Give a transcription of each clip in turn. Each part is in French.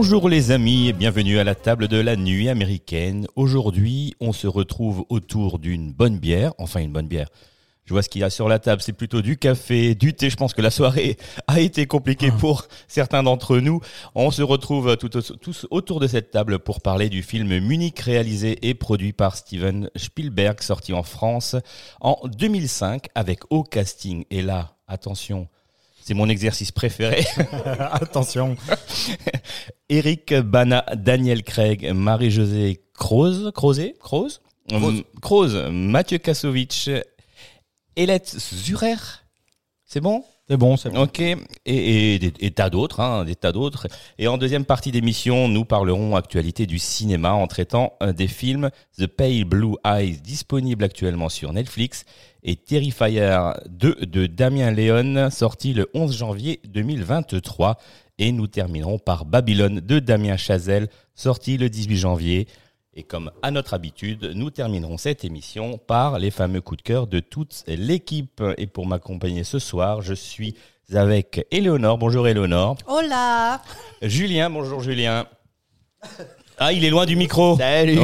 Bonjour les amis et bienvenue à la table de la nuit américaine. Aujourd'hui, on se retrouve autour d'une bonne bière, enfin une bonne bière. Je vois ce qu'il y a sur la table, c'est plutôt du café, du thé. Je pense que la soirée a été compliquée pour certains d'entre nous. On se retrouve tout tous autour de cette table pour parler du film Munich réalisé et produit par Steven Spielberg, sorti en France en 2005 avec au casting. Et là, attention, c'est mon exercice préféré. Attention. Eric Bana, Daniel Craig, Marie-Josée Croze, Crozet, Croze, Croze. Hum, Croze, Mathieu Kassovitch, Elette Zurer, c'est bon? C'est bon, c'est bon. Ok, et, et, des- et tas d'autres, hein, des tas d'autres. Et en deuxième partie d'émission, nous parlerons actualité du cinéma en traitant euh, des films The Pale Blue Eyes, disponible actuellement sur Netflix, et Terrifier 2 de Damien Léon, sorti le 11 janvier 2023. Et nous terminerons par Babylone de Damien Chazelle, sorti le 18 janvier. Et comme à notre habitude, nous terminerons cette émission par les fameux coups de cœur de toute l'équipe. Et pour m'accompagner ce soir, je suis avec Éléonore. Bonjour Éléonore. Hola Julien, bonjour Julien. Ah, il est loin du micro. Salut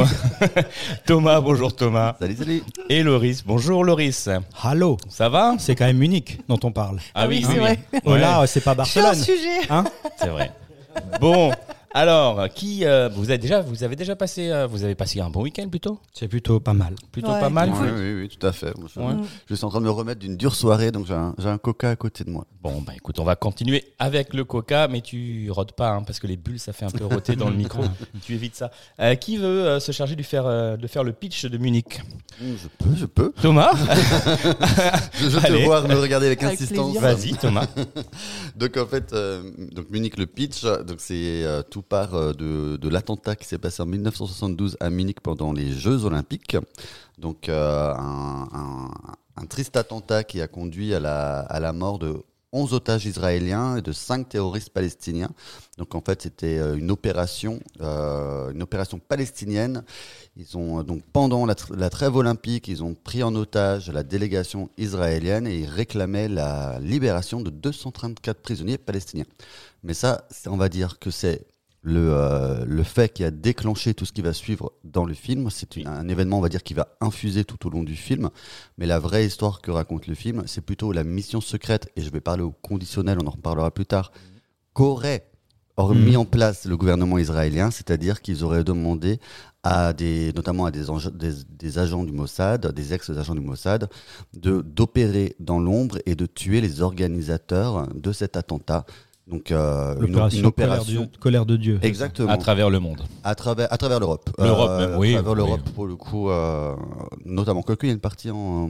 Thomas, bonjour Thomas. Salut, salut Et Loris, bonjour Loris. Allô. Ça va? C'est quand même Munich dont on parle. Ah oui, c'est vrai. Oh là, c'est pas Je suis Barcelone. sujet Hein? C'est vrai. Bon, alors, qui euh, vous avez déjà, vous avez déjà passé, euh, vous avez passé un bon week-end plutôt, c'est plutôt pas mal. plutôt Ouais, pas mal? oui, oui, oui, tout à fait. Moi, Je, Ouais. je suis en train de me remettre d'une dure soirée, donc j'ai un, j'ai un coca à côté de moi. Bon, bah écoute, on va continuer avec le coca, mais tu rôdes pas, hein, parce que les bulles, ça fait un peu rôter dans le micro. tu évites ça. Euh, qui veut euh, se charger de faire, euh, de faire le pitch de Munich? Hum, Je peux, je peux. Thomas? Je, je te vois me regarder avec, Avec insistance. plaisir. Vas-y, Thomas. Donc en fait, euh, donc Munich le pitch, donc c'est euh, tout part euh, de, l'attentat qui s'est passé en 1972 à Munich pendant les Jeux Olympiques. Donc euh, un, triste attentat qui a conduit à la, à la mort de 11 otages israéliens et de 5 terroristes palestiniens. Donc en fait, c'était euh, une opération, une opération palestinienne. Ils ont donc pendant la, la trêve olympique, ils ont pris en otage la délégation israélienne et ils réclamaient la libération de 234 prisonniers palestiniens. Mais ça, on va dire que c'est le, euh, le fait qui a déclenché tout ce qui va suivre dans le film. C'est un événement, on va dire, qui va infuser tout au long du film. Mais la vraie histoire que raconte le film, c'est plutôt la mission secrète, et je vais parler au conditionnel, on en reparlera plus tard, qu'aurait mis en place le gouvernement israélien, c'est-à-dire qu'ils auraient demandé à des, notamment à des, des, des agents du Mossad, des ex-agents du Mossad, de d'opérer dans l'ombre et de tuer les organisateurs de cet attentat. Donc euh, une, L'opération une colère, opération de- colère de Dieu. exactement À travers le monde. à travers à travers l'Europe. L'Europe même, oui, À travers oui. l'Europe pour le coup, euh, notamment. Quoique il y a une partie en,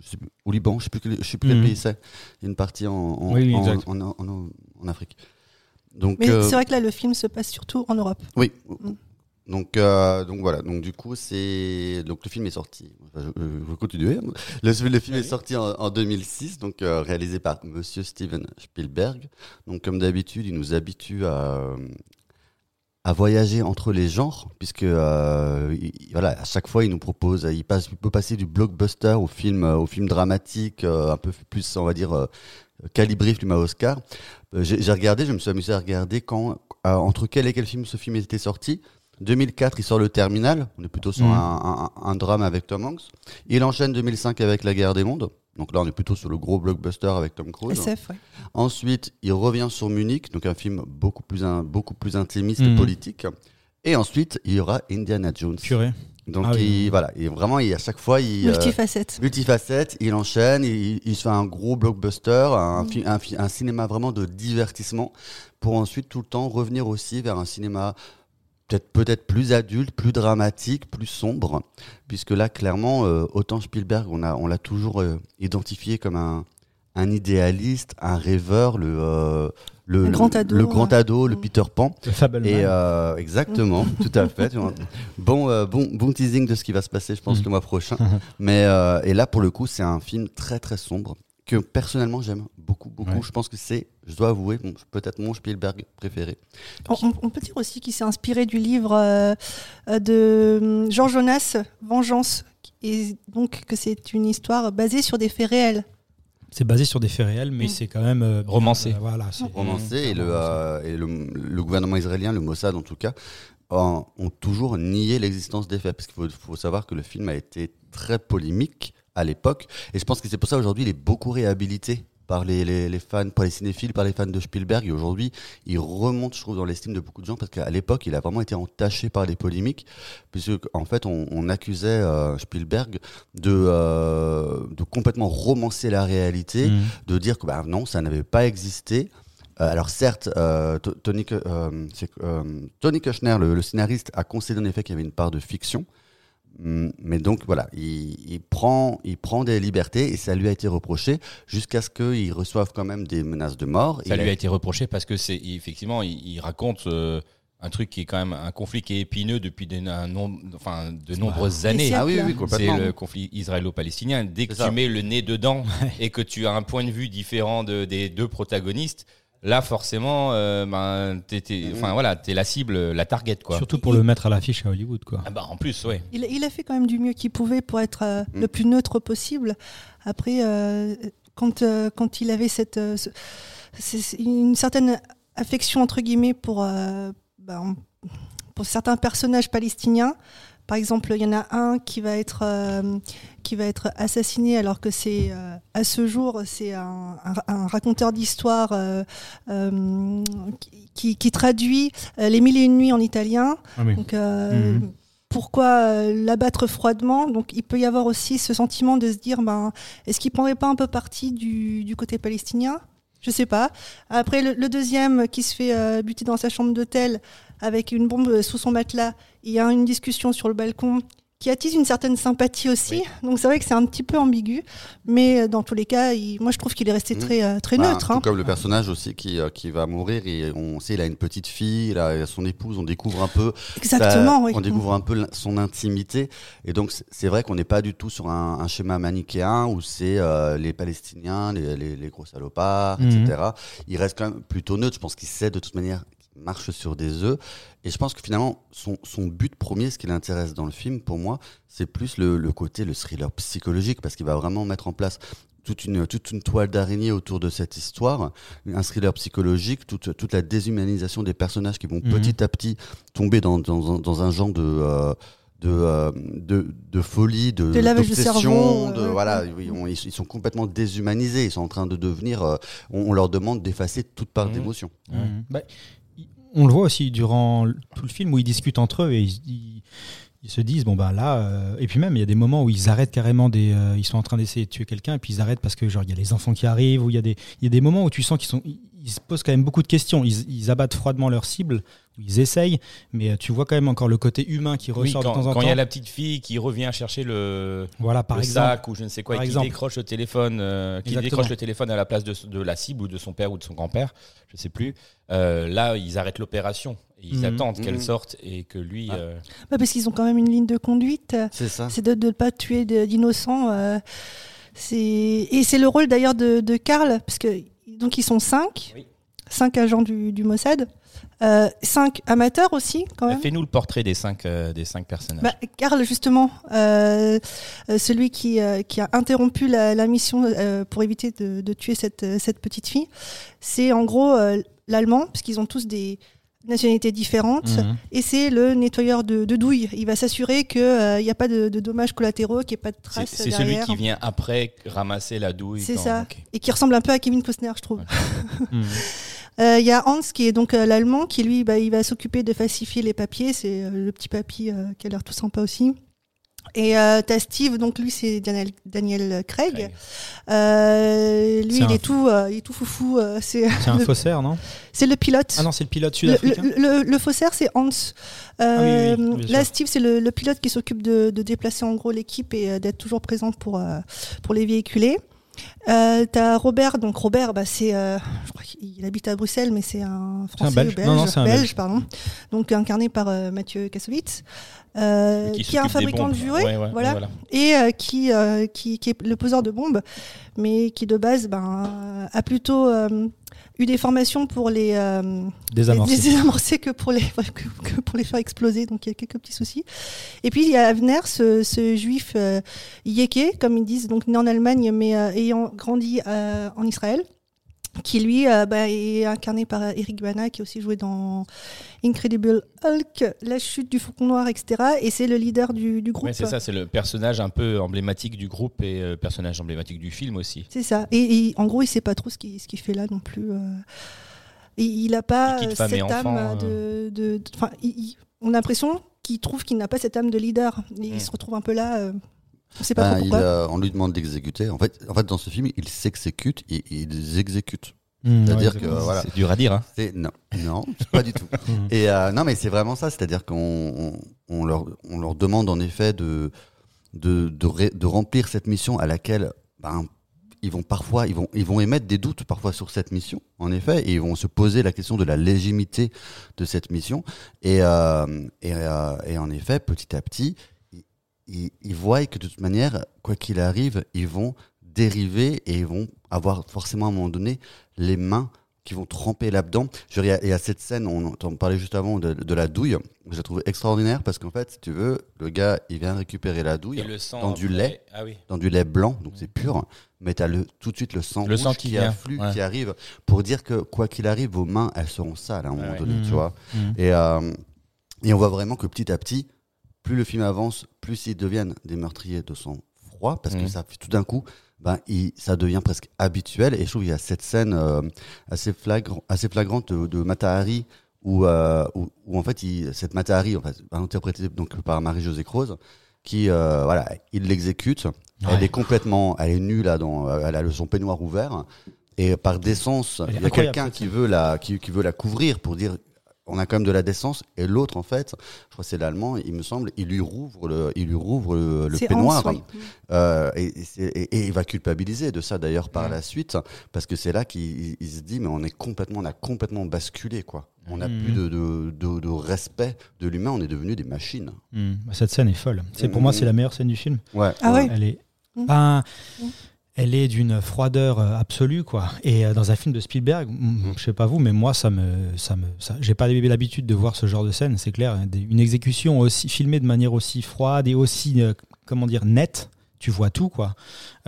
je sais plus, au Liban, je sais plus quel, je sais plus quel Mhm. pays c'est. Il y a une partie en en, Oui, oui, en, exact. en, en- en- en Afrique. Donc Mais euh, c'est vrai que là, le film se passe surtout en Europe. oui. Mm. Donc, euh, donc voilà. Donc du coup, c'est donc le film est sorti. Je, je- je vais continuer. Le, le film est sorti en, en 2006, donc euh, réalisé par Monsieur Steven Spielberg. Donc comme d'habitude, il nous habitue à à voyager entre les genres, puisque euh, il- voilà, à chaque fois, il nous propose, il passe, il peut passer du blockbuster au film, au film dramatique, un peu plus, on va dire, calibré film à Oscar. J'ai regardé, je me suis amusé à regarder quand, entre quel et quel film ce film était sorti. 2004, il sort Le Terminal. On est plutôt sur Mhm. un, un- un drame avec Tom Hanks. Il enchaîne 2005 avec La Guerre des Mondes. Donc là, on est plutôt sur le gros blockbuster avec Tom Cruise. SF, ouais. Ensuite, il revient sur Munich, donc un film beaucoup plus, un, beaucoup plus intimiste et Mhm. politique. Et ensuite, il y aura Indiana Jones. Purée. Donc, Ah oui. il, voilà, et vraiment, il, à chaque fois, il, euh, Multifacette. multifacette, il enchaîne, il, il se fait un gros blockbuster, Mm. un cinéma vraiment de divertissement, pour ensuite tout le temps revenir aussi vers un cinéma peut-être peut-être plus adulte, plus dramatique, plus sombre, puisque là clairement euh, autant Spielberg on a on l'a toujours euh, identifié comme un un idéaliste, un rêveur, le euh, le, grand ado, le grand ouais. ado, le Mm. Peter Pan. Le. Et euh, exactement, tout à fait. Bon, euh, bon, bon teasing de ce qui va se passer, je pense, Mhm. le mois prochain. Mais euh, et là, pour le coup, c'est un film très très sombre que personnellement j'aime beaucoup beaucoup. Ouais. Je pense que c'est, je dois avouer, mon- peut-être mon Spielberg préféré. On, peut dire aussi qu'il s'est inspiré du livre euh, de hum, Jean Jonas, Vengeance, et donc que c'est une histoire basée sur des faits réels. C'est basé sur des faits réels, mais Mm. c'est quand même euh, Romancé. euh, voilà, c'est romancé et, le, clairement ça. euh, et le, le gouvernement israélien, le Mossad en tout cas, ont, ont toujours nié l'existence des faits. Parce qu'il faut, faut savoir que le film a été très polémique à l'époque. Et je pense que c'est pour ça aujourd'hui il est beaucoup réhabilité par les, les, les fans, par les cinéphiles, par les fans de Spielberg. Et aujourd'hui, il remonte, je trouve, dans l'estime de beaucoup de gens parce qu'à l'époque, il a vraiment été entaché par les polémiques. Puisque, en fait, on, on accusait euh, Spielberg de, euh, de complètement romancer la réalité Mm. de dire que bah, non, ça n'avait pas existé. Euh, alors certes, To- Tony, Tony Kushner, le, le scénariste, a concédé en effet qu'il y avait une part de fiction. Hum, Mais donc voilà, il, il prend, il prend des libertés et ça lui a été reproché jusqu'à ce qu'il reçoive quand même des menaces de mort. Ça Il lui a été reproché parce que c'est effectivement, il, il raconte euh, un truc qui est quand même un conflit qui est épineux depuis des- un nombre, enfin, de nombreuses années. Ah oui, oui, oui, C'est le conflit israélo-palestinien. Dès que tu mets le nez dedans et que tu as un point de vue différent de- des deux protagonistes, là forcément, euh, ben, t'es, Mhm. enfin voilà, t'es la cible, la target quoi. Surtout pour le mettre à l'affiche à Hollywood, quoi. Ah bah en plus, ouais. Il, il a fait quand même du mieux qu'il pouvait pour être euh, Mm. le plus neutre possible. Après, euh, quand, euh, quand il avait cette, euh, ce- une certaine affection, entre guillemets, pour, euh, ben, pour certains personnages palestiniens, par exemple, il y en a un qui va être, euh, qui va être assassiné alors que c'est, euh, à ce jour, c'est un, un- un raconteur d'histoire euh, qui, qui traduit Les Mille et Une Nuits en italien. Ah oui. Donc, Mhm. pourquoi l'abattre froidement? Donc, il peut y avoir aussi ce sentiment de se dire, ben, est-ce qu'il prendrait pas un peu parti du, du côté palestinien? Je sais pas. Après, le, le deuxième qui se fait euh, buter dans sa chambre d'hôtel avec une bombe sous son matelas, il y a une discussion sur le balcon qui attise une certaine sympathie aussi. Donc, c'est vrai que c'est un petit peu ambigu, mais euh, dans tous les cas, il- moi, je trouve qu'il est resté Mhm. très, euh, très Bah, neutre. tout hein. comme le personnage aussi qui, euh, qui va mourir et on sait il a une petite fille, il a son épouse, on découvre un peu Exactement, oui. On découvre un peu son intimité. Et donc, c'est- vrai qu'on n'est pas du tout sur un, un schéma manichéen où c'est euh, les Palestiniens, les, les- les gros salopards, Mhm. etc. Il reste quand même plutôt neutre. Je pense qu'il sait de toute manière marche sur des œufs. Et je pense que finalement, son, son but premier, ce qui l'intéresse dans le film, pour moi, c'est plus le, le côté, le thriller psychologique, parce qu'il va vraiment mettre en place toute une, toute une toile d'araignée autour de cette histoire, un thriller psychologique, toute, toute la déshumanisation des personnages qui vont Mhm. petit à petit tomber dans, dans, un- dans un genre de, euh, de, euh, de, de folie, de, De lavage de d'obsession, cerveau, de, euh, voilà, ils, ont- ils- ils sont complètement déshumanisés, ils sont en train de devenir, euh, on, on leur demande d'effacer toute part Mhm. d'émotion. Bah, on le voit aussi durant tout le film où ils discutent entre eux et ils, ils- ils se disent bon bah là euh, et puis même il y a des moments où ils arrêtent carrément des euh, ils sont en train d'essayer de tuer quelqu'un et puis ils arrêtent parce que genre il y a les enfants qui arrivent ou il y a des il y a des moments où tu sens qu'ils sont ils, se posent quand même beaucoup de questions ils, ils abattent froidement leur cible ils essayent mais euh, tu vois quand même encore le côté humain qui Oui, ressort quand de temps en quand il y temps a la petite fille qui revient chercher le, voilà par le exemple sac ou je ne sais quoi, et qui exemple. décroche le téléphone, euh, qui Exactement. décroche le téléphone à la place de, de la cible ou de son père ou de son grand-père, je sais plus. Là, ils arrêtent l'opération. Ils Mhm. attendent qu'elle Mhm. sorte et que lui. Ah. euh, Bah, parce qu'ils ont quand même une ligne de conduite. C'est ça. c'est de ne pas tuer d'innocents. euh, c'est et c'est le rôle d'ailleurs de, de Karl, parce que donc ils sont cinq, Oui. cinq agents du, du Mossad, euh, cinq amateurs aussi quand même. Fais-nous le portrait des cinq, euh, des cinq personnages. Bah, Karl justement, euh, celui qui, euh, qui a interrompu la, la mission euh, pour éviter de, de tuer cette, cette petite fille, c'est en gros euh, l'allemand, parce qu'ils ont tous des nationalités différentes. Mhm. Et c'est le nettoyeur de, de douille. Il va s'assurer qu'il n'y a pas de, de dommages collatéraux, qu'il n'y ait pas de traces c'est celui qui vient après ramasser la douille. C'est ça. Et qui ressemble un peu à Kevin Costner, je trouve. Mhm. Euh, Il y a Hans, qui est donc euh, l'allemand, qui lui, bah, il va s'occuper de falsifier les papiers. C'est euh, le petit papy euh, qui a l'air tout sympa aussi. Et euh, t'as Steve, donc lui c'est Daniel, Daniel Craig. Craig. Euh, lui il est tout, euh, il est tout foufou. euh, c'est C'est un le, faussaire, non? c'est le pilote. Ah non, c'est le pilote sud-africain. le- le- le faussaire, c'est Hans. Euh, Ah oui, oui, oui, bien là. Steve, c'est le, le pilote qui s'occupe de, de déplacer en gros l'équipe et euh, d'être toujours présent pour, euh, pour les véhiculer. Euh, T'as Robert, donc Robert, bah, c'est, euh, je crois qu'il habite à Bruxelles, mais c'est un français Belge. ou belge, Non, non, c'est un Belge. pardon. Donc incarné par euh, Mathieu Kassovitz, euh, Qui qui, est un fabricant de Ouais, ouais, voilà, voilà. et euh, qui, euh, qui, qui est le poseur de bombes, mais qui de base ben, euh, a plutôt euh, eu des formations pour les, euh, Désamorcé. les désamorcer que pour les que, que pour les faire exploser. Donc il y a quelques petits soucis. Et puis il y a Avner, ce, ce juif euh, yéké, comme ils disent, donc né en Allemagne mais euh, ayant grandi euh, en Israël, qui lui euh, bah, est incarné par Eric Bana, qui a aussi joué dans Incredible Hulk, La chute du Faucon Noir, etc. Et c'est le leader du, du groupe. Ouais, c'est ça, c'est le personnage un peu emblématique du groupe et euh, personnage emblématique du film aussi. C'est ça. Et, et en gros, il sait pas trop ce qu'il fait là non plus. euh. Et il n'a pas cette âme enfant, de. de- de- Enfin, il- il- on a l'impression qu'il trouve qu'il n'a pas cette âme de leader. Il Mm. se retrouve un peu là. On sait pas Ben, trop il, euh, on lui demande d'exécuter. En fait, en fait, dans ce film, il s'exécute et ils exécutent. Mmh, C'est-à-dire ouais, que voilà, C'est dur à dire. Hein. non, non, pas du tout. Mhm. Et euh, non, mais c'est vraiment ça. C'est-à-dire qu'on on, on leur, on leur demande en effet de de, de, ré- de remplir cette mission à laquelle ben, ils vont parfois ils vont ils vont émettre des doutes parfois sur cette mission en effet et ils vont se poser la question de la légitimité de cette mission et euh, et, euh, et en effet petit à petit ils, ils, voient que de toute manière quoi qu'il arrive ils vont dériver et ils vont avoir forcément à un moment donné les mains qui vont tremper là-dedans. Je veux dire, Il y, a- il y a cette scène, on en parlait juste avant, de, de la douille. Je la trouve extraordinaire parce qu'en fait, si tu veux, le gars, il vient récupérer la douille Et le sang dans du lait. Ah oui. dans du lait blanc, donc c'est pur, mais tu as le, tout de suite le sang, Le rouge sang qui qui, vient, afflue, ouais. qui arrive, pour dire que quoi qu'il arrive, vos mains, elles seront sales à un moment Ouais, donné, tu Mhm. vois. Et, euh, et on voit vraiment que petit à petit, plus le film avance, plus ils deviennent des meurtriers de sang froid, parce que Mhm. ça tout d'un coup, ben, il- ça devient presque habituel. Et je trouve qu'il y a cette scène euh, assez, flagrant, assez flagrante de, de Matahari, où, euh, où, où, en fait, il, cette Matahari, en fait, interprétée donc, par Marie-Josée Croze, qui, euh, voilà, il l'exécute. Elle est complètement, elle est nue là, dans, elle a son peignoir ouvert. Et par décence, il y a quelqu'un qui veut la, qui, qui veut la couvrir pour dire, on a quand même de la décence. Et l'autre, en fait, je crois que c'est l'allemand, il me semble, il lui rouvre le, il lui rouvre le, peignoir. Hans, oui. Euh, et, et c'est- et- et il va culpabiliser de ça d'ailleurs par Ouais. la suite, parce que c'est là qu'il il- il se dit mais on est complètement, on a complètement basculé quoi. On n'a plus de, de, de- de respect de l'humain, on est devenu des machines. Mmh. Cette scène est folle. C'est pour Mmh. moi c'est la meilleure scène du film. Ouais. Ah ouais Elle est, Mmh. ben, Mmh. Elle est d'une froideur euh, absolue quoi. Et euh, dans un film de Spielberg, mm, je sais pas vous, mais moi ça me, ça me, ça- j'ai pas l'habitude de voir ce genre de scène. C'est clair, une exécution aussi filmée de manière aussi froide et aussi, euh, comment dire, nette. Tu vois tout quoi.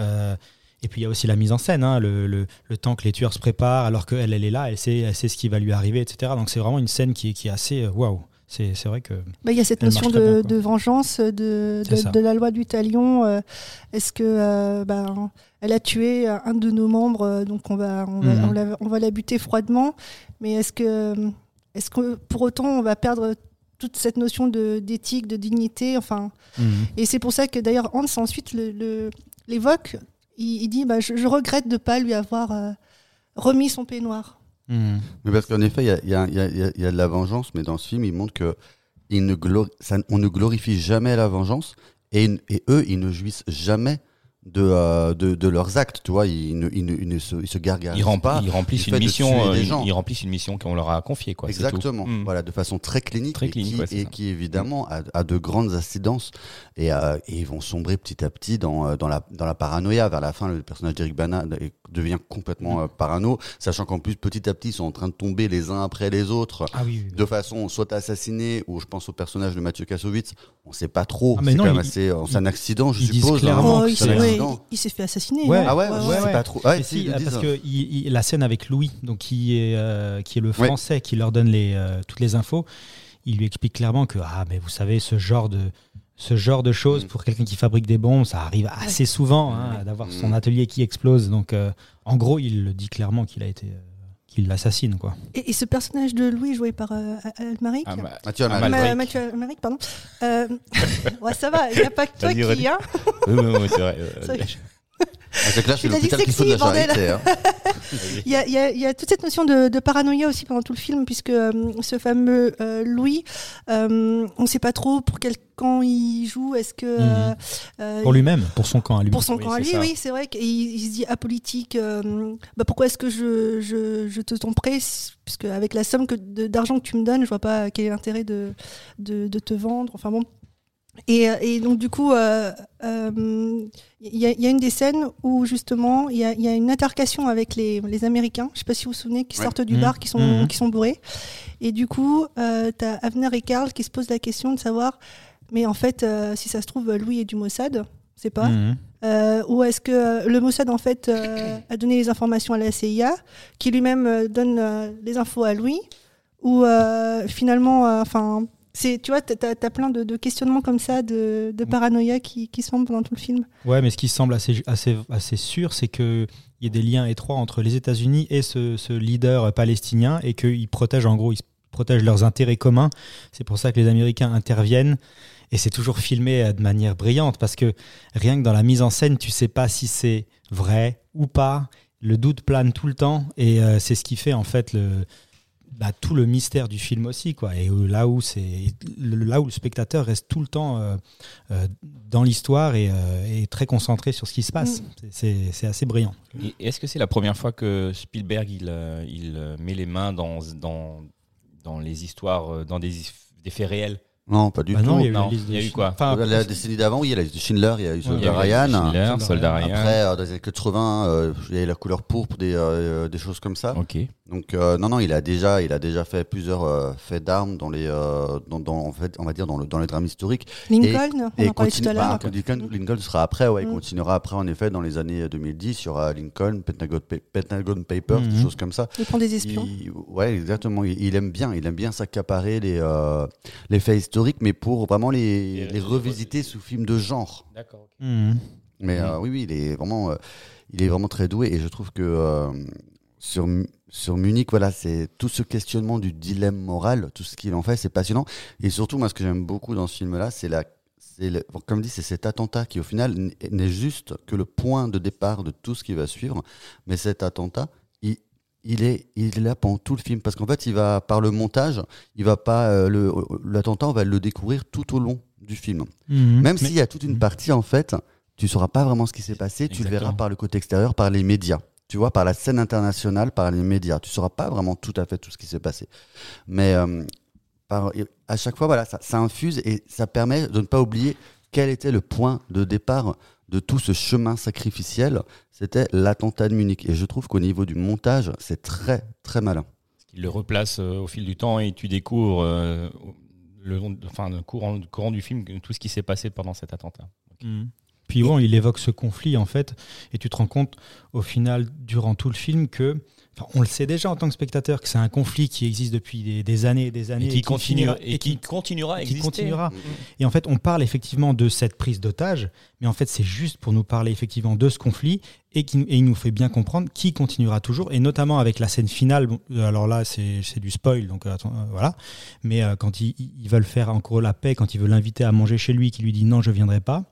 Euh, et puis il y a aussi la mise en scène, hein, le, le- le temps que les tueurs se préparent, alors qu'elle elle est là, elle sait, elle sait ce qui va lui arriver, etc. Donc c'est vraiment une scène qui, est- qui est assez waouh. C'est c'est vrai que Bah, Il y a cette notion de, bien, quoi. de vengeance, de, C'est de, la loi du talion. euh, Est-ce que euh, ben, elle a tué un de nos membres, euh, donc on va, on va, Mhm. on la, on va la buter froidement. Mais est-ce que, pour autant on va perdre toute cette notion d'éthique, de dignité, enfin. Mhm. Et c'est pour ça que d'ailleurs Hans ensuite le- le- l'évoque. il, il dit bah, je, je regrette de pas lui avoir euh, remis son peignoir. Mhm. Mais parce qu'en effet, il y a, de la vengeance, mais dans ce film, il montre que ne on ne glorifie jamais la vengeance et eux, ils ne jouissent jamais de, euh, de, de leurs actes. Tu vois, ils ne, ils ne, ils ne se, ils se gargarisent Ils, pas. ils remplissent une mission, euh, ils remplissent une mission qu'on leur a confiée, quoi. tout. Exactement. Mm. Voilà, de façon très clinique, Très et, clinique, qui, ouais, c'est et ça. qui évidemment a, a de grandes incidences et, euh, et ils vont sombrer petit à petit dans, euh, dans, la, dans la paranoïa. Vers la fin, le personnage d'Eric Bana euh, devient complètement euh, parano, sachant qu'en plus petit à petit, ils sont en train de tomber les uns après les autres Ah oui, oui, oui. de façon soit assassinés ou je pense au personnage de Mathieu Kassovitz, on sait pas trop. Ah, mais c'est quand même assez, c'est un accident, je suppose. clairement hein. Il s'est fait assassiner. Ouais. hein. Ah ouais, Ouais, je ouais. sais ouais. pas trop. Mais si, euh, parce disent. que il- il- la scène avec Louis, donc qui est euh, qui est le français, qui leur donne les euh, toutes les infos, il lui explique clairement que ah mais vous savez ce genre de ce genre de choses Mm. pour quelqu'un qui fabrique des bombes, ça arrive assez souvent hein, d'avoir son Mm. atelier qui explose. Donc euh, en gros, il le dit clairement qu'il a été euh, qui l'assassinent, quoi. Et, et ce personnage de Louis joué par euh, Almaric. Ah, bah, Mathieu Ah, Almaric. Mathieu Almaric, pardon. Euh, ouais, ça va, il n'y a pas que toi qui. Hein. oui, oui, oui, c'est vrai. Ah, là, c'est Il a dit l'hôpital qui fout de la sexy, bordel. charité. hein. vas-y. Il y, a, il y toute cette notion de, de paranoïa aussi pendant tout le film, puisque euh, ce fameux euh, Louis, euh, on ne sait pas trop pour quel camp il joue. Est-ce que. euh, euh, Pour lui-même, pour son camp à lui. Pour son Oui, camp à lui, ça. oui, c'est vrai qu'il il se dit apolitique. euh, bah pourquoi est-ce que je, je, je te tromperais Puisque avec la somme d'argent que tu me donnes, je vois pas quel est l'intérêt de, de, de te vendre. Enfin bon. Et, euh, et donc du coup, euh, euh, il y, a- il y a une des scènes où justement il y a, il y a une altercation avec les, les Américains. Je sais pas si vous vous souvenez, qui Ouais. sortent du bar, qui sont, Mhm. qui sont bourrés. Et du coup, euh, tu as Avner et Karl qui se posent la question de savoir, mais en fait, si ça se trouve, Louis est du Mossad, c'est pas. Mhm. Euh, ou est-ce que le Mossad en fait euh, a donné les informations à la CIA, qui lui-même euh, donne les infos à Louis, ou finalement, enfin, c'est, tu vois, t'as, as plein de, questionnements comme ça, de, paranoïa qui, qui sont pendant tout le film. Ouais, mais ce qui semble assez, assez, assez sûr, c'est qu'il y a des liens étroits entre les États-Unis et ce, ce leader palestinien et qu'ils protègent, en gros, ils protègent leurs intérêts communs. C'est pour ça que les Américains interviennent. Et c'est toujours filmé de manière brillante parce que rien que dans la mise en scène, tu sais pas si c'est vrai ou pas. Le doute plane tout le temps et euh, c'est ce qui fait en fait le, bah, tout le mystère du film aussi. Quoi. Et là où, c'est, le- là où le spectateur reste tout le temps euh, euh, dans l'histoire et, euh, et très concentré sur ce qui se passe. Mm. C'est- assez brillant. Et Est-ce que c'est la première fois que Spielberg il, euh, il met les mains dans, dans, dans les histoires, dans des, des faits réels? Non, pas du Bah tout. non, il y a eu, non. une liste de Il y a eu films. quoi Enfin, la décennie d'avant, oui, il y a eu Schindler, il y a eu Soldat Il y a eu Ryan. Schindler, Soldat Ryan. Après, euh, dans les années 80, euh, il y a eu la couleur pourpre, des, euh, des choses comme ça. Ok. Donc euh, non, non, il a déjà, il a déjà fait plusieurs euh, faits d'armes dans les, euh, dans, dans- en fait, on va dire dans le dans les drames historiques. Lincoln, on en parlait tout continue- à l'heure. bah, Lincoln, Lincoln sera après, ouais, il Mm. continuera après en effet dans les années 2010. Il y aura Lincoln, Pentagon, Pa- Pentagon Papers, des choses comme ça. Il prend des espions. Il- ouais, exactement. Il, il aime bien, il aime bien s'accaparer les euh, les faits historiques, mais pour vraiment les, Les- les revisiter sous film de genre. D'accord. mhm. Mais euh, oui, oui, il est vraiment, euh, il est vraiment très doué et je trouve que euh, sur sur Munich, voilà, c'est tout ce questionnement du dilemme moral, tout ce qu'il en fait, c'est passionnant. Et surtout, moi, ce que j'aime beaucoup dans ce film-là, c'est la, c'est le- comme dit, c'est cet attentat qui, au final, n'est juste que le point de départ de tout ce qui va suivre. Mais cet attentat, il, est, il est là pendant tout le film parce qu'en fait, il va par le montage, il va pas euh, le l'attentat, on va le découvrir tout au long du film. Mhm. Même Mais- s'il y a toute une Mhm. partie, en fait, tu sauras pas vraiment ce qui s'est passé, tu le verras par le côté extérieur, par les médias. Tu vois, par la scène internationale, par les médias. Tu sauras pas vraiment tout à fait tout ce qui s'est passé. Mais euh, par- à chaque fois, voilà, ça, ça infuse et ça permet de ne pas oublier quel était le point de départ de tout ce chemin sacrificiel. C'était l'attentat de Munich. Et je trouve qu'au niveau du montage, c'est très, très malin. Il le replace euh, au fil du temps et tu découvres euh, le, long- enfin, le courant, le courant du film tout ce qui s'est passé pendant cet attentat. Mhm. Puis bon, il évoque ce conflit en fait, et tu te rends compte au final, durant tout le film, que enfin, on le sait déjà en tant que spectateur que c'est un conflit qui existe depuis des, des années et des années Et qui, continue, finira- et qui continuera à qui continuera. Et en fait, on parle effectivement de cette prise d'otage, mais en fait, c'est juste pour nous parler effectivement de ce conflit et, qui, et il nous fait bien comprendre qui continuera toujours, et notamment avec la scène finale. Bon, euh, alors là, c'est du spoil, donc euh, euh, voilà. Mais euh, quand ils, ils veulent faire encore la paix, quand il veut l'inviter à manger chez lui, qui lui dit non, je viendrai pas.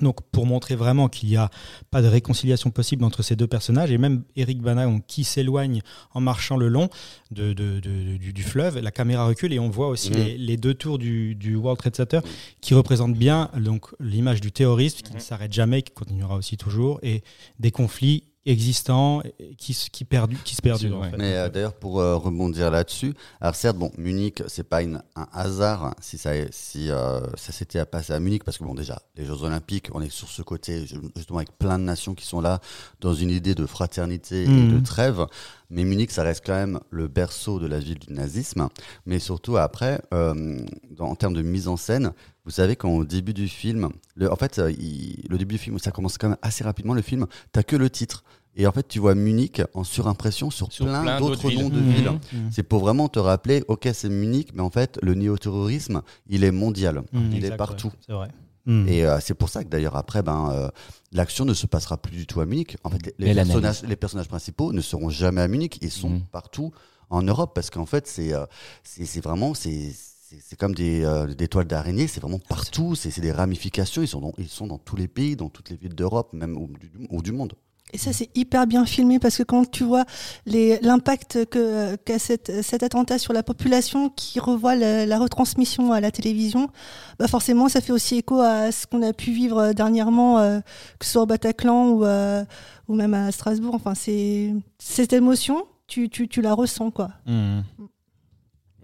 Donc pour montrer vraiment qu'il n'y a pas de réconciliation possible entre ces deux personnages, et même Eric Bana qui s'éloigne en marchant le long de, de- de- du, du fleuve, la caméra recule et on voit aussi Mhm. les, les deux tours du, du World Trade Center qui représentent bien donc l'image du terrorisme qui ne s'arrête jamais, qui continuera aussi toujours, et des conflits existants qui, se- qui, perdu, qui se perdurent. en Ouais. fait. Mais euh, d'ailleurs, pour euh, rebondir là-dessus, alors certes, bon, Munich, c'est pas une- un hasard si ça, si, euh, ça s'était passé à Munich, parce que bon, déjà, les Jeux Olympiques, on est sur ce côté, justement, avec plein de nations qui sont là, dans une idée de fraternité et de trêve. Mais Munich, ça reste quand même le berceau de la ville du nazisme. Mais surtout après, euh, dans- en termes de mise en scène, vous savez qu'au début du film, le, en fait, il- le début du film, ça commence quand même assez rapidement le film. T'as que le titre. Et en fait, tu vois Munich en surimpression sur, Sur plein, plein d'autres noms de villes. Mhm. C'est pour vraiment te rappeler, ok, c'est Munich, mais en fait, le néo-terrorisme, il est mondial. Mhm, il est partout. ouais, c'est vrai. Et euh, c'est pour ça que d'ailleurs après, ben, euh, l'action ne se passera plus du tout à Munich. En fait, les, personnages, les personnages principaux ne seront jamais à Munich. Ils sont partout en Europe parce qu'en fait, c'est euh, c'est c'est vraiment c'est c'est c'est comme des, euh, des toiles d'araignée, c'est vraiment partout, c'est c'est des ramifications, ils sont, dans, ils sont dans tous les pays, dans toutes les villes d'Europe, même ou du, ou du monde. Et ça, c'est hyper bien filmé parce que quand tu vois l'impact qu'a cette, cet attentat sur la population qui revoit la, la retransmission à la télévision, bah forcément, ça fait aussi écho à ce qu'on a pu vivre dernièrement, euh, que ce soit au Bataclan ou, euh, ou même à Strasbourg. Enfin, c'est cette émotion, tu, tu, tu la ressens, quoi. Hmm.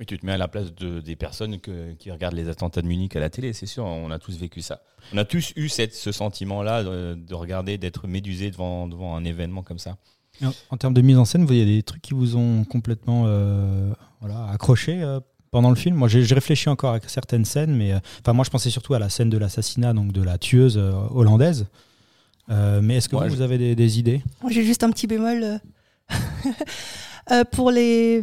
Oui, tu te mets à la place de, des personnes que- qui regardent les attentats de Munich à la télé, c'est sûr, on a tous vécu ça. On a tous eu cette, ce sentiment-là de, de regarder, d'être médusé devant, devant un événement comme ça. En, en termes de mise en scène, vous, il y a des trucs qui vous ont complètement euh, voilà, accroché euh, pendant le film? Moi, j'ai réfléchi encore à certaines scènes, mais euh, enfin, moi, je pensais surtout à la scène de l'assassinat, donc de la tueuse euh, hollandaise. Euh, mais est-ce que Ouais, vous, je- vous avez des, des idées? Moi, J'ai juste un petit bémol euh, euh, pour les,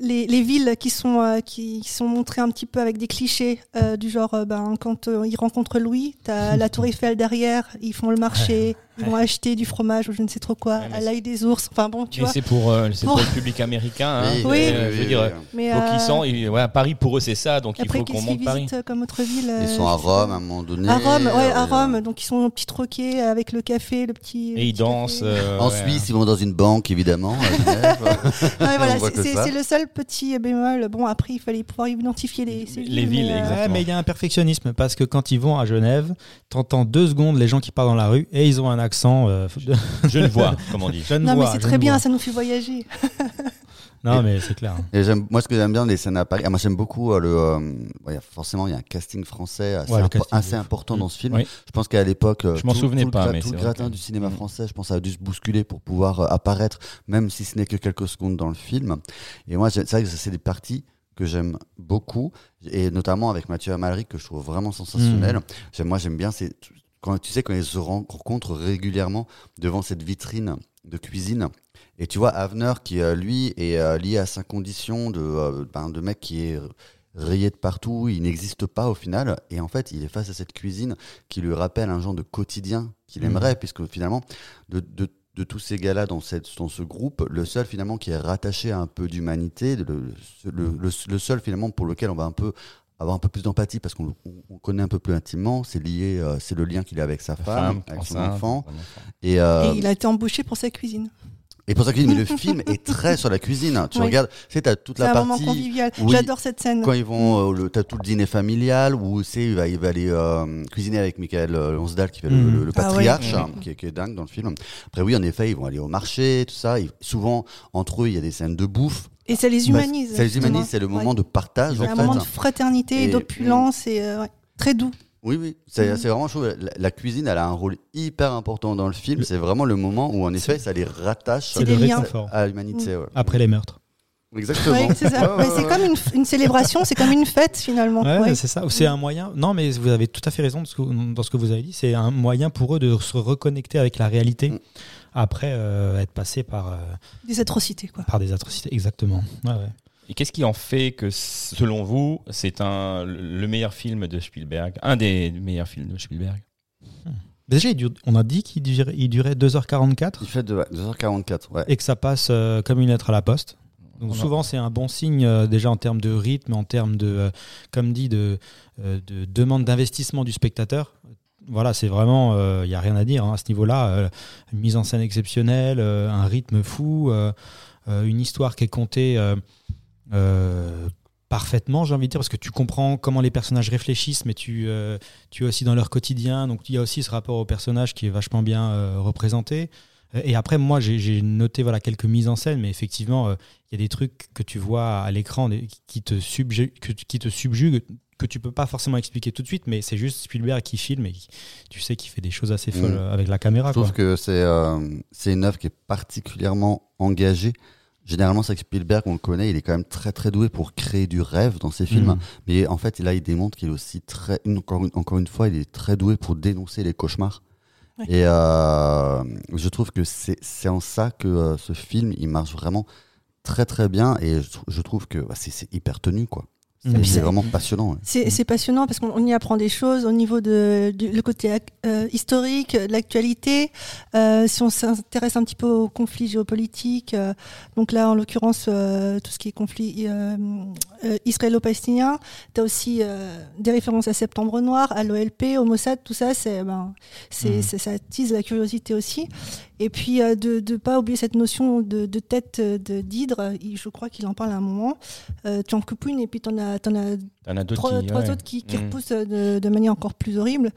les, les villes qui sont, euh, qui, sont montrées un petit peu avec des clichés euh, du genre euh, ben, quand ils rencontrent Louis, tu as la Tour Eiffel derrière, ils font le marché, ils vont acheter du fromage ou je ne sais trop quoi, Ouais, mais à l'œil des ours. Enfin bon, tu Mais vois. c'est pour, euh, c'est pour Pour- le public américain. hein. Oui. Euh, je veux dire, Mais faut euh, ils- ouais, Paris pour eux c'est ça, donc il après, faut qu'on qu'ils monte Paris. visitent comme autre ville Ils euh, sont à je. Rome à un moment donné. À Rome, ouais, à euh, Rome. Donc ils sont au petit troquet avec le café, le petit. le Et ils dansent. euh, En ouais. Suisse, ils vont dans une banque, évidemment. à Genève. Ouais, voilà, c'est le seul petit bémol. Bon, après, il fallait pouvoir identifier les, Les villes, mais, euh, exactement. Ouais, mais il y a un perfectionnisme parce que quand ils vont à Genève, t'entends deux secondes les gens qui parlent dans la rue et ils ont un accent. Euh, Je ne vois, comme on dit. Je ne Non, mais vois, c'est je très bien, vois. ça nous fait voyager. Non, mais c'est clair. Et moi, ce que j'aime bien des scènes à Paris, ah, moi j'aime beaucoup euh, le. euh, ouais, forcément, il y a un casting français assez, Ouais, le impo- casting assez de ouf. important dans ce film. Oui. Je pense qu'à l'époque, euh, Je m'en tout- souvenais tout le pas, mais tout c'est le gratin que- du cinéma Mm. français, je pense, a dû se bousculer pour pouvoir euh, apparaître, même si ce n'est que quelques secondes dans le film. Et moi, c'est vrai que c'est des parties que j'aime beaucoup, et notamment avec Mathieu Amalric que je trouve vraiment sensationnel. Mm. Moi, j'aime bien c'est quand tu sais quand ils se rencontrent régulièrement devant cette vitrine de cuisine. Et tu vois, Avner, qui euh, lui est euh, lié à sa condition de, euh, ben, de mec qui est rayé de partout, il n'existe pas au final. Et en fait, il est face à cette cuisine qui lui rappelle un genre de quotidien qu'il Mhm. aimerait, puisque finalement, de, de- de tous ces gars-là dans, cette, dans ce groupe, le seul finalement qui est rattaché à un peu d'humanité, le, le, le- le seul finalement pour lequel on va un peu avoir un peu plus d'empathie parce qu'on le- connaît un peu plus intimement, c'est lié, euh, c'est le lien qu'il a avec sa femme, avec son enceinte, enfant. Et, euh, Et il a été embauché pour sa cuisine. et pour ça que mais le film est très sur la cuisine. Tu Oui. regardes, tu sais, t'as toute la un partie convivial. J'adore cette scène. quand ils vont, euh, le, t'as tout le dîner familial où c'est, il va, il va aller euh, cuisiner avec Michael Lonsdal qui fait le- le, le Ah ouais. patriarche, hein, qui, est, qui est dingue dans le film. Après oui, en effet, ils vont aller au marché, tout ça. Ils- souvent entre eux, il y a des scènes de bouffe. Et ça les humanise. Bah, ça les humanise, c'est le moment Ouais. de partage. C'est en un fait. moment de fraternité, Et- d'opulence et euh, ouais, très doux. Oui, oui, c'est c'est vraiment chaud. La, la cuisine, elle a un rôle hyper important dans le film. C'est vraiment le moment où, en effet, ça les rattache le à l'humanité. ouais. Après les meurtres. Exactement. Ouais, c'est. Ouais, comme une, une célébration, c'est comme une fête finalement. Ouais, Ouais. c'est ça. C'est un moyen. Non, mais vous avez tout à fait raison de ce que- dans ce que vous avez dit. C'est un moyen pour eux de se reconnecter avec la réalité Mm. Après euh, être passé par, euh, Des atrocités quoi. par des atrocités. Exactement. Ouais, ouais. Et qu'est-ce qui en fait que, selon vous, c'est un le meilleur film de Spielberg, un des meilleurs films de Spielberg? Déjà, il dure- on a dit qu'il durait, il durait 2h44 Il fait de, ouais, 2h44, ouais. et que ça passe euh, comme une lettre à la poste. Donc souvent c'est un bon signe euh, déjà en termes de rythme, en termes de, euh, comme dit, de, euh, de demande d'investissement du spectateur. Voilà, c'est vraiment, il n'y a rien à dire hein, à ce niveau-là. euh, une mise en scène exceptionnelle, euh, un rythme fou, euh, euh, une histoire qui est contée euh, euh, parfaitement, j'ai envie de dire, parce que tu comprends comment les personnages réfléchissent, mais tu, euh, tu es aussi dans leur quotidien. Donc il y a aussi ce rapport au personnage qui est vachement bien euh, représenté. Et après, moi, j'ai noté voilà, quelques mises en scène, mais effectivement, euh, il y a des trucs que tu vois à l'écran qui qui te subjuguent, que tu peux pas forcément expliquer tout de suite, mais c'est juste Spielberg qui filme et qui- tu sais qu'il fait des choses assez folles euh, avec la caméra. Je trouve quoi. que c'est euh, c'est une œuvre qui est particulièrement engagée. Généralement, c'est que Spielberg, on le connaît, il est quand même très très doué pour créer du rêve dans ses films. Mhm. Mais en fait, là, il démontre qu'il est aussi très, encore, une, encore une fois, il est très doué pour dénoncer les cauchemars. Ouais. Et euh, je trouve que c'est en ça que euh, ce film, il marche vraiment très très bien. Et je, trou- je trouve que bah, c'est c'est hyper tenu, quoi. C'est vraiment passionnant. ouais. C'est passionnant parce qu'on on y apprend des choses au niveau de, du le côté euh, historique, de l'actualité. Euh, si on s'intéresse un petit peu aux conflits géopolitiques, euh, donc là en l'occurrence euh, tout ce qui est conflit euh, euh, israélo-palestinien, tu as aussi euh, des références à Septembre Noir, à l'OLP, au Mossad, tout ça, c'est ben, c'est- ça attise la curiosité aussi. Et puis euh, de ne pas oublier cette notion de, de tête euh, de d'hydre, il- je crois qu'il en parle à un moment. Euh, tu en coupes une et puis tu en as, t'en as T'en as d'autres trois, qui. trois ouais. autres qui, qui Mm. repoussent de, de manière encore plus horrible.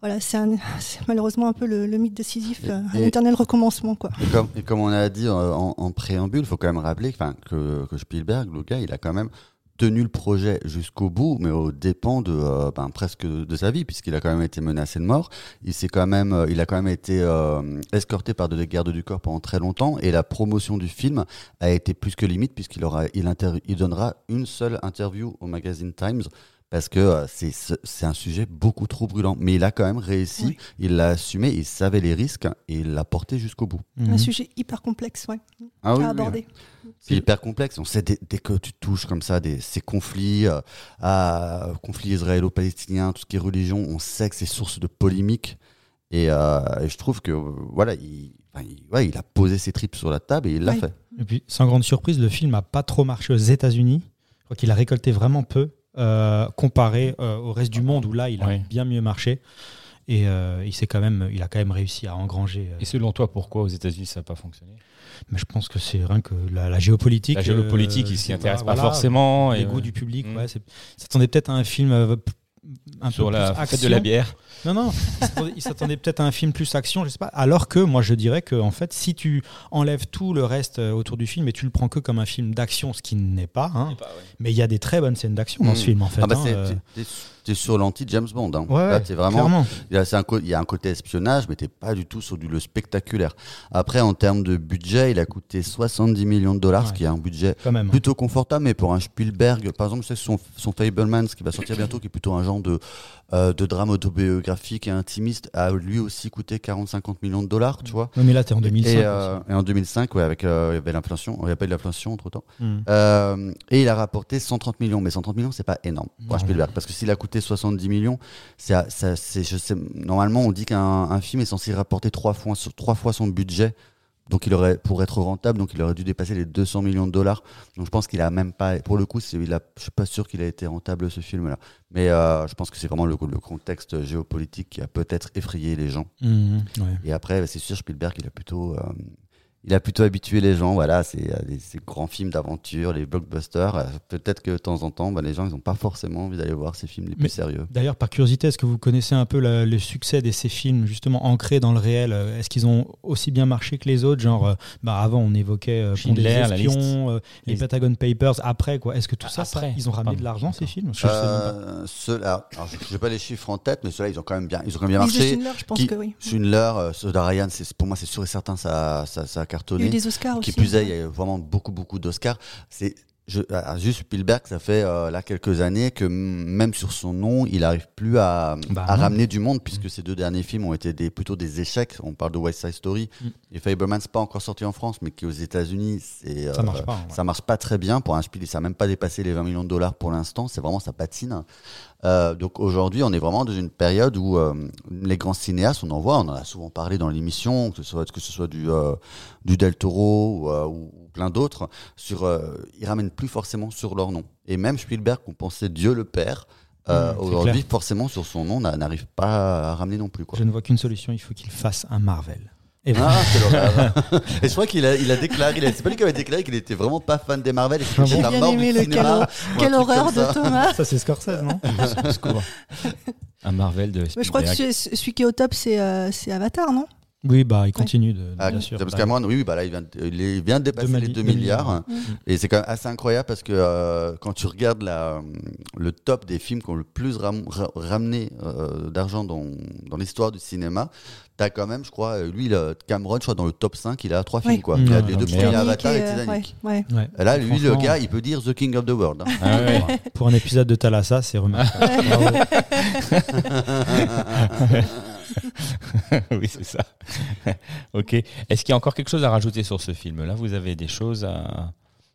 Voilà, c'est un- c'est malheureusement un peu le, le mythe de Sisyphe, Et- euh, un et- éternel recommencement. Quoi. Et comme, et comme on a dit euh, en, en préambule, il faut quand même rappeler que Spielberg, le gars, il a quand même tenu le projet jusqu'au bout, mais au dépens de euh, ben, presque de, sa vie, puisqu'il a quand même été menacé de mort. Il s'est quand même, euh, a quand même été euh, escorté par des gardes du corps pendant très longtemps, et la promotion du film a été plus que limite, puisqu'il aura, donnera une seule interview au magazine Times. Parce que euh, c'est c'est un sujet beaucoup trop brûlant. Mais il a quand même réussi, Oui. il l'a assumé, il savait les risques et il l'a porté jusqu'au bout. Un Mhm. sujet hyper complexe ouais, Ah à oui, oui, aborder. c'est hyper complexe. On sait dès, dès que tu touches comme ça des, ces conflits, euh, à conflits israélo-palestiniens, tout ce qui est religion, on sait que c'est source de polémique. Et, euh, et je trouve que euh, voilà, il, enfin, il- ouais, il a posé ses tripes sur la table et il l'a fait. Et puis, sans grande surprise, le film n'a pas trop marché aux États-Unis. Je crois qu'il a récolté vraiment peu euh, comparé euh, au reste du monde où là, il a bien mieux marché. Et euh, il, s'est quand même, il a quand même réussi à engranger. euh, Et selon toi, pourquoi aux États-Unis ça n'a pas fonctionné? Mais je pense que c'est rien que la, la géopolitique. La géopolitique, ils s'y intéressent voilà, pas forcément. Les et, goûts du public. Mm. Ouais, ils s'attendaient peut-être à un film un Sur peu la plus fête de la bière. Non, non, ils s'attendaient- ils s'attendaient peut-être à un film plus action, je sais pas. Alors que moi, je dirais que en fait, si tu enlèves tout le reste euh, autour du film et tu le prends que comme un film d'action, ce qui n'est pas, hein, mais il y a des très bonnes scènes d'action dans ce film en fait. Ah bah hein, c'est- euh, t'es sur l'anti-James Bond. Hein. ouais, Là, vraiment, clairement. il y, a, un co- il y a un côté espionnage, mais t'es pas du tout sur du le spectaculaire. Après, en termes de budget, il a coûté 70 millions de dollars, ce qui est un budget même. hein. plutôt confortable, mais pour un Spielberg, par exemple, c'est son, son Fablemans qui va sortir bientôt, qui est plutôt un genre de, euh, de drame autobiographique et intimiste, a lui aussi coûté 40-50 millions de dollars, tu vois. Ouais, mais là, t'es en 2005. Et, euh, et en 2005, ouais, avec euh, il y avait l'inflation, il n'y a pas eu de l'inflation entre temps. Mm. Euh, et il a rapporté 130 millions, mais 130 millions, c'est pas énorme pour Non. Spielberg, parce que s'il a coûté 70 millions, ça, je sais, normalement on dit qu'un un film est censé rapporter trois fois, trois fois son budget. Donc il aurait, pour être rentable, donc il aurait dû dépasser les 200 millions de dollars. Donc je pense qu'il a même pas, pour le coup, c'est, il a, je suis pas sûr qu'il a été rentable ce film-là. Mais euh, je pense que c'est vraiment le, le contexte géopolitique qui a peut-être effrayé les gens. Mm, ouais. Et après, c'est sûr, Spielberg, il a plutôt, euh, il a plutôt habitué les gens. Voilà, c'est euh, les- ces grands films d'aventure, les blockbusters. Euh, Peut-être que de temps en temps, bah, les gens, ils n'ont pas forcément envie d'aller voir ces films les plus sérieux. D'ailleurs, par curiosité, est-ce que vous connaissez un peu la- le succès de ces films justement ancrés dans le réel? Euh, Est-ce qu'ils ont aussi bien marché que les autres? Genre, bah, avant, on évoquait euh, Pont des Schindler, la espions, euh, les Les- Pentagon Papers. Après, quoi Est-ce que tout Ah, ça, ça- après. ils ont ramené Pardon. de l'argent ces films? Je sais même pas. Euh, ceux-là, je n'ai pas les chiffres en tête, mais ceux-là, ils ont quand même bien, ils ont quand même bien marché. Schindler, je pense Qui- que oui. Schindler, euh, ceux d'Ariane, c'est pour moi, c'est sûr et certain, ça, ça, ça a Il y a cartonné. eu des Oscars Qui aussi. plus est, il y a eu vraiment beaucoup, beaucoup d'Oscars. C'est je, ah, juste Spielberg, ça fait euh, là quelques années que même sur son nom, il n'arrive plus à, Bah à ramener du monde, puisque ces deux derniers films ont été des, plutôt des échecs. On parle de West Side Story Mm. et Fableman, c'est pas encore sorti en France, mais qui aux États-Unis, c'est Ça euh, marche pas. ouais. ça marche pas très bien pour un Spielberg. Ça n'a même pas dépassé les 20 millions de dollars pour l'instant. C'est vraiment ça patine. Euh, donc aujourd'hui, on est vraiment dans une période où euh, les grands cinéastes, on en voit, on en a souvent parlé dans l'émission, que ce soit que ce soit du euh, du Del Toro ou, ou plein d'autres, sur ils ramènent plus forcément sur leur nom. Et même Spielberg, qu'on pensait Dieu le Père. euh, aujourd'hui, forcément, sur son nom, n'a- n'arrive pas à ramener non plus. Quoi. Je ne vois qu'une solution il faut qu'il fasse un Marvel. Et voilà. Ah, c'est l'horreur. Et je crois qu'il a, il a déclaré, il a- c'est pas lui qui avait déclaré qu'il était vraiment pas fan des Marvel et qu'il Ah était bon la J'ai bien mort aimé du le cinéma. ou un Quelle horreur de ça. Thomas Ça, c'est Scorsese, non. Un Marvel de Mais Je crois que celui qui est au top, c'est euh, c'est Avatar, non? Oui, bah, il continue de. Ah, bien sûr. James Bah, Cameron, oui, oui, bah là, il vient, de, il vient de dépasser les mali- 2 deux milliards. Mm. Et c'est quand même assez incroyable parce que euh, quand tu regardes la, le top des films qui ont le plus ram- ra- ramené euh, d'argent dans, dans l'histoire du cinéma, t'as quand même, je crois, euh, lui, le Cameron, je crois, dans le top 5, il a trois films. Quoi. Mm. Il a Ah, les deux merde. premiers Avatar et Titanic. ouais, ouais. Ouais. Et là, lui, le gars, il peut dire The King of the World. hein. Ah ouais. Pour un épisode de Thalassa, c'est remarquable. Oui, c'est ça. ok. Est-ce qu'il y a encore quelque chose à rajouter sur ce film Là, vous avez des choses à...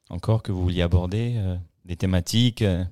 encore que vous vouliez aborder euh, Des thématiques? Euh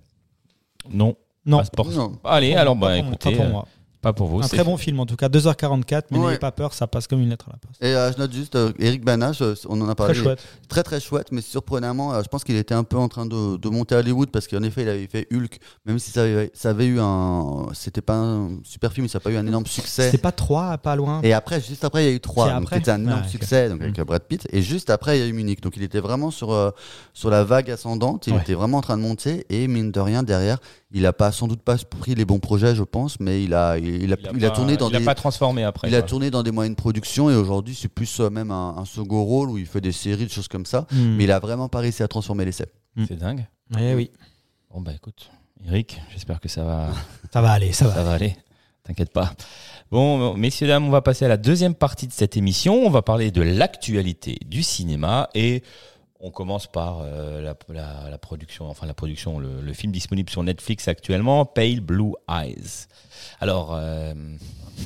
Non. Non. Pas pour- Non. Allez, alors bah pas pour- écoutez, pas pour euh, moi. Pas pour vous. Un très bon film en tout cas, 2h44, mais Ouais. n'ayez pas peur, ça passe comme une lettre à la poste. Et euh, je note juste euh, Eric Bana, je- on en a Très parlé. chouette. Très très chouette, mais surprenamment, euh, je pense qu'il était un peu en train de, de monter à Hollywood parce qu'en effet, il avait fait Hulk, même si ça avait, ça avait eu un. C'était pas un super film, ça n'a pas eu un énorme succès. C'est pas 3, pas loin. Et après, juste après, il y a eu 3, C'est donc après qui était un énorme succès donc avec euh, Brad Pitt. Et juste après, il y a eu Munich. Donc il était vraiment sur, euh, sur la vague ascendante. Il Ouais. était vraiment en train de monter. Et mine de rien, derrière, il a pas, sans doute pas pris les bons projets, je pense, mais il a, il, il a, il a tourné dans il a des. pas transformé après. Il a tourné dans des moyens de production et aujourd'hui c'est plus euh, même un, un second rôle où il fait des séries, des choses comme ça. Hmm. Mais il a vraiment pas réussi à transformer l'essai. C'est dingue. Eh oui, Bon bah écoute, Eric, j'espère que ça va, ça va aller, ça va. ça va aller. T'inquiète pas. Bon, messieurs dames, on va passer à la deuxième partie de cette émission. On va parler de l'actualité du cinéma et on commence par euh, la, la- la production, enfin la production, le, le film disponible sur Netflix actuellement, Pale Blue Eyes. Alors, euh,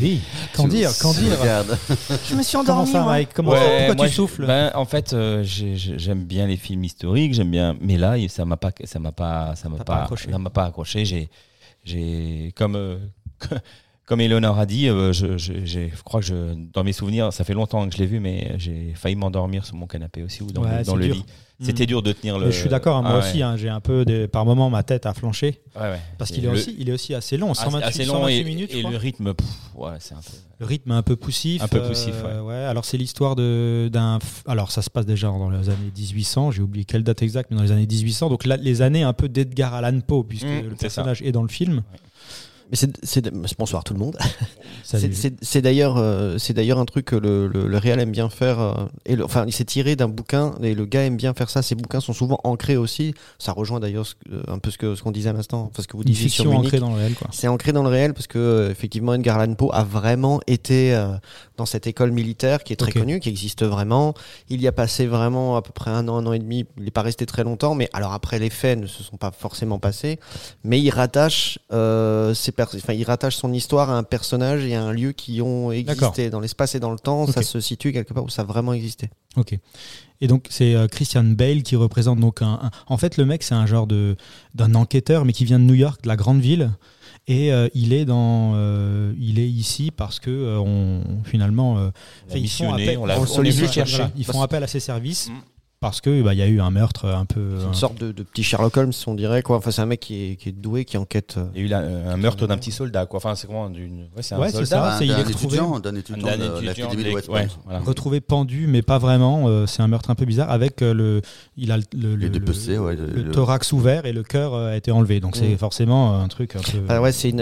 Oui, qu'en dire, qu'en dire Regarde. Je me suis Comment endormie. ça. Mike Comment Ouais, Pourquoi moi, tu souffles? ben, En fait, euh, j'ai- j'ai- j'aime bien les films historiques, j'aime bien, mais là, ça m'a pas, ça m'a pas, ça m'a pas, pas accroché. ça m'a pas accroché. J'ai, j'ai, comme, comme Eleonore a dit, euh, je, je, j'ai- je crois que je, dans mes souvenirs, ça fait longtemps que je l'ai vu, mais j'ai failli m'endormir sur mon canapé aussi ou dans, Ouais, le, dans lit. C'était Mm. dur de tenir le. Mais Je suis d'accord, hein, moi Ah, aussi, ouais. hein, j'ai un peu, par moment, ma tête a flanché. Ouais, ouais. Parce qu'il est, le- aussi, il est aussi assez long, assez- 128, assez long 128 et, minutes. et le rythme, pff, c'est un peu. Le rythme un peu poussif. Un peu poussif, euh, ouais. Alors c'est l'histoire de d'un. Alors ça se passe déjà dans les années 1800. J'ai oublié quelle date exacte, mais dans les années 1800. Donc là, les années un peu d'Edgar Allan Poe, puisque Mmh, le ça. personnage est dans le film. Mais c'est, c'est- bonsoir tout le monde. C'est, d'ailleurs, euh, c'est d'ailleurs un truc que le, le, le réal aime bien faire. euh, et le- enfin, il s'est tiré d'un bouquin et le gars aime bien faire ça. Ces bouquins sont souvent ancrés aussi. Ça rejoint d'ailleurs que- un peu ce que ce qu'on disait à l'instant, enfin ce que vous disiez sur Munich. ancrée dans le réel, quoi. C'est ancré dans le réel parce que euh, effectivement Edgar Allan Poe a vraiment été euh, dans cette école militaire qui est très connue, qui existe vraiment. Il y a passé vraiment à peu près un an, un an et demi. Il n'est pas resté très longtemps, mais alors après les faits ne se sont pas forcément passés. Mais il rattache, euh, ses enfin il rattache son histoire à un personnage et à un lieu qui ont existé dans l'espace et dans le temps. Ça se situe quelque part où ça a vraiment existé. Ok. Et donc c'est euh, Christian Bale qui représente donc un, un- En fait, le mec c'est un genre de d'un enquêteur, mais qui vient de New York, de la grande ville. Et euh, il est dans, euh, il est ici parce que euh, on finalement, euh, On ils font missionné, appel- on chercher. voilà, ils font appel à ses services Mm. Parce que bah, il y a eu un meurtre un peu. C'est euh, une sorte de, de petit Sherlock Holmes, on dirait quoi. Enfin, c'est un mec qui est, qui est doué, qui enquête. euh, Il y a eu la- un meurtre d'un petit soldat, quoi. Enfin, c'est comment d'une. Ouais, c'est un Ouais, ça. Un- c'est- il est d'un retrouvé- étudiant, d'un étudiant D'un de étudiant l'Académie de- de West ouais, Point. voilà. retrouvé pendu, mais pas vraiment. euh, c'est un meurtre un peu bizarre avec euh, le, il a le, le, Les le- dépecés, ouais, le le- le- thorax ouvert et le cœur euh, a été enlevé. Donc c'est Mm. forcément un truc un peu. Ah ouais, c'est une,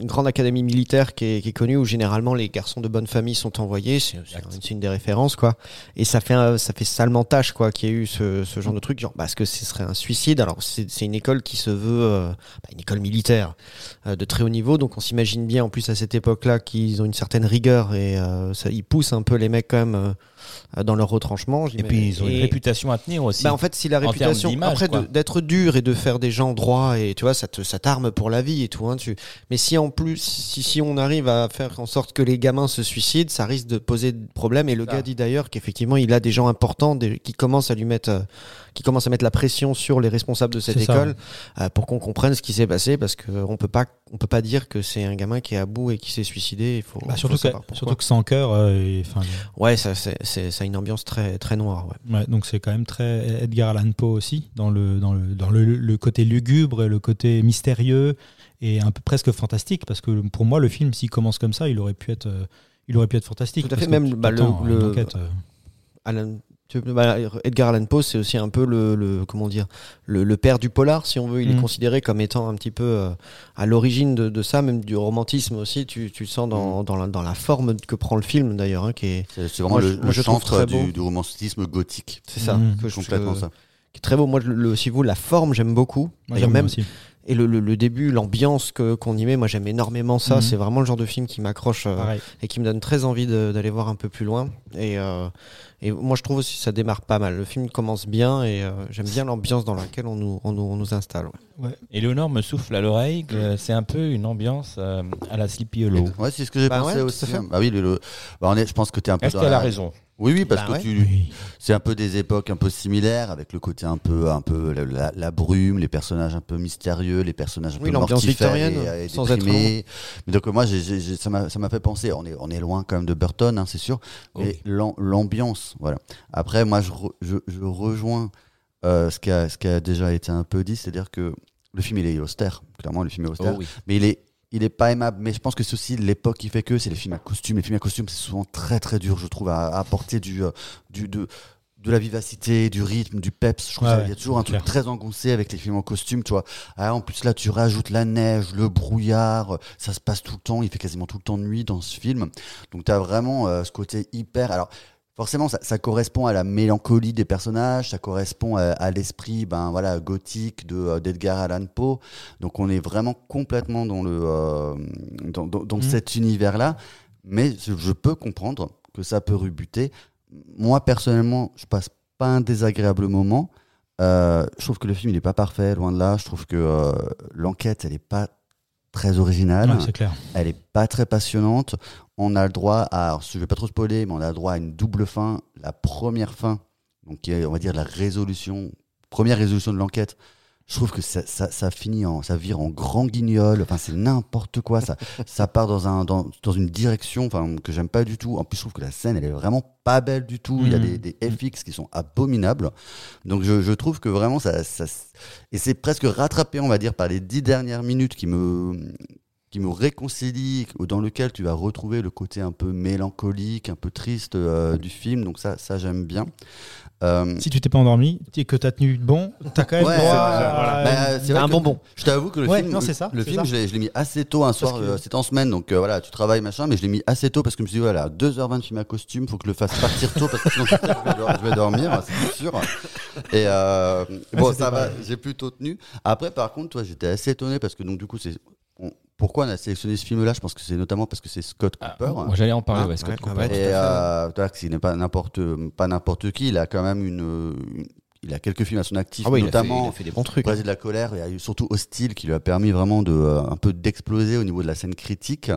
une grande académie militaire qui est, qui est connue où généralement les garçons de bonne famille sont envoyés. C'est une des références quoi. Et ça fait un- ça fait salement tâche quoi qu'il y ait eu ce, genre de truc genre parce que ce serait un suicide. Alors c'est une école qui se veut euh, bah, une école militaire euh, de très haut niveau. Donc on s'imagine bien en plus à cette époque-là qu'ils ont une certaine rigueur et euh, ils poussent un peu les mecs quand même dans leur retranchement. Et puis, ils ont une réputation à tenir aussi. bah en fait, si la réputation, après d'être dur et de faire des gens droits et tu vois, ça te ça t'arme pour la vie et tout. Hein, tu... Mais si en plus, si, si on arrive à faire en sorte que les gamins se suicident, ça risque de poser de problèmes. Et le Ça. gars dit d'ailleurs qu'effectivement, il a des gens importants des- qui commencent à lui mettre, euh, qui commencent à mettre la pression sur les responsables de cette école euh, pour qu'on comprenne ce qui s'est passé parce que on peut pas, on peut pas dire que c'est un gamin qui est à bout et qui s'est suicidé. Il faut, Bah, faut surtout, que, surtout que sans cœur. euh, et, Ouais, ça, c'est, c'est, ça a une ambiance très, très noire. Ouais. ouais, donc c'est quand même très Edgar Allan Poe aussi dans le dans le dans le, le côté lugubre, et le côté mystérieux et un peu presque fantastique parce que pour moi le film s'il commence comme ça, il aurait pu être euh, il aurait pu être fantastique. Tout à fait, même, bah, le- le- euh, Alan, bah, Edgar Allan Poe, c'est aussi un peu le, le- comment dire, le, le père du polar, si on veut. Il est Mhm. considéré comme étant un petit peu euh, à l'origine de, de ça, même du romantisme aussi. Tu, tu le sens dans, dans, la, dans la forme que prend le film d'ailleurs, hein, qui est, C'est vraiment Moi, je- le, moi, le centre du, du romantisme gothique. c'est ça, Mhm. que je- Complètement que- ça. qui est très beau. Moi, le, le- si vous, la forme, j'aime beaucoup. moi, même aussi. Et le, le, le début, l'ambiance que qu'on y met, moi, j'aime énormément ça. Mhm. C'est vraiment le genre de film qui m'accroche. euh, et qui me donne très envie de- d'aller voir un peu plus loin. Et, euh, et moi, je trouve aussi que ça démarre pas mal. Le film commence bien et euh, j'aime bien l'ambiance dans laquelle on nous, on nous, on nous installe. ouais. Éléonore me souffle à l'oreille que c'est un peu une ambiance euh, à la Sleepy Hollow. Ouais, c'est ce que j'ai Bah pensé ouais, aussi. fait. Bah oui, le, le- bah on est, je pense que tu es un peu Est-ce qu'elle a raison? Oui, oui, parce Bah que ouais. tu, c'est un peu des époques un peu similaires, avec le côté un peu, un peu la, la- la brume, les personnages un peu mystérieux, les personnages un Oui, peu l'ambiance mortifères victorienne, et, et sans être déprimés. Mais donc moi, ça m'a, ça m'a fait penser. On est, on est loin quand même de Burton, hein, c'est sûr, mais l'am- l'ambiance, voilà. Après, moi, je, re- je, je rejoins euh, ce qui a, ce qui a déjà été un peu dit, c'est-à-dire que le film il est austère, clairement, le film est austère Oh oui. mais il est il est pas aimable mais je pense que c'est aussi l'époque qui fait que c'est les films à costume les films à costume c'est souvent très très dur je trouve à, à apporter du, euh, du de de la vivacité, du rythme, du peps. Je trouve Ouais, y a toujours un truc très engoncé avec les films en costume, tu vois. Ah, en plus là, tu rajoutes la neige, le brouillard, ça se passe tout le temps, il fait quasiment tout le temps de nuit dans ce film. Donc tu as vraiment euh, ce côté hyper. Alors forcément, ça, ça correspond à la mélancolie des personnages, ça correspond à, à l'esprit, ben voilà, gothique de euh, d'Edgar Allan Poe. Donc on est vraiment complètement dans le euh, dans, dans- dans Mhm. cet univers-là. Mais je, peux comprendre que ça peut rebuter. Moi personnellement, je passe pas un désagréable moment. Euh, je trouve que le film il est pas parfait, loin de là. Je trouve que euh, l'enquête elle est pas très originale. Ouais, c'est clair. Elle est pas très passionnante. On a le droit à, alors, je vais pas trop spoiler, mais on a le droit à une double fin. La première fin, donc qui est, on va dire la résolution, première résolution de l'enquête. Je trouve que ça, ça, ça finit en, ça vire en grand guignol. Enfin, c'est n'importe quoi. Ça, ça part dans un, dans, dans une direction, enfin, que j'aime pas du tout. En plus, je trouve que la scène, elle est vraiment pas belle du tout. Il y a Mhm. des, des FX qui sont abominables. Donc, je, je trouve que vraiment, ça, ça, et c'est presque rattrapé, on va dire, par les dix dernières minutes qui me, qui me réconcilie, dans lequel tu vas retrouver le côté un peu mélancolique, un peu triste euh, du film. Donc ça, ça j'aime bien. Euh, Si tu t'es pas endormi et que t'as tenu bon, t'as quand même Ouais, droit c'est à- voilà. Bah, vrai un bonbon. Je t'avoue que le Ouais, film, non, c'est ça, le film, ça. je l'ai, mis assez tôt un soir. que- euh, C'était en semaine, donc euh, voilà, tu travailles machin, mais je l'ai mis assez tôt parce que je me suis dit voilà, 2h20 de film à costume, faut que je le fasse partir tôt parce que sinon je, vais dor- je vais dormir, c'est sûr. Et euh, bon, ça va, j'ai plutôt tenu. Après, par contre, toi, j'étais assez étonné parce que donc du coup, c'est on- pourquoi on a sélectionné ce film-là? Je pense que c'est notamment parce que c'est Scott Ah, Cooper. moi, j'allais en parler, Hein ouais, Scott Ouais, Cooper. ouais, Et euh, n'est pas n'importe pas n'importe qui, il a quand même une, une- il a quelques films à son actif, Ah oui, il a fait- notamment il a fait des bons trucs. Brésil de la colère, il y a eu surtout Hostile qui lui a permis vraiment de euh, un peu d'exploser au niveau de la scène critique.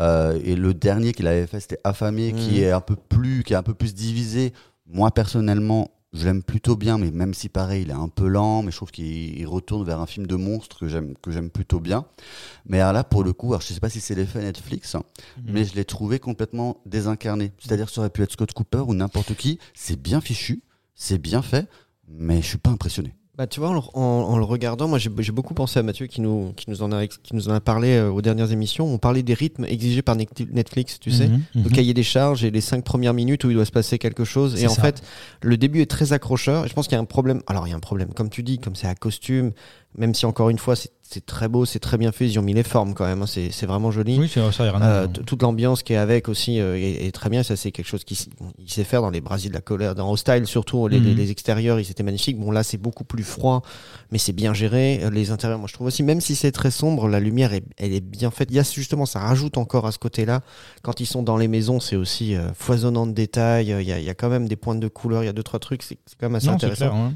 Euh, et le dernier qu'il avait fait, c'était Affamé, qui est un peu plus, qui est un peu plus divisé. Moi personnellement, je l'aime plutôt bien, mais même si pareil, il est un peu lent, mais je trouve qu'il il retourne vers un film de monstre que j'aime que j'aime plutôt bien. Mais alors là, pour le coup, alors je sais pas si c'est l'effet Netflix, hein, mais je l'ai trouvé complètement désincarné. C'est-à-dire que ça aurait pu être Scott Cooper ou n'importe qui. C'est bien fichu, c'est bien fait, mais je suis pas impressionné. Bah, tu vois, en, le- en- en le regardant, moi j'ai j'ai beaucoup pensé à Mathieu qui nous, qui nous, en, a, qui nous en a parlé euh, aux dernières émissions. On parlait des rythmes exigés par Net- Netflix, tu sais. Mhm, Le mhm. cahier des charges et les cinq premières minutes où il doit se passer quelque chose. Et en fait, le début est très accrocheur. Et je pense qu'il y a un problème. Alors, il y a un problème. Comme tu dis, comme c'est à costume, même si encore une fois, c'est très beau, c'est très bien fait. Ils ont mis les formes quand même. hein. C'est vraiment joli. Oui, c'est ça, y a rien à Euh, toute l'ambiance qui est avec aussi euh, est, est très bien. Ça, c'est quelque chose qu'il il sait faire dans les Brasiles de la colère, dans Hostile surtout. Les, Mhm. les- les extérieurs, ils étaient magnifiques. Bon, là, c'est beaucoup plus froid, mais c'est bien géré. Euh, Les intérieurs, moi, je trouve aussi, même si c'est très sombre, la lumière, est, elle est bien faite. Il y a justement, ça rajoute encore à ce côté-là. Quand ils sont dans les maisons, c'est aussi euh, foisonnant de détails. Il y, a, il y a quand même des pointes de couleur. Il y a deux, trois trucs. C'est quand même assez Non, intéressant. clair. hein.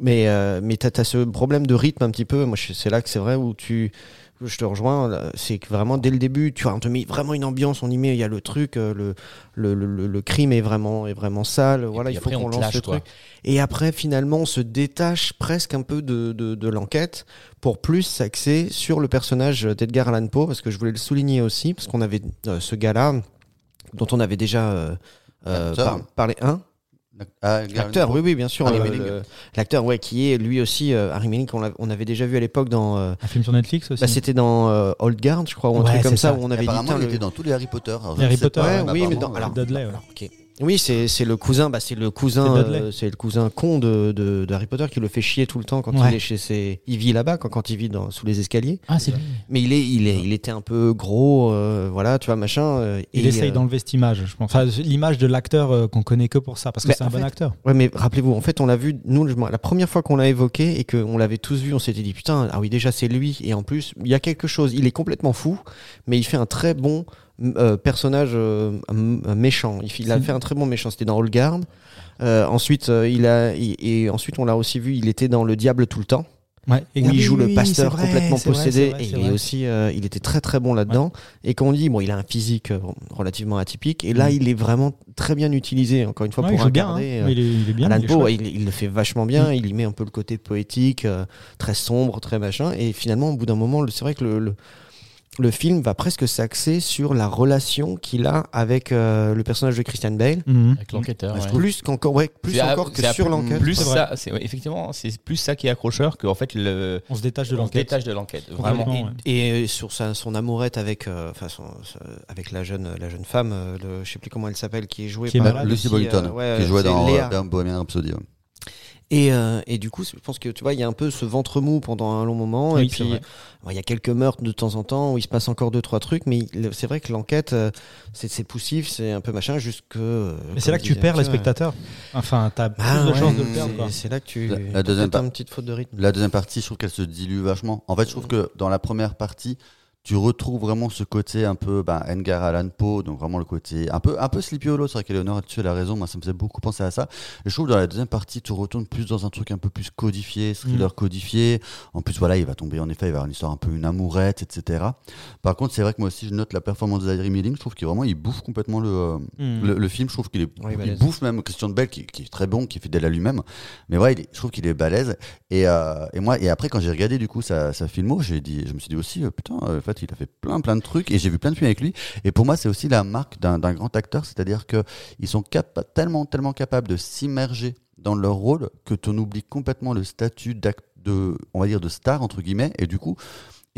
Mais, mais t'as as ce problème de rythme un petit peu. Moi, c'est là que c'est vrai où tu. où Je te rejoins, c'est que vraiment dès le début, tu vois, on te met vraiment une ambiance, on y met, il y a le truc, euh, le, le, le, le crime est vraiment, est vraiment sale, voilà, il faut qu'on lance lâche, le quoi. truc. Et après, finalement, on se détache presque un peu de, de, de l'enquête pour plus s'axer sur le personnage d'Edgar Allan Poe, parce que je voulais le souligner aussi, parce qu'on avait euh, ce gars-là, dont on avait déjà euh, euh, par- parlé, un L'acteur, oui, oui, bien sûr. Harry euh, L'acteur, ouais, qui est lui aussi euh, Harry Melling, on avait déjà vu à l'époque dans. euh, Un film sur Netflix aussi. bah, c'était dans euh, Old Guard, je crois, ou un Ouais, truc comme ça, ça. où on avait dit. Apparemment, il était dans tous les Harry Potter. Alors, Harry Potter, pas, ouais, mais oui, mais dans- alors, Dudley, ouais. Ok. Oui, c'est le cousin, bah, c'est le cousin, C'est euh, le cousin con de, de, de Harry Potter qui le fait chier tout le temps quand Ouais. il est chez ses. Il vit là-bas quand, quand il vit dans, sous les escaliers. Ah, c'est lui. Mais il est, il est, il était un peu gros, euh, voilà, tu vois, machin. euh, Il et, essaye d'enlever cette image, je pense. Enfin, l'image de l'acteur qu'on connaît que pour ça, parce que c'est un bon acteur. Ouais, mais rappelez-vous, en fait, on l'a vu, nous, la première fois qu'on l'a évoqué et qu'on l'avait tous vu, on s'était dit, putain, ah oui, déjà, c'est lui. Et en plus, il y a quelque chose, il est complètement fou, mais il fait un très bon euh, personnage euh, m- méchant. Il, a fait un très bon méchant. C'était dans All Guard. Euh, ensuite, euh, il a, il- et ensuite, on l'a aussi vu, il était dans Le Diable tout le temps. Ouais, où il joue oui, le pasteur vrai, complètement vrai, possédé vrai, et il est aussi euh, il était très très bon là-dedans et quand on dit bon il a un physique euh, relativement atypique et là Mm. il est vraiment très bien utilisé encore une fois Ouais, pour incarner hein. euh, il, il est bien. Alan il est Poe, chouette. il, il le fait vachement bien, Mm. il y met un peu le côté poétique, euh, très sombre, très machin, et finalement, au bout d'un moment, c'est vrai que le, le, le film va presque s'axer sur la relation qu'il a avec euh, le personnage de Christian Bale, Mhm. Avec l'enquêteur. Ouais, je plus qu'encore, ouais, plus encore que sur l'enquête. Plus ça, c'est ouais, effectivement, c'est plus ça qui est accrocheur que en fait le On se détache de on se l'enquête. détache de l'enquête. Vraiment. Et euh, sur sa, son amourette avec, euh, enfin, son- avec la jeune, la jeune femme, euh, le, je sais plus comment elle s'appelle, qui est jouée Qui est par malade Lucy euh, ouais, qui jouait euh, dans Bohemian Rhapsody. Et, euh, et du coup, je pense que tu vois, il y a un peu ce ventre mou pendant un long moment. Oui, et puis, il y a quelques meurtres de temps en temps où il se passe encore deux, trois trucs. Mais c'est vrai que l'enquête, euh, c'est poussif, c'est un peu machin, jusque. euh, Mais c'est là que tu perds les spectateurs. Enfin, t'as plus Ah de ouais, chances de le perdre. C'est là que tu. La- la deuxième par- une petite faute de rythme. La deuxième partie, je trouve qu'elle se dilue vachement. En fait, je trouve que dans la première partie, tu retrouves vraiment ce côté un peu bah, Edgar Allan Poe, donc vraiment le côté un peu, un peu Sleepy Hollow. C'est vrai qu'Eleonore là-dessus, elle a raison. Moi, ça me faisait beaucoup penser à ça. Et je trouve que dans la deuxième partie, tu retournes plus dans un truc un peu plus codifié, thriller codifié. En plus, voilà, il va tomber en effet, il va avoir une histoire un peu une amourette, etc. Par contre, c'est vrai que moi aussi, je note la performance d'Adri Milling. Je trouve qu'il vraiment, il bouffe complètement le, euh, Mhm. le, le film. Je trouve qu'il est, il bouffe même Christian Bell, qui, qui est très bon, qui est fidèle à lui-même. Mais ouais, il est- je trouve qu'il est balèze. Et, euh, et moi, et après, quand j'ai regardé du coup sa, sa filmo, j'ai dit, je me suis dit aussi, euh, putain, euh, en fait, il a fait plein, plein de trucs, et j'ai vu plein de films avec lui. Et pour moi, c'est aussi la marque d'un grand acteur, c'est-à-dire que ils sont tellement, tellement capables de s'immerger dans leur rôle que tu oublies complètement le statut de, on va dire, de star entre guillemets, et du coup.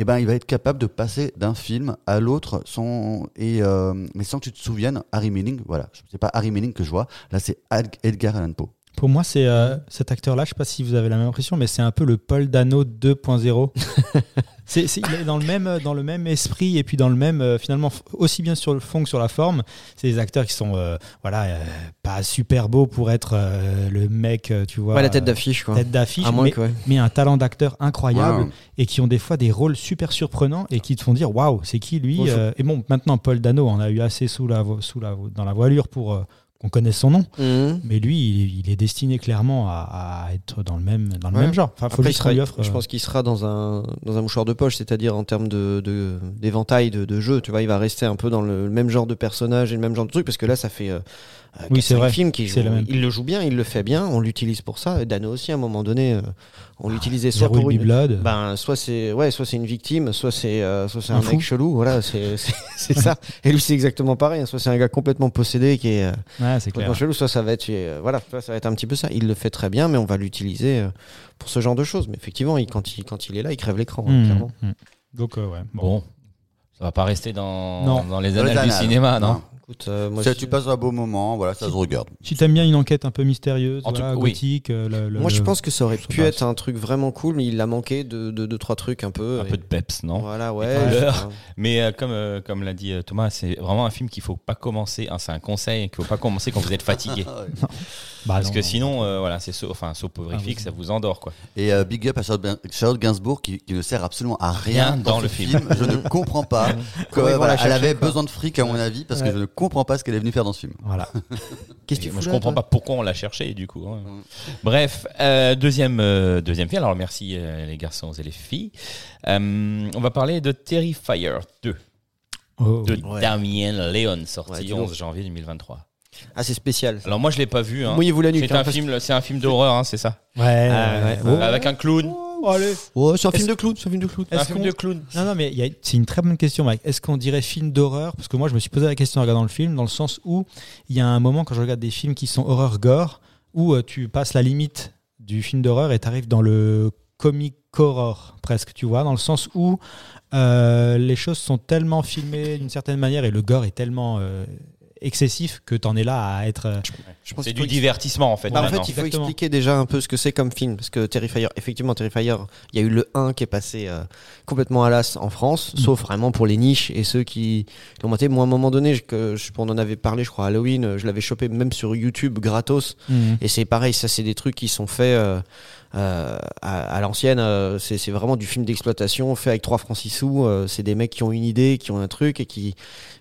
Eh ben, il va être capable de passer d'un film à l'autre sans et euh, mais sans que tu te souviennes Harry Milling voilà c'est pas Harry Milling que je vois là c'est Edgar Allan Poe Pour moi, c'est euh, cet acteur-là, je sais pas si vous avez la même impression, mais c'est un peu le Paul Dano 2.0. c'est, c'est- il est dans le même dans le même esprit et puis dans le même euh, finalement aussi bien sur le fond que sur la forme. C'est des acteurs qui sont euh, voilà euh, pas super beaux pour être euh, le mec, euh, tu vois, Ouais, la tête euh, d'affiche, quoi. tête d'affiche, mais, que, ouais. mais un talent d'acteur incroyable et qui ont des fois des rôles super surprenants et qui te font dire waouh, c'est qui lui Bon, euh, Et bon, maintenant Paul Dano, on a eu assez sous la sous la dans la voilure pour euh, qu'on connaisse son nom. Mhm. Mais lui, il est, il est destiné clairement à, à être dans le même, dans le Ouais. même genre. Enfin, faut Après, lui offre. je euh, pense qu'il sera dans un, dans un mouchoir de poche, c'est-à-dire en termes de, de- d'éventail de, de jeu. Tu vois, il va rester un peu dans le même genre de personnage et le même genre de truc, parce que là, ça fait euh, euh, Oui, quatre, c'est vrai. films qui joue. même. Il le joue bien, il le fait bien, on l'utilise pour ça. Dano aussi, à un moment donné, euh, on l'utilisait soit pour Be une, Blood. ben, soit c'est ouais, soit c'est une victime, soit c'est euh, soit c'est Un un, mec chelou. Voilà, c'est ça. Et lui, c'est exactement pareil. hein. Soit c'est un gars complètement possédé qui est euh, clair. complètement chelou, soit ça va être euh, voilà, ça va être un petit peu ça. Il le fait très bien, mais on va l'utiliser euh, pour ce genre de choses. Mais effectivement, il, quand il quand il est là, il crève l'écran, hein, Mmh, clairement. mmh. Donc, euh, ouais. Bon. Bon, ça va pas rester dans, dans les annales du cinéma, non, Écoute, euh, moi, Ça, je, tu passes un beau moment voilà ça se regarde Si t'aimes bien une enquête un peu mystérieuse, En tout- voilà, oui. gothique, euh, le- le- moi, je pense que ça aurait ça pu être un truc vraiment cool, mais il a manqué de deux, trois trucs un peu. Un et- peu de peps, non? Voilà, ouais. Mais euh, comme, euh, comme l'a dit Thomas, c'est vraiment un film qu'il faut pas commencer. hein, c'est un conseil qu'il faut pas commencer quand vous êtes fatigué. Bah Parce non, que non. sinon, euh, voilà, c'est enfin, soporifique, Ah, ça vous endort, quoi. Et euh, big up à Charlotte, Gainsbourg qui, qui ne sert absolument à rien, Rien dans, le film. Je ne comprends pas. elle avait besoin de fric à mon avis parce que je ne comprends pas ce qu'elle est venue faire dans ce film. Voilà. Qu'est-ce que tu Moi, fous je là, comprends pas pourquoi on l'a cherché, du coup. hein. Mm. Bref, euh, deuxième, euh, deuxième film. Alors, merci euh, les garçons et les filles. Euh, on va parler de Terrifier 2 Oh, de. Ouais. Damien Leone, sorti Ouais, dis donc. 11 janvier 2023. Ah, c'est spécial. Alors, moi, je l'ai pas vu. Hein. Mouillez-vous la nuque. C'est hein, un parce- c'est un film d'horreur, hein, c'est ça Ouais, ouais. oh. Avec un clown. Oh, allez. C'est un film de clown. C'est un film de clown. Un Est-ce film qu'on- de clown. Non, non, mais a- c'est une très bonne question, Mike. Est-ce qu'on dirait film d'horreur? Parce que moi, je me suis posé la question en regardant le film, dans le sens où il y a un moment, quand je regarde des films qui sont horreur gore, où euh, tu passes la limite du film d'horreur et tu arrives dans le comic horror, presque, tu vois, dans le sens où euh, les choses sont tellement filmées d'une certaine manière et le gore est tellement euh, excessif que tu en es là à être. euh, Je pense C'est du divertissement, en fait. Bah, en fait, il faut Exactement. expliquer déjà un peu ce que c'est comme film. Parce que Terrifier, effectivement, Terrifier, il y a eu le 1 qui est passé euh, complètement à l'as en France, Mm. sauf vraiment pour les niches et ceux qui l'ont maté. Moi, à un moment donné, je, que, je, on en avait parlé, je crois, à Halloween, je l'avais chopé même sur YouTube gratos. Et c'est pareil, ça, c'est des trucs qui sont faits euh, à, à l'ancienne. euh, c'est c'est vraiment du film d'exploitation fait avec 3 francs 6 sous. euh, c'est des mecs qui ont une idée, qui ont un truc et qui,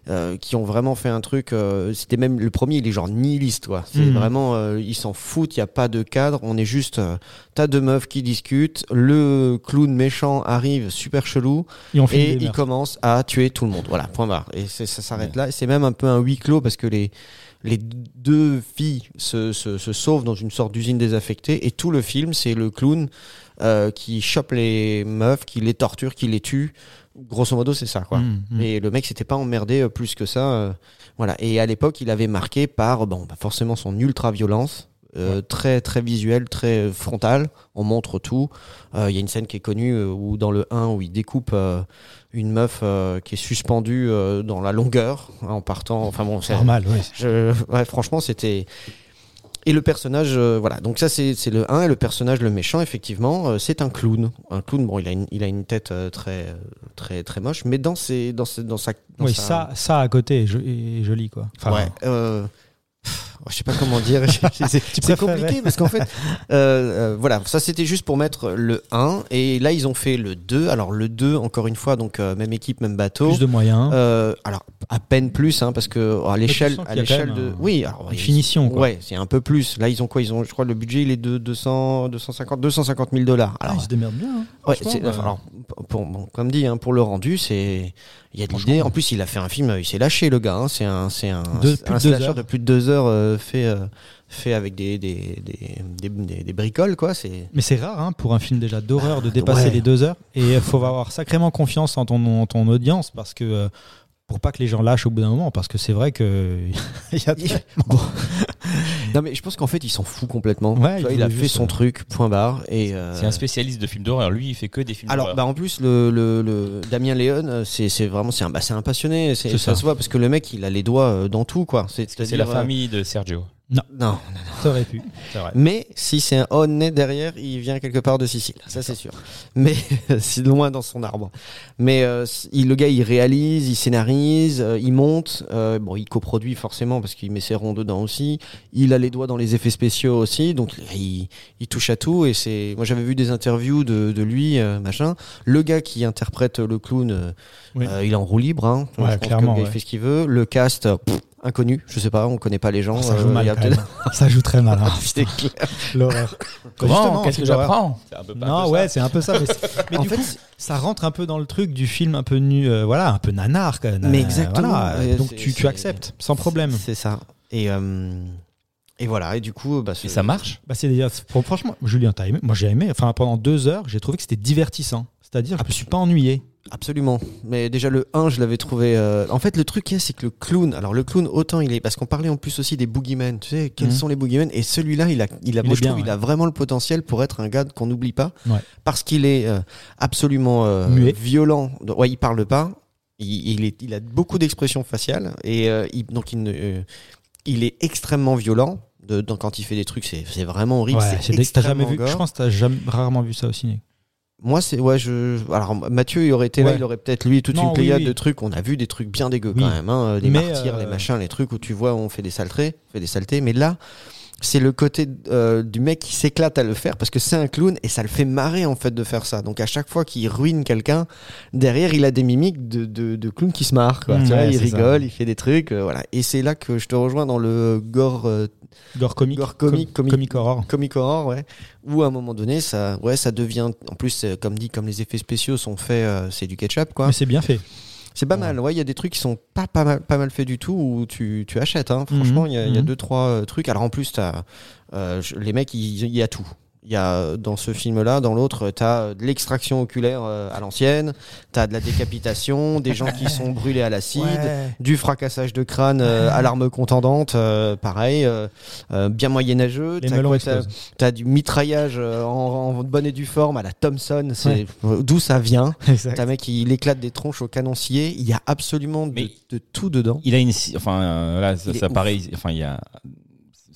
euh, qui ont vraiment fait un truc. euh, euh, c'était même le premier, il est genre nihiliste, quoi. C'est Mhm. vraiment, euh, ils s'en foutent, il y a pas de cadre, on est juste, euh, t'as deux meufs qui discutent, le clown méchant arrive, super chelou, Et il meurtres. commence à tuer tout le monde. Voilà, point barre. Et ça s'arrête là. Et C'est même un peu un huis clos parce que les les deux filles se, se, se sauvent dans une sorte d'usine désaffectée et tout le film c'est le clown euh, qui chope les meufs, qui les torture, qui les tue. Grosso modo c'est ça quoi. Mm, mm. Et le mec s'était pas emmerdé euh, plus que ça. euh, voilà. Et à l'époque, il avait marqué par bon, bah, forcément son ultra violence, euh, très très visuelle, très frontale. On montre tout. Il y a une scène qui est connue où dans le 1 où il découpe une meuf euh, qui est suspendue euh, dans la longueur hein, en partant. Enfin bon, c'est Normal, oui. je, ouais, franchement, c'était. Et le personnage, euh, voilà. Donc ça, c'est le 1 et le personnage, le méchant, effectivement, c'est un clown. Un clown. Bon, il a une, il a une tête très, très, très moche, mais dans ses, dans ses, dans sa. dans Oui, sa- ça, ça à côté est joli, quoi. Enfin, ouais. Je sais pas comment dire. c'est compliqué parce qu'en fait, euh, euh, voilà, ça c'était juste pour mettre le 1 et là ils ont fait le 2. Alors le 2, encore une fois, donc euh, même équipe, même bateau. Plus de moyens. Alors à peine plus hein, parce que oh, à l'échelle à l'échelle de oui alors, une finition, quoi. ouais c'est un peu plus là ils ont quoi? Ils ont je crois le budget il est de 200 250 250 000 dollars Ah, alors ils se démerdent bien. hein. ouais, euh, alors, pour, bon, comme dit hein, pour le rendu c'est il y a de l'idée en plus il a fait un film il s'est lâché le gars c'est un c'est un, De- un de slasher plus de deux heures fait euh, fait avec des des, des, des, des- bricoles quoi c'est Mais c'est rare hein, pour un film déjà d'horreur de dépasser Ouais. les deux heures. Et il faut avoir sacrément confiance en ton, en ton audience parce que. euh, pour pas que les gens lâchent au bout d'un moment, parce que c'est vrai que il y a Bon. Non mais je pense qu'en fait il s'en fout complètement Ouais, Tu vois, il il, a fait son euh, truc point barre et euh, C'est un spécialiste de films d'horreur. Lui, il fait que des films Alors, d'horreur. bah en plus, le, le, le Damien Léon, euh, c'est c'est vraiment c'est un, bah, c'est un passionné. c'est- C'est Ça, ça. se voit parce que le mec, il a les doigts dans tout, quoi. C'est c'est la famille de Sergio. Non. Ça aurait pu. C'est vrai. Mais si c'est un honnête derrière, il vient quelque part de Sicile. Ça, c'est sûr. Mais c'est loin dans son arbre. Mais euh, il, le gars, il réalise, il scénarise, euh, il monte. euh, bon, il coproduit forcément parce qu'il met ses ronds dedans aussi. Il a les doigts dans les effets spéciaux aussi. Donc, il, il touche à tout. Et c'est. Moi, j'avais vu des interviews de, de lui, euh, machin. Le gars qui interprète le clown, euh, Oui. euh, il est en roue libre. Hein. Ouais, Je pense que clairement, le gars, ouais. il fait ce qu'il veut. Le cast, euh, pff, inconnu. Je sais pas, on connaît pas les gens. Oh, ça joue Euh, mal quand même. Ça joue très mal. hein. C'est clair. L'horreur. Comment Qu'est-ce que j'apprends C'est un peu pas un Non, peu ouais, c'est un peu ça. Mais, mais du fait, coup, ça rentre un peu dans le truc du film un peu nu, euh, voilà, un peu nanar. quoi. Mais Euh, exactement. voilà. Donc tu, acceptes sans problème. C'est ça. Et, euh, et voilà. Et du coup, bah, Et ça marche? Bah, c'est franchement, Julien, t'as aimé? Moi, j'ai aimé. Enfin, pendant deux heures, j'ai trouvé que c'était divertissant. C'est-à-dire, je me suis pas ennuyé. Absolument. Mais déjà le 1, je l'avais trouvé. euh, En fait, le truc, c'est que le clown. Alors le clown, autant il est, parce qu'on parlait en plus aussi des boogeymen. Tu sais, quels Mhm. sont les boogeymen Et celui-là, il a, il a, Il moi, je bien, trouve, il ouais. a vraiment le potentiel pour être un gars qu'on n'oublie pas, Ouais. parce qu'il est euh, absolument euh, violent. Ouais, il parle pas. Il, il est, il a beaucoup d'expressions faciales et il- donc il, ne- il est extrêmement violent. De, dans- quand il fait des trucs, c'est vraiment horrible. Ouais, c'est t'as jamais vu. gore. Je pense que t'as jamais, rarement vu ça au ciné. Moi, c'est ouais, je. Alors Mathieu, il aurait été là, il aurait peut-être lui toute Non, une pléiade oui, oui. de trucs. On a vu des trucs bien dégueux Oui. quand même, hein, des Mais, martyrs, euh, les machins, les trucs où tu vois on fait des saletés, on fait des saletés. Mais là, c'est le côté euh, du mec qui s'éclate à le faire parce que c'est un clown et ça le fait marrer en fait de faire ça. Donc à chaque fois qu'il ruine quelqu'un, derrière il a des mimiques de, de, de clown qui se marre. Quoi. Mmh, tu vois, ouais, il ça. rigole, il fait des trucs, euh, voilà. Et c'est là que je te rejoins dans le gore. euh, Gore comique. Gore comique, com- comique. comique horror. comic horror, ouais. Où à un moment donné, ça, ouais, ça devient. En plus, comme dit, comme les effets spéciaux sont faits, c'est du ketchup, quoi. Mais c'est bien fait. C'est pas Ouais. mal. Ouais, il y a des trucs qui sont pas pas mal, pas mal faits du tout où tu, tu achètes. Hein. Franchement, il y, a- il y a mhm. deux trois euh, trucs. Alors en plus, euh, je- les mecs, il il y a tout. Il y a euh, dans ce film-là, dans l'autre, t'as euh, de l'extraction oculaire euh, à l'ancienne, t'as de la décapitation, des gens qui sont brûlés à l'acide, du fracassage de crâne euh, à l'arme contendante, euh, pareil, euh, euh, bien moyenâgeux. Quoi, t'as- explosent. T'as du mitraillage euh, en, en bonne et due forme à la Thompson. C'est d'où ça vient. Exact. T'as un mec il éclate des tronches au canoncier. Il y a absolument de, Mais- de tout dedans. Il a une. Enfin, euh, là, ça, ça paraît. Enfin, il y a.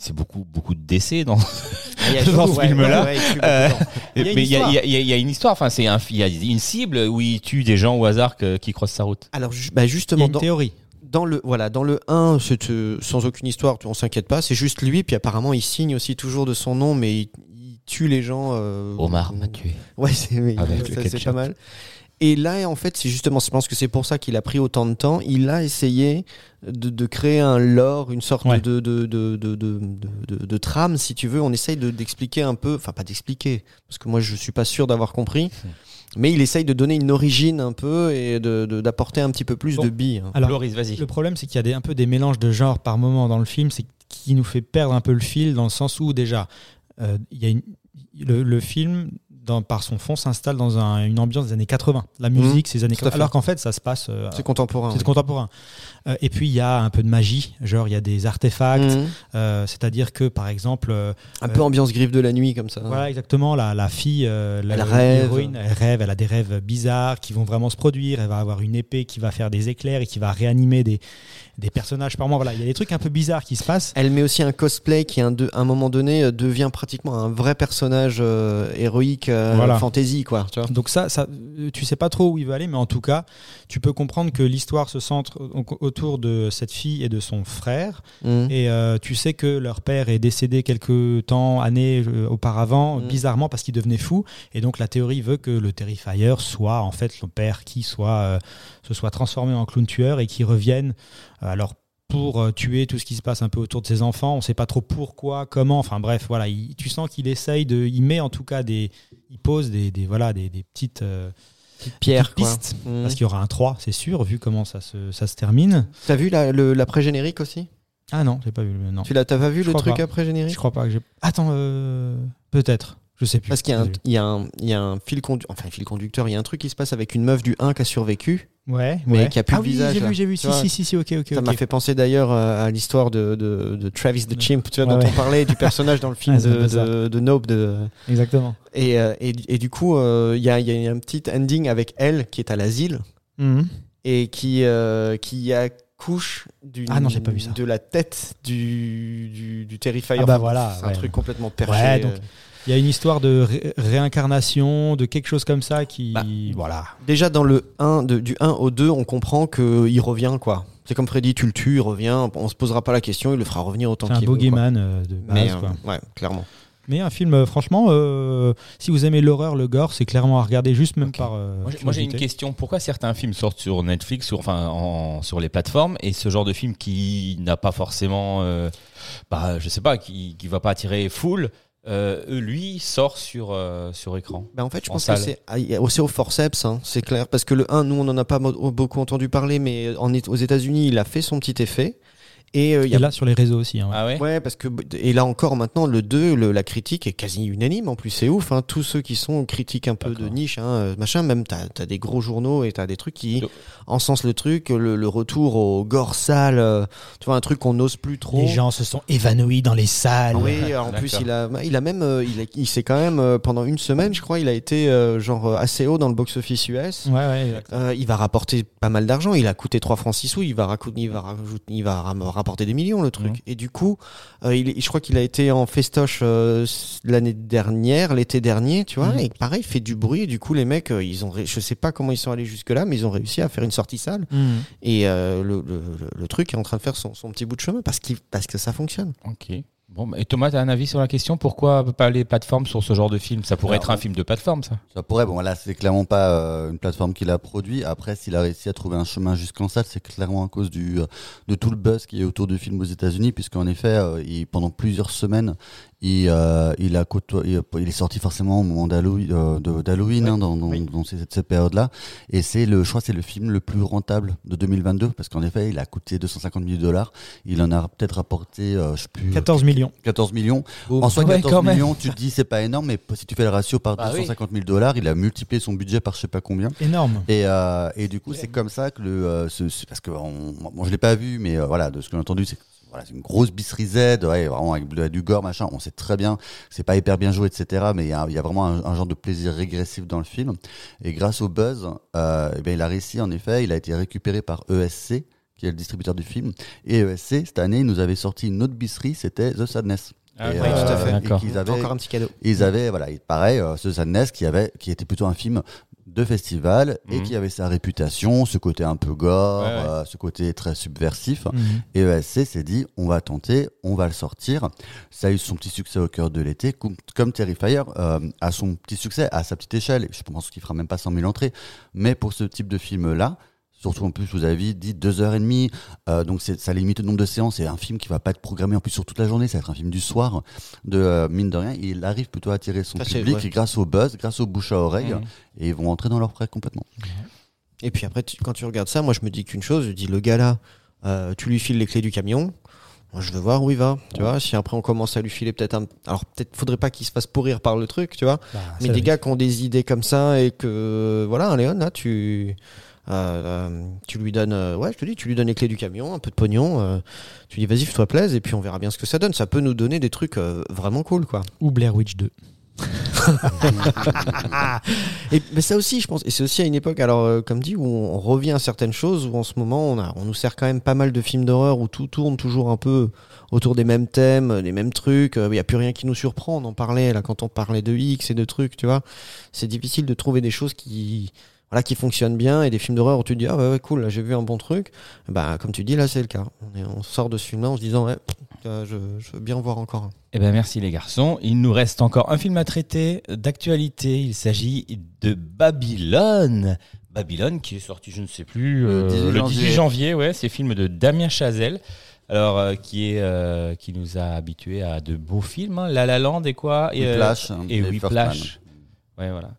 C'est beaucoup, beaucoup de décès dans. Il y a Dans ce ouais, film-là, ouais, ouais, Euh, mais il y a, histoire. il y y a- une histoire. Enfin, c'est un. Il y a une cible où il tue des gens au hasard que- qui croisent sa route. Alors ju- bah justement une dans, théorie. dans le voilà dans le 1 c'est euh, sans aucune histoire, on s'inquiète pas. C'est juste lui. Puis apparemment il signe aussi toujours de son nom, mais il, il tue les gens. euh, Omar m'a tué. Ouais, c'est ketchup. pas mal. Et là, en fait, c'est justement, je pense que c'est pour ça qu'il a pris autant de temps. Il a essayé de, de créer un lore, une sorte Ouais. de, de, de, de, de, de- de trame, si tu veux. On essaye de- d'expliquer un peu, enfin pas d'expliquer, parce que moi je suis pas sûr d'avoir compris. Mais il essaye de donner une origine un peu et de- de- d'apporter un petit peu plus Bon. de billes. hein. Alors, Loris, vas-y. Le problème, c'est qu'il y a des, un peu des mélanges de genres par moment dans le film, c'est qui nous fait perdre un peu le fil dans le sens où déjà, euh, il y a une- le, le film, dans, par son fond, s'installe dans un- une ambiance des années 80. La musique, c'est années Mmh. tout à 80. fait. Alors qu'en fait, ça se passe. euh, C'est contemporain. c'est oui. contemporain. Euh, et puis il y a un peu de magie, genre il y a des artefacts, Mhm. euh, c'est-à-dire que par exemple, Un peu ambiance griffe de la nuit comme ça. voilà exactement, la, la fille, la- Elle rêve. l'héroïne, elle rêve, elle a des rêves bizarres qui vont vraiment se produire, elle va avoir une épée qui va faire des éclairs et qui va réanimer des, des personnages par moment. Voilà, il y a des trucs un peu bizarres qui se passent. Elle met aussi un cosplay qui, à un, moment donné, euh, devient pratiquement un vrai personnage euh, héroïque, euh, Voilà. fantasy, quoi. Tu vois Donc ça, ça, tu sais pas trop où il veut aller, mais en tout cas, tu peux comprendre que l'histoire se centre autour de cette fille et de son frère. Mhm. Et euh, tu sais que leur père est décédé quelques temps, années auparavant, Mm. bizarrement parce qu'il devenait fou. Et donc la théorie veut que le Terrifier soit en fait le père qui soit, se soit transformé en clown tueur et qui revienne. euh, alors pour euh, tuer tout ce qui se passe un peu autour de ses enfants, on sait pas trop pourquoi, comment. Enfin bref, voilà, il- tu sens qu'il essaye de, il met en tout cas des, il pose des, des voilà des, des petites euh, petites quoi. pistes. Mhm. Parce qu'il y aura un 3, c'est sûr, vu comment ça se, ça se termine. T'as vu la- l'après-générique aussi? Ah non, j'ai pas vu. le- Non. Tu l'as t'as pas vu Je le truc pas. après-générique? Je crois pas que j'ai. Attends, euh, peut-être. Je sais plus. Parce qu'il y a, un, Désolé. il y, a un, il y a un fil conducteur, enfin fil conducteur, il y a un truc qui se passe avec une meuf du 1 qui a survécu. Ouais, mais ouais. qui a plus ah de oui, visage, J'ai vu, j'ai vu. Si, si, si, si, ok, ok. Ça m'a fait penser d'ailleurs euh, à l'histoire de, de, de Travis the Chimp, tu vois, Ouais, dont ouais. on parlait, du personnage dans le film un de, de, Nope. De, Exactement. et, euh, et, et du coup, euh, il y, a, y a un petit ending avec elle qui est à l'asile Mhm. et qui, euh, qui accouche d'une- Ah non, j'ai pas vu ça. de la tête du, du, du Terrifier. Ah bah voilà, C'est un truc complètement perché. Ouais, donc-. Il y a une histoire de ré- réincarnation, de quelque chose comme ça qui. Bah, voilà. Déjà dans le 1, de- du 1 au 2, on comprend qu'il revient, quoi. C'est comme Freddy, tu le tues, il revient, on se posera pas la question, il le fera revenir autant C'est un qu'il veut. quoi. bogeyman euh, de base. Mais, euh, quoi. ouais, clairement. Mais un film, euh, franchement, euh, si vous aimez l'horreur, le gore, c'est clairement à regarder juste même par. euh, Moi, j'ai- une question. Pourquoi certains films sortent sur Netflix, sur, enfin en- sur les plateformes, et ce genre de film qui n'a pas forcément, euh, bah, je sais pas, qui qui va pas attirer full, euh, lui sort sur euh, sur écran. Ben en fait, je En pense que c'est ah, aussi au forceps, hein, c'est clair. Parce que le 1, nous, on n'en a pas beaucoup entendu parler, mais en, aux États-Unis, il a fait son petit effet. Et euh, il y Et a là, sur les réseaux aussi. hein, ouais. Ah ouais. Ouais, parce que et là encore maintenant le 2, le- la critique est quasi unanime. En plus, c'est ouf. Hein, tous ceux qui sont critiques un peu de niche, hein, euh, machin. Même t'as as des gros journaux et t'as des trucs qui Donc- encensent le truc, le, le retour au gore sale. euh, tu vois un truc qu'on n'ose plus trop. Les gens se sont évanouis dans les salles. Oui, en plus il a, il a même, euh, il, a- il s'est quand même pendant une semaine, je crois, il a été euh, genre assez haut dans le box-office US. Ouais, ouais, exact. Euh, il va rapporter pas mal d'argent. Il a coûté 3 francs 6 sous. Il va, il va, rajouter- il va rapporter des millions, le truc. Et du coup, euh, il, je crois qu'il a été en festoche euh, l'année dernière, l'été dernier, tu vois. Mhm. Et pareil, il fait du bruit. Et du coup, les mecs, euh, ils ont, ré- je sais pas comment ils sont allés jusque-là, mais ils ont réussi à faire une sortie sale. Mhm. Et le, le, le- le truc est en train de faire son, son petit bout de chemin parce, parce que ça fonctionne. Ok. Bon, et Thomas, t'as un avis sur la question? Pourquoi pas les plateformes sur ce genre de film? Ça pourrait Alors, être un film de plateforme, ça. Ça pourrait, bon là c'est clairement pas euh, une plateforme qu'il a produit. Après s'il a réussi à trouver un chemin jusqu'en salle, c'est clairement à cause du, euh, de tout le buzz qui est autour du film aux États-Unis, puisqu'en effet euh, il, pendant plusieurs semaines il, euh, il a côtoyé, il est sorti forcément au moment d'Halloween, euh, de- hein, dans, dans, Oui. dans ces- cette, période-là, et c'est le, je crois que c'est le film le plus rentable de 2022 parce qu'en effet il a coûté 250 000 dollars, il en a peut-être rapporté, euh, je sais plus, 14 millions. 14 millions. En soi, Ouais, 14 quand même. millions, tu te dis c'est pas énorme, mais si tu fais le ratio par Bah oui. 250 000 dollars, il a multiplié son budget par je sais pas combien. Énorme. Et, euh, et du coup, c'est comme ça que le, euh, ce- ce- parce que on, bon, je l'ai pas vu, mais euh, voilà, de ce que j'ai entendu, c'est voilà, c'est une grosse bisserie Z, ouais, vraiment avec du, gore, machin. On sait très bien, c'est pas hyper bien joué, etc. Mais il y a, vraiment un, un genre de plaisir régressif dans le film. Et grâce au buzz, euh, eh bien, il a réussi. En effet, il a été récupéré par ESC, qui est le distributeur du film. Et ESC, cette année, il nous avait sorti une autre bisserie, c'était The Sadness. Ah, Et, oui, tout à fait, et d'accord. qu'ils T'as avaient, encore un petit cadeau. ils avaient, voilà, il- pareil, euh, ce Sadness qui avait, qui était plutôt un film de festival et Mhm. qui avait sa réputation, ce côté un peu gore, Ouais, ouais. euh, ce côté très subversif. Mhm. Et ESC s'est dit, on va tenter, on va le sortir. Ça a eu son petit succès au cœur de l'été, comme, comme Terrifier euh, a son petit succès à sa petite échelle. Je pense qu'il fera même pas 100 000 entrées. Mais pour ce type de film-là, surtout en plus, vous avez dit deux heures et demie, euh, donc c'est- ça limite le nombre de séances. C'est un film qui va pas être programmé en plus sur toute la journée, ça va être un film du soir. De euh, mine de rien, il arrive plutôt à attirer son Ça, public et grâce au buzz, grâce au bouche à oreille, Mhm. et ils vont entrer dans leur prêt complètement. Et puis après, tu- quand tu regardes ça, moi je me dis qu'une chose, je dis le gars là, euh, tu lui files les clés du camion. Moi, je veux voir où il va, tu vois. Si après on commence à lui filer peut-être un, alors peut-être faudrait pas qu'il se fasse pourrir par le truc, tu vois. Bah, Mais des gars qui ont des idées comme ça et que voilà, Léon là, tu tu lui donnes, euh, ouais, je te dis, tu lui donnes les clés du camion, un peu de pognon. euh, tu dis vas-y, fais-toi plaise et puis on verra bien ce que ça donne. Ça peut nous donner des trucs euh, vraiment cool, quoi. Ou Blair Witch 2. Et mais ça aussi, je pense, et c'est aussi à une époque, alors euh, comme dit, où on revient à certaines choses, où en ce moment, on, a, on nous sert quand même pas mal de films d'horreur où tout tourne toujours un peu autour des mêmes thèmes, des mêmes trucs. Il n'y a plus rien qui nous surprend. On en parlait là quand on parlait de X et de trucs, tu vois. C'est difficile de trouver des choses qui, voilà, qui fonctionnent bien et des films d'horreur où tu te dis ah ouais, ouais, cool, là j'ai vu un bon truc. Bah comme tu dis là, c'est le cas. On, est, on sort de ce film-là en se disant ouais, euh, je, je veux bien en voir encore un. Eh ben merci les garçons. Il nous reste encore un film à traiter d'actualité. Il s'agit de Babylone. Babylone qui est sorti, je ne sais plus, Le euh, 18 le 18 janvier. ouais, c'est film de Damien Chazelle. Alors euh, qui est euh, qui nous a habitués à de beaux films, hein. La La Land et quoi et, euh, Whiplash, et et. Whiplash. Ouais voilà.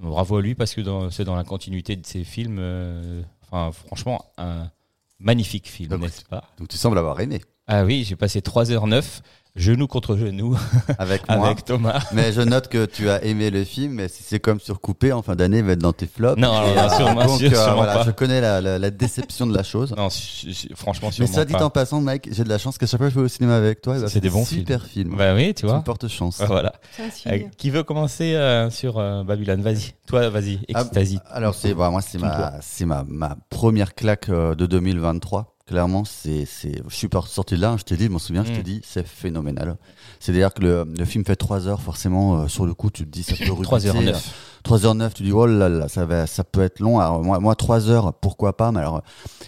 Bravo à lui parce que c'est dans la continuité de ses films. euh, enfin franchement un magnifique film, Donc, n'est-ce pas? Donc tu sembles avoir aimé Ah oui, j'ai passé 3h09 genou contre genou avec moi. avec Thomas. Mais je note que tu as aimé le film, mais si c'est comme surcoupé, en fin d'année, il va être dans tes flops. Non, Et, non, sûrement- donc, sûrement voilà, pas. je connais la, la- la déception de la chose. Non, franchement, mais sûrement ça dit pas. en passant, Mike, j'ai de la chance qu'à chaque fois que je vais au cinéma avec toi, va C'est des bons super films. Bah oui, tu Tu vois. portes chance. Ouais, Voilà. C'est un signe. Euh, qui veut commencer euh, sur euh, Babylone? Vas-y. Toi, vas-y. Ah. Alors c'est bah, moi c'est ma c'est ma, ma première claque euh, de 2023. Clairement, c'est c'est je suis sorti de là. hein, je t'ai dit, je m'en souviens, je Mm. t'ai dit, c'est phénoménal. C'est-à-dire que le, le film fait 3 heures, forcément, euh, sur le coup, tu te dis, ça peut rebuter. 3h09. 3h09, tu dis, oh là là, ça, va, ça peut être long. Alors, moi, moi, 3 heures, pourquoi pas, mais alors,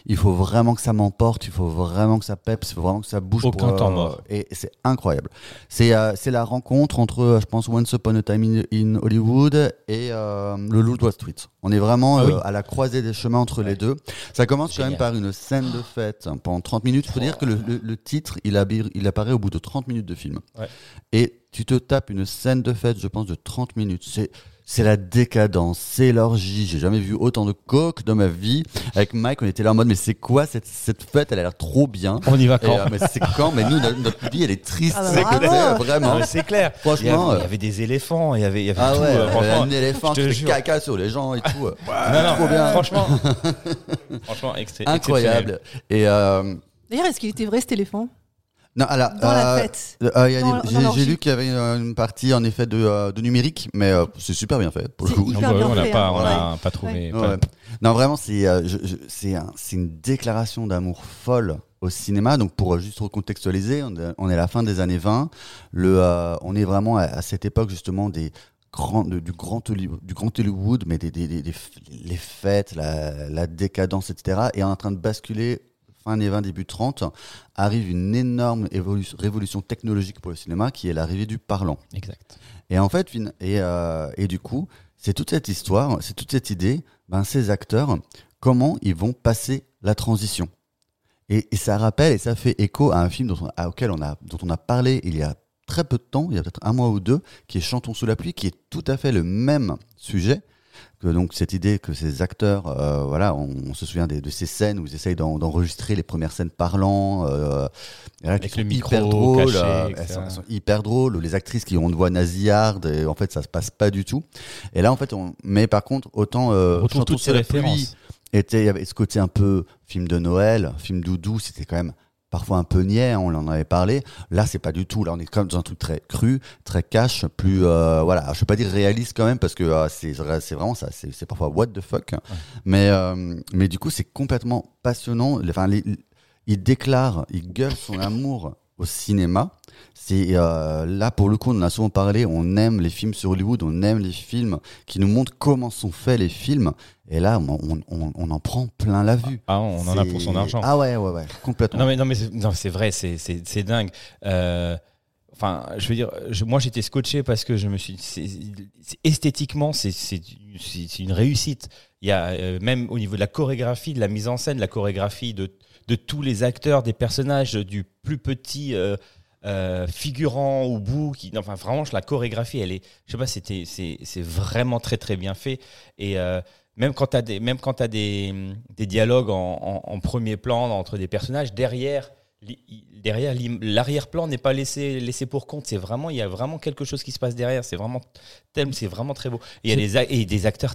il faut vraiment que ça m'emporte, il faut vraiment que ça peps, il faut vraiment que ça bouge. Aucun pour, temps mort. Et c'est incroyable. C'est euh, la rencontre entre, euh, je pense, Once Upon a Time in, in Hollywood et euh, le Loup de Wall Street. On est vraiment Ah euh, oui. à la croisée des chemins entre les deux. Ça commence quand même par une scène de fête hein, pendant 30 minutes. Il faut dire que le, le- le titre, il, apparaît au bout de 30 minutes de film. Ouais. Et tu te tapes une scène de fête, je pense, de 30 minutes. C'est c'est la décadence, c'est l'orgie. J'ai jamais vu autant de coke dans ma vie. Avec Mike, on était là en mode, mais c'est quoi cette, cette fête? Elle a l'air trop bien. On y va Et, quand? euh, mais c'est quand? Mais nous, notre, notre vie, elle est triste. Ah c'est euh, vraiment. C'est clair. Il y, Franchement. avait, il y euh, avait des éléphants, il y avait, il y avait ah tout. ouais, euh, euh, franchement, un éléphant qui fait caca sur les gens et tout. euh. non, non, trop bien. franchement, franchement, Incroyable. Et euh, D'ailleurs, est-ce qu'il était vrai cet éléphant? Non, alors, dans la euh, fête Euh, euh, J'ai lu qu'il y avait euh, une partie en effet de, euh, de numérique, mais euh, c'est super bien fait pour le coup. Non, hyper bien on n'a pas, hein, pas trouvé. Ouais. pas- Non, vraiment, c'est euh, un- une déclaration d'amour folle au cinéma. Donc, pour euh, juste recontextualiser, on est, on est à la fin des années 20. Le, euh, on est vraiment à, à cette époque justement des du, grand Hollywood, du grand Hollywood, mais des, des- des- des f- les fêtes, la, la décadence, etc. Et on est en train de basculer fin des 20, début 30, arrive une énorme évolution, révolution technologique pour le cinéma qui est l'arrivée du parlant. Exact. Et en fait, et, euh, et du coup, c'est toute cette histoire, c'est toute cette idée, ben, ces acteurs, comment ils vont passer la transition. Et, et ça rappelle et ça fait écho à un film dont on, à- auquel on a, dont on a parlé il y a très peu de temps, il y a peut-être un mois ou deux, qui est Chantons sous la pluie, qui est tout à fait le même sujet. Que donc cette idée que ces acteurs, euh, voilà, on, on se souvient des- de ces scènes où ils essayent d'en- d'enregistrer les premières scènes parlant, euh, et là, qui Avec sont le micro hyper drôles, caché, euh, etc. elles, sont, elles sont hyper drôles. Les actrices qui ont une voix nasillarde, et en fait ça se passe pas du tout. Et là en fait, on, mais par contre autant euh, On retrouve toutes ces pluie était il y avait ce côté un peu film de Noël, film doudou, c'était quand même parfois un peu niais, hein, on en avait parlé. Là, c'est pas du tout. Là, on est quand même dans un truc très cru, très cash, plus euh, voilà. Je vais pas dire réaliste quand même parce que euh, c'est vrai- c'est vraiment ça. C'est parfois what the fuck. Mais euh, mais du coup, c'est complètement passionnant. Enfin, les- ils déclarent, ils gueulent son amour au cinéma. C'est euh, là pour le coup, on en a souvent parlé. On aime les films sur Hollywood, on aime les films qui nous montrent comment sont faits les films. Et là, on, on- on- on en prend plein la vue. Ah, on en a pour son argent. Ah ouais, ouais, ouais, complètement. Non mais non mais c'est, non, c'est vrai, c'est dingue. Euh, Enfin, je veux dire, je- moi j'étais scotché parce que je me suis, c'est- c'est- esthétiquement, c'est c'est c'est- c'est une réussite. Il y a euh, même au niveau de la chorégraphie, de la mise en scène, la chorégraphie de de tous les acteurs, des personnages, du plus petit euh, euh, figurant au bout, qui, enfin vraiment, la chorégraphie, elle est, je sais pas, c'était c'est c'est vraiment très très bien fait et euh, même quand tu as des, même quand t'as des, des dialogues en, en- en premier plan entre des personnages, derrière, derrière l'arrière-plan n'est pas laissé, laissé pour compte. C'est vraiment, il y a vraiment quelque chose qui se passe derrière. C'est vraiment, c'est vraiment très beau. Et il y a des, a- et des acteurs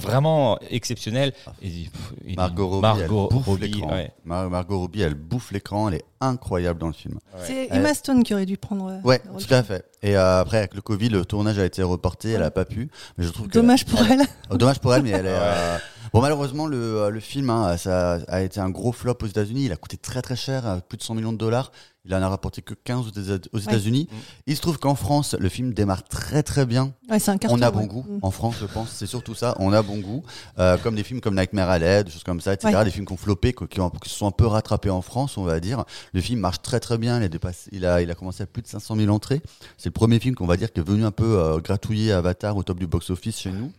vraiment exceptionnels. Et, pff, et- Margot Robbie, Margot elle bouffe Robbie, l'écran. ouais. Mar- Margot Robbie, elle bouffe l'écran, elle est incroyable dans le film. C'est Elle- Emma Stone qui aurait dû prendre. euh, Ouais, tout à fait. Et euh, après, avec le Covid, le tournage a été reporté, elle a pas pu. Mais je trouve que Dommage pour elle. Oh, dommage pour elle, mais elle est. euh, Bon, malheureusement, le, euh, le film hein, ça a été un gros flop aux États-Unis. Il a coûté très très cher, plus de 100 millions de dollars. Il en a rapporté que 15 aux États- aux États-Unis. Il se trouve qu'en France, le film démarre très très bien. Ouais, c'est un carton. On a bon ouais. goût. Mm. En France, je pense, c'est surtout ça. On a bon goût. Euh, comme des films comme Nightmare Alley, des choses comme ça, etc. Ouais. Des films qui ont floppé, qui, ont- qui se sont un peu rattrapés en France, on va dire. Le film marche très très bien. Il a, dépassé, il a, il a commencé à plus de 500 000 entrées. C'est le premier film qu'on va dire qui est venu un peu euh, gratouiller Avatar au top du box-office chez nous.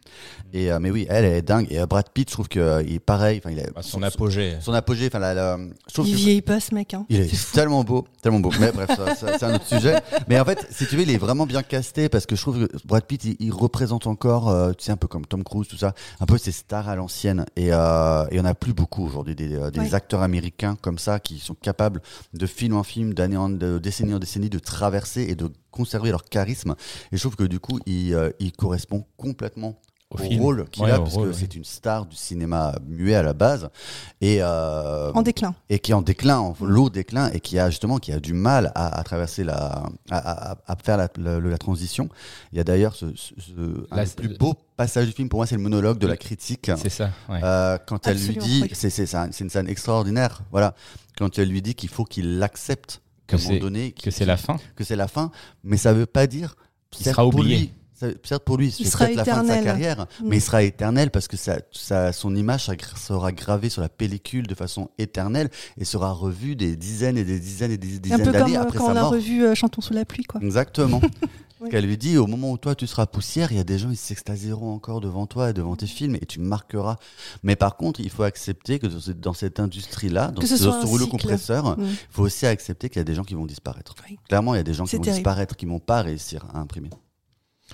Et, euh, mais oui, elle, elle est dingue. Et euh, Brad Pitt, je trouve qu'il est pareil. Enfin, il a à son apogée. son apogée. Enfin, la, la- je trouve Il que- vieillit pas ce mec. Hein. il est, tellement beau, tellement beau. Mais bref, ça, ça, c'est un autre sujet. Mais en fait, si tu veux, il est vraiment bien casté parce que je trouve que Brad Pitt, il, il représente encore, euh, tu sais, un peu comme Tom Cruise, tout ça, un peu ces stars à l'ancienne. Et euh, il y en a plus beaucoup aujourd'hui des, euh, des Ouais. acteurs américains comme ça qui sont capables de film en film, d'année en de décennie en décennie, de traverser et de conserver leur charisme. Et je trouve que du coup, il, euh, il correspond complètement Au au, film. rôle qu'il Ouais, a, parce rôle, que oui. c'est une star du cinéma muet à la base. Et euh, En déclin. et qui est en déclin, en lourd déclin, et qui a justement qui a du mal à, à traverser la, à, à- à faire la, la- la transition. Il y a d'ailleurs ce, ce- ce- un Là, des c'est- plus beau passage du film pour moi, c'est le monologue de la critique. C'est ça. ouais. Euh, quand elle lui dit, oui. c'est c'est c'est un- c'est une scène extraordinaire, voilà. Quand elle lui dit qu'il faut qu'il l'accepte, Que qu'à un moment c'est- donné, que c'est la fin. que c'est la fin, mais ça veut pas dire Qu'il sera oublié. lui, certes pour lui, c'est peut-être la fin de sa carrière, Mm. mais il sera éternel parce que ça, ça- son image sera gravée sur la pellicule de façon éternelle et sera revue des dizaines et des dizaines et des dizaines d'années euh, après quand sa on a mort. revu euh, Chantons sous la pluie. Quoi. Exactement. Oui. Qu'elle lui dit au moment où toi tu seras poussière, il y a des gens ils s'extasieront encore devant toi et devant tes films et tu marqueras. Mais par contre, il faut accepter que dans ce- dans cette industrie-là, dans ce rouleau compresseur, Mm. il faut aussi accepter qu'il y a des gens qui vont disparaître. Oui. Clairement, il y a des gens qui vont terrible. disparaître, qui vont pas réussir à imprimer.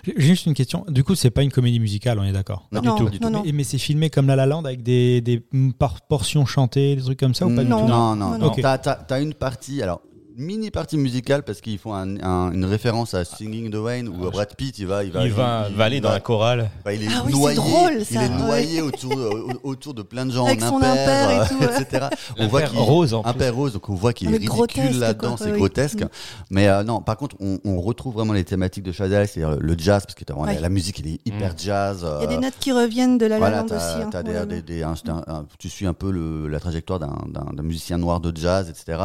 J'ai juste une question. Du coup, c'est pas une comédie musicale, on est d'accord? Non, Non, du tout. du non, tout. non. Mais, mais c'est filmé comme La La Land avec des, des mm, portions chantées, des trucs comme ça ou pas du Non. tout? non, non, Non, t'as une partie, alors mini partie musicale parce qu'ils font un- un- une référence à Singing the Rain où Ah, Brad Pitt il va, il va, il va, va aller dans la chorale. Bah, il est Ah oui, c'est noyé, drôle, il ça, est ouais. noyé autour, au- autour de plein de gens Avec en son impair, impair et euh, tout, etc. On Un voit père qu'il rose en père rose, donc on voit qu'il est ridicule grotesque, là-dedans, c'est grotesque. Mm. Mais euh, non, par contre, on, on retrouve vraiment les thématiques de Chazelle, c'est-à-dire le jazz, parce que la, Ouais. la musique, il est hyper Mm. jazz. Il y a des euh, notes qui reviennent de La La voilà, Land t'as- aussi. hein, tu suis un peu la trajectoire d'un musicien noir de jazz, etc.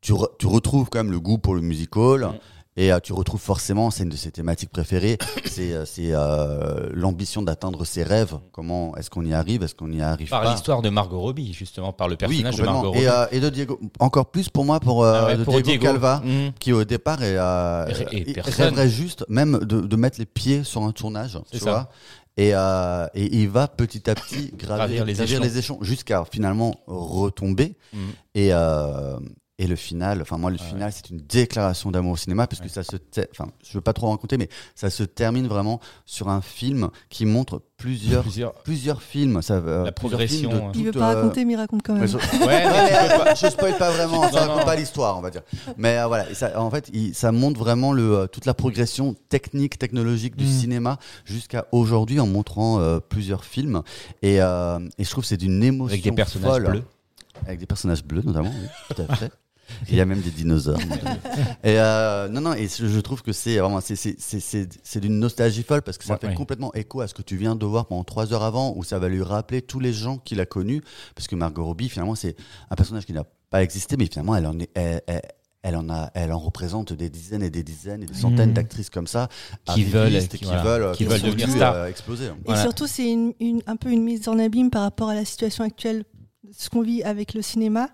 Tu, re- tu retrouves quand même le goût pour le musical. Mm. Et euh, tu retrouves forcément, c'est une de ses thématiques préférées, c'est euh, c'est, euh, l'ambition d'atteindre ses rêves. Comment est-ce qu'on y arrive? Est-ce qu'on y arrive Par l'histoire de Margot Robbie, justement, par le Oui, personnage de. Margot Robbie. Et, euh, et de Diego, encore plus pour moi, pour, Ah ouais, de pour Diego, Calva, Mm. qui au départ est, Et- et rêverait juste même de, de mettre les pieds sur un tournage, tu ça. vois? Et, et il va petit à petit gravir, Gravir les échelons. jusqu'à finalement retomber. Mm. Et, et le final, enfin moi le Ouais. final, c'est une déclaration d'amour au cinéma parce que ça se, enfin je veux pas trop en raconter, mais ça se termine vraiment sur un film qui montre plusieurs Plusieurs. plusieurs films. Ça, euh, La progression, films de hein. Il veut pas euh, raconter, mais il raconte quand même. ouais, je- Ouais, pas- je spoil pas vraiment, ça Non, raconte non. pas l'histoire, on va dire. Mais euh, voilà, et ça, en fait, il- ça montre vraiment le, euh, toute la progression technique, technologique du Mm. cinéma jusqu'à aujourd'hui en montrant euh, plusieurs films. Et, euh, et je trouve que c'est d'une émotion Avec des personnages folle. bleus. Avec des personnages bleus, notamment, oui, tout à fait. Il y a même des dinosaures. et euh, non, non, et je trouve que c'est vraiment, c'est, c'est, c'est, c'est, c'est d'une nostalgie folle parce que ça Ouais, fait ouais. complètement écho à ce que tu viens de voir pendant trois heures avant, où ça va lui rappeler tous les gens qu'il a connus. Parce que Margot Robbie, finalement, c'est un personnage qui n'a pas existé, mais finalement, elle en est, elle, elle- elle en a, elle en représente des dizaines et des dizaines et des centaines Mhm. d'actrices comme ça, Qui veulent- qui- qui, voilà, veulent, qui veulent devenir euh, exploser. Et Voilà. surtout, c'est une, une- un peu une mise en abîme par rapport à la situation actuelle, ce qu'on vit avec le cinéma,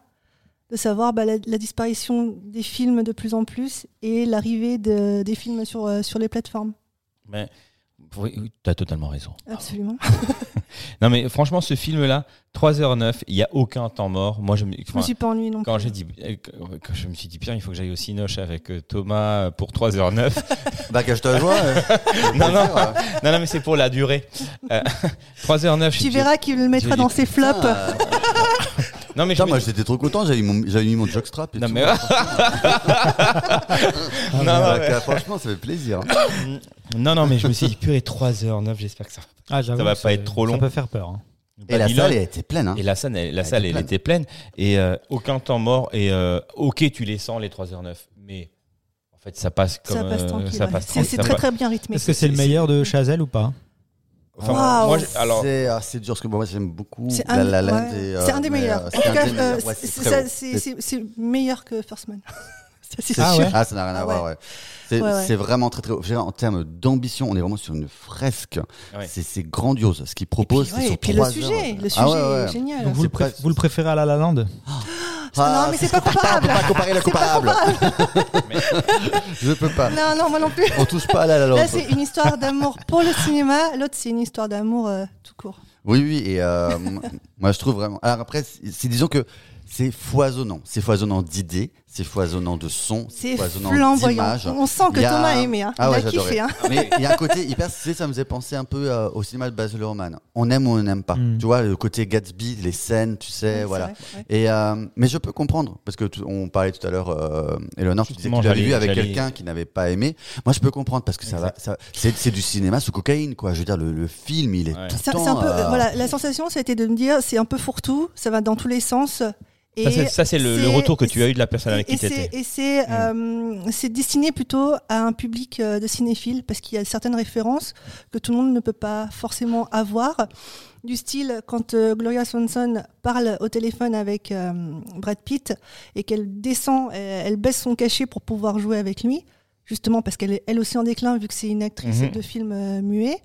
de savoir bah, la, la disparition des films de plus en plus et l'arrivée de- des films sur, euh, sur les plateformes. Mais oui, tu as totalement raison. Absolument. Non, mais franchement, ce film-là, 3h09, il n'y a aucun temps mort. Moi, je me. Je me suis pas ennuyée non quand plus. j'ai dit, euh, quand je me suis dit, putain, il faut que j'aille au Cinoche avec euh, Thomas pour 3h09. Bah, cache-toi joie. euh. non, non, euh. non, non, mais c'est pour la durée. Euh, 3h09. Tu verras qu'il le mettra dans dit, ses flops. Non, mais putain, moi j'étais trop content, j'avais mis mon, jockstrap et Non, tout. mais- non, non, Ah, mais- bah, Franchement, ça fait plaisir. hein. non, non, mais je me suis dit, purée, 3h09, j'espère que ça. Ah, Ça va pas être trop long. Ça peut faire peur. hein. Et la salle, elle était pleine. Hein. Et la salle, elle, la Elle salle, était elle pleine. était pleine. Et euh, aucun temps mort. Et euh, ok, tu les sens, les 3h09. Mais en fait, ça passe comme. ça passe euh, tranquille. ça ouais. passe C'est tranquille, c'est très très bien rythmé. Est-ce que c'est le meilleur de Chazelle ou pas? Enfin, moi, je- alors, C'est assez dur parce que moi j'aime beaucoup C'est La un, La Land. ouais. et, euh, C'est un des mais, meilleurs. euh, En c'est tout cas, euh, Ouais, c'est- c'est ça- très bon. c'est c'est- c'est meilleur que First Man. Ça, c'est C'est Ah sûr. ouais Ah, ça n'a rien à Ah voir, ouais. ouais. C'est Ouais, ouais. c'est vraiment très très dire, En termes d'ambition, on est vraiment sur une fresque. Ouais. C'est c'est grandiose. Ce qu'il propose, Ouais, c'est et sur puis le sujet, le sujet Ah ouais, ouais. est génial. Donc vous, le C'est pré- presque- vous le préférez à La La Land? non, mais c'est pas comparable. On peut pas comparer le comparable. Je peux pas. Non, non, moi non plus. On touche pas à la La. Là, c'est une histoire d'amour pour le cinéma. L'autre, c'est une histoire d'amour euh, tout court. Oui, oui, et euh, moi je trouve vraiment. Alors après, c'est- disons que c'est foisonnant. C'est foisonnant d'idées, c'est foisonnant de sons, c'est foisonnant flamboyant. d'images. On sent que a- Thomas a aimé. Hein. Ah ouais, il a kiffé. Hein. Mais il y a un côté hyper, tu sais, ça me faisait penser un peu euh, au cinéma de Baz Luhrmann. On aime ou on n'aime pas. Mm. Tu vois, le côté Gatsby, les scènes, tu sais, voilà. vrai, ouais. Et euh, mais je peux comprendre parce que on parlait tout à l'heure, euh, Eleonore, tu disais que tu l'avais vu avec quelqu'un qui n'avait pas aimé. Moi, je peux comprendre parce que ça va, Exact. ça, c'est du cinéma sous cocaïne, quoi. Je veux dire, le, le film, il est Ouais. tout le temps. un peu, euh, voilà, la sensation, ça a été de me dire, c'est un peu fourre-tout, ça va dans tous les sens. Et ça, c'est- le, retour que tu as eu de la personne avec qui tu étais. Et c'est euh, c'est destiné plutôt à un public euh, de cinéphiles parce qu'il y a certaines références que tout le monde ne peut pas forcément avoir. Du style, quand euh, Gloria Swanson parle au téléphone avec Brad Pitt et qu'elle descend, elle, elle baisse son cachet pour pouvoir jouer avec lui, justement parce qu'elle est elle aussi en déclin vu que c'est une actrice Mhm. de film euh, muet.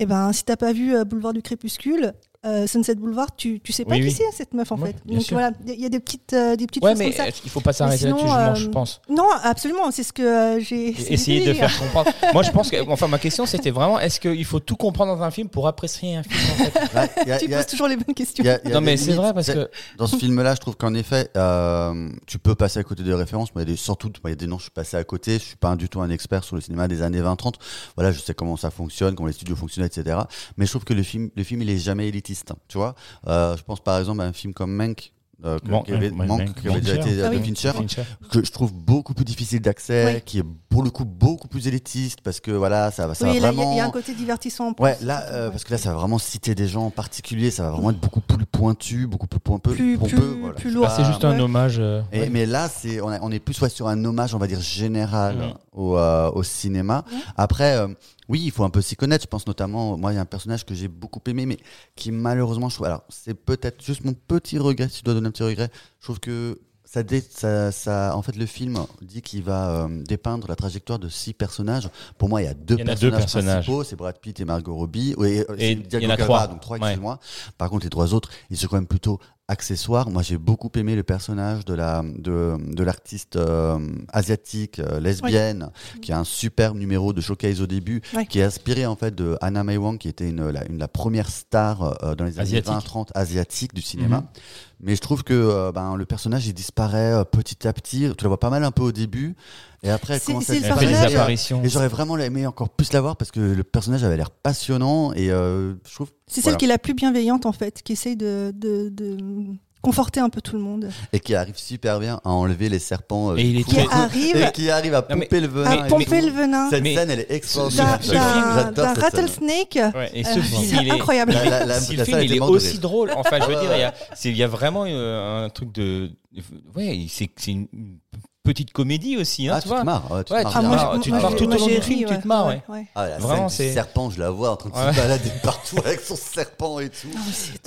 Et ben, si t'as pas vu Boulevard du Crépuscule, euh, Sunset Boulevard, tu, tu sais pas Oui, qui oui. c'est cette meuf en fait. Donc sûr. voilà, il y, a des petites, euh, des petites Ouais, choses mais comme ça. il faut pas s'arrêter là-dessus, justement, je euh, pense. Non, absolument, c'est ce que euh, j'ai essayé de faire comprendre. Moi, je pense que, enfin, ma question, c'était vraiment, est-ce qu'il faut tout comprendre dans un film pour apprécier un film en fait a- Tu poses toujours les bonnes questions. il y a- il y a Non, mais c'est vrai parce que. Dans ce film-là, je trouve qu'en effet, euh, tu peux passer à côté des références. Moi, il y a des, surtout, moi, il y a des noms, je suis passé à côté. Je suis pas du tout un expert sur le cinéma des années 20-30. Voilà, je sais comment ça fonctionne, comment les studios fonctionnent, etc. Mais je trouve que le film, le film, il est jamais élitiste. Tu vois, Euh, je pense par exemple à un film comme Mank. euh, que- qui avait, qui déjà été euh, Ah de oui. Fincher, Fincher. que je trouve beaucoup plus difficile d'accès, Oui. qui est pour le coup beaucoup plus élitiste parce que voilà, ça va, ça oui, va là, il y vraiment. il y, a un côté divertissant. en plus. Ouais, là, euh, parce que là, ça va vraiment citer des gens en particulier, ça va vraiment être beaucoup plus pointu, beaucoup plus pompeux. Plus- pompeux, plus- voilà. plus lourd. C'est juste un Ouais. hommage. euh, et- ouais. Mais là, c'est on, a- on est plus ouais, sur un hommage, on va dire général au, euh, au cinéma. Ouais. Après, euh, oui, il faut un peu s'y connaître. Je pense notamment, moi, il y a un personnage que j'ai beaucoup aimé, mais qui malheureusement, je trouve, alors c'est peut-être juste mon petit regret, si je dois donner un petit regret. Je trouve que ça, dé- ça, ça- en fait, le film dit qu'il va euh, dépeindre la trajectoire de six personnages. Pour moi, il y a deux Il y personnages, deux personnages. principaux, c'est Brad Pitt et Margot Robbie. Euh, Et il y en a trois. Donc trois, Ouais. excuse-moi. Par contre, les trois autres, ils sont quand même plutôt accessoires. Moi, j'ai beaucoup aimé le personnage de la de, de l'artiste euh, asiatique euh, lesbienne qui a un super numéro de showcase au début, qui est inspiré en fait de Anna May Wong, qui était une la, une, la première star euh, dans les années Asiatique. 20-30 asiatique du cinéma. Mhm. Mais je trouve que euh, ben, le personnage il disparaît euh, petit à petit. Tu la vois pas mal un peu au début, et après elle C'est- commence à c'est le Elle fait des personnage- apparitions. et j'aurais vraiment aimé encore plus la voir parce que le personnage avait l'air passionnant et euh, je trouve C'est voilà. celle qui est la plus bienveillante en fait, qui essaye de, de, de conforter un peu tout le monde. et qui arrive super bien à enlever les serpents euh, Et il est. Qui arrive et qui arrive à Non, mais- pomper le venin. pomper le venin Cette Mais- scène elle est extraordinaire. d'un- rattlesnake. Ouais, et ce Euh, film, il est incroyable. La- la- la- si la le film il est aussi drôle, enfin je veux dire, il y a, il y a vraiment euh, un truc de, ouais, c'est une petite comédie aussi, hein, Ah, tu tu te vois. marres. ouais, tu te Ouais, marres tu te marres. j'ai- tu te marres tout au long j'ai du film, ri, tu te marres, ouais. Ah, la Vraiment, scène du c'est- serpent, je la vois en train de Ouais. se balader partout avec son serpent et tout.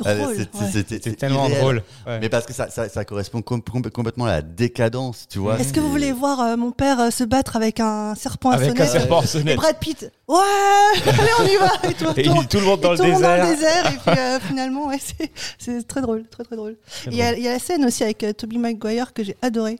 Ah, Ah, c'était- C'est tellement irréel. drôle. Ouais. Mais parce que ça, ça, ça correspond com- com- complètement à la décadence, tu vois. Est-ce que vous voulez voir euh, mon père euh, se battre avec un serpent à Avec un serpent à Et sonnette. Brad Pitt, ouais, allez on y va et tout, Et tout, tout le monde dans le tout le monde dans le désert. et puis euh, finalement ouais, c'est- c'est très drôle, très très drôle. Il y, a, il y a la scène aussi avec Tobey Maguire que j'ai adoré,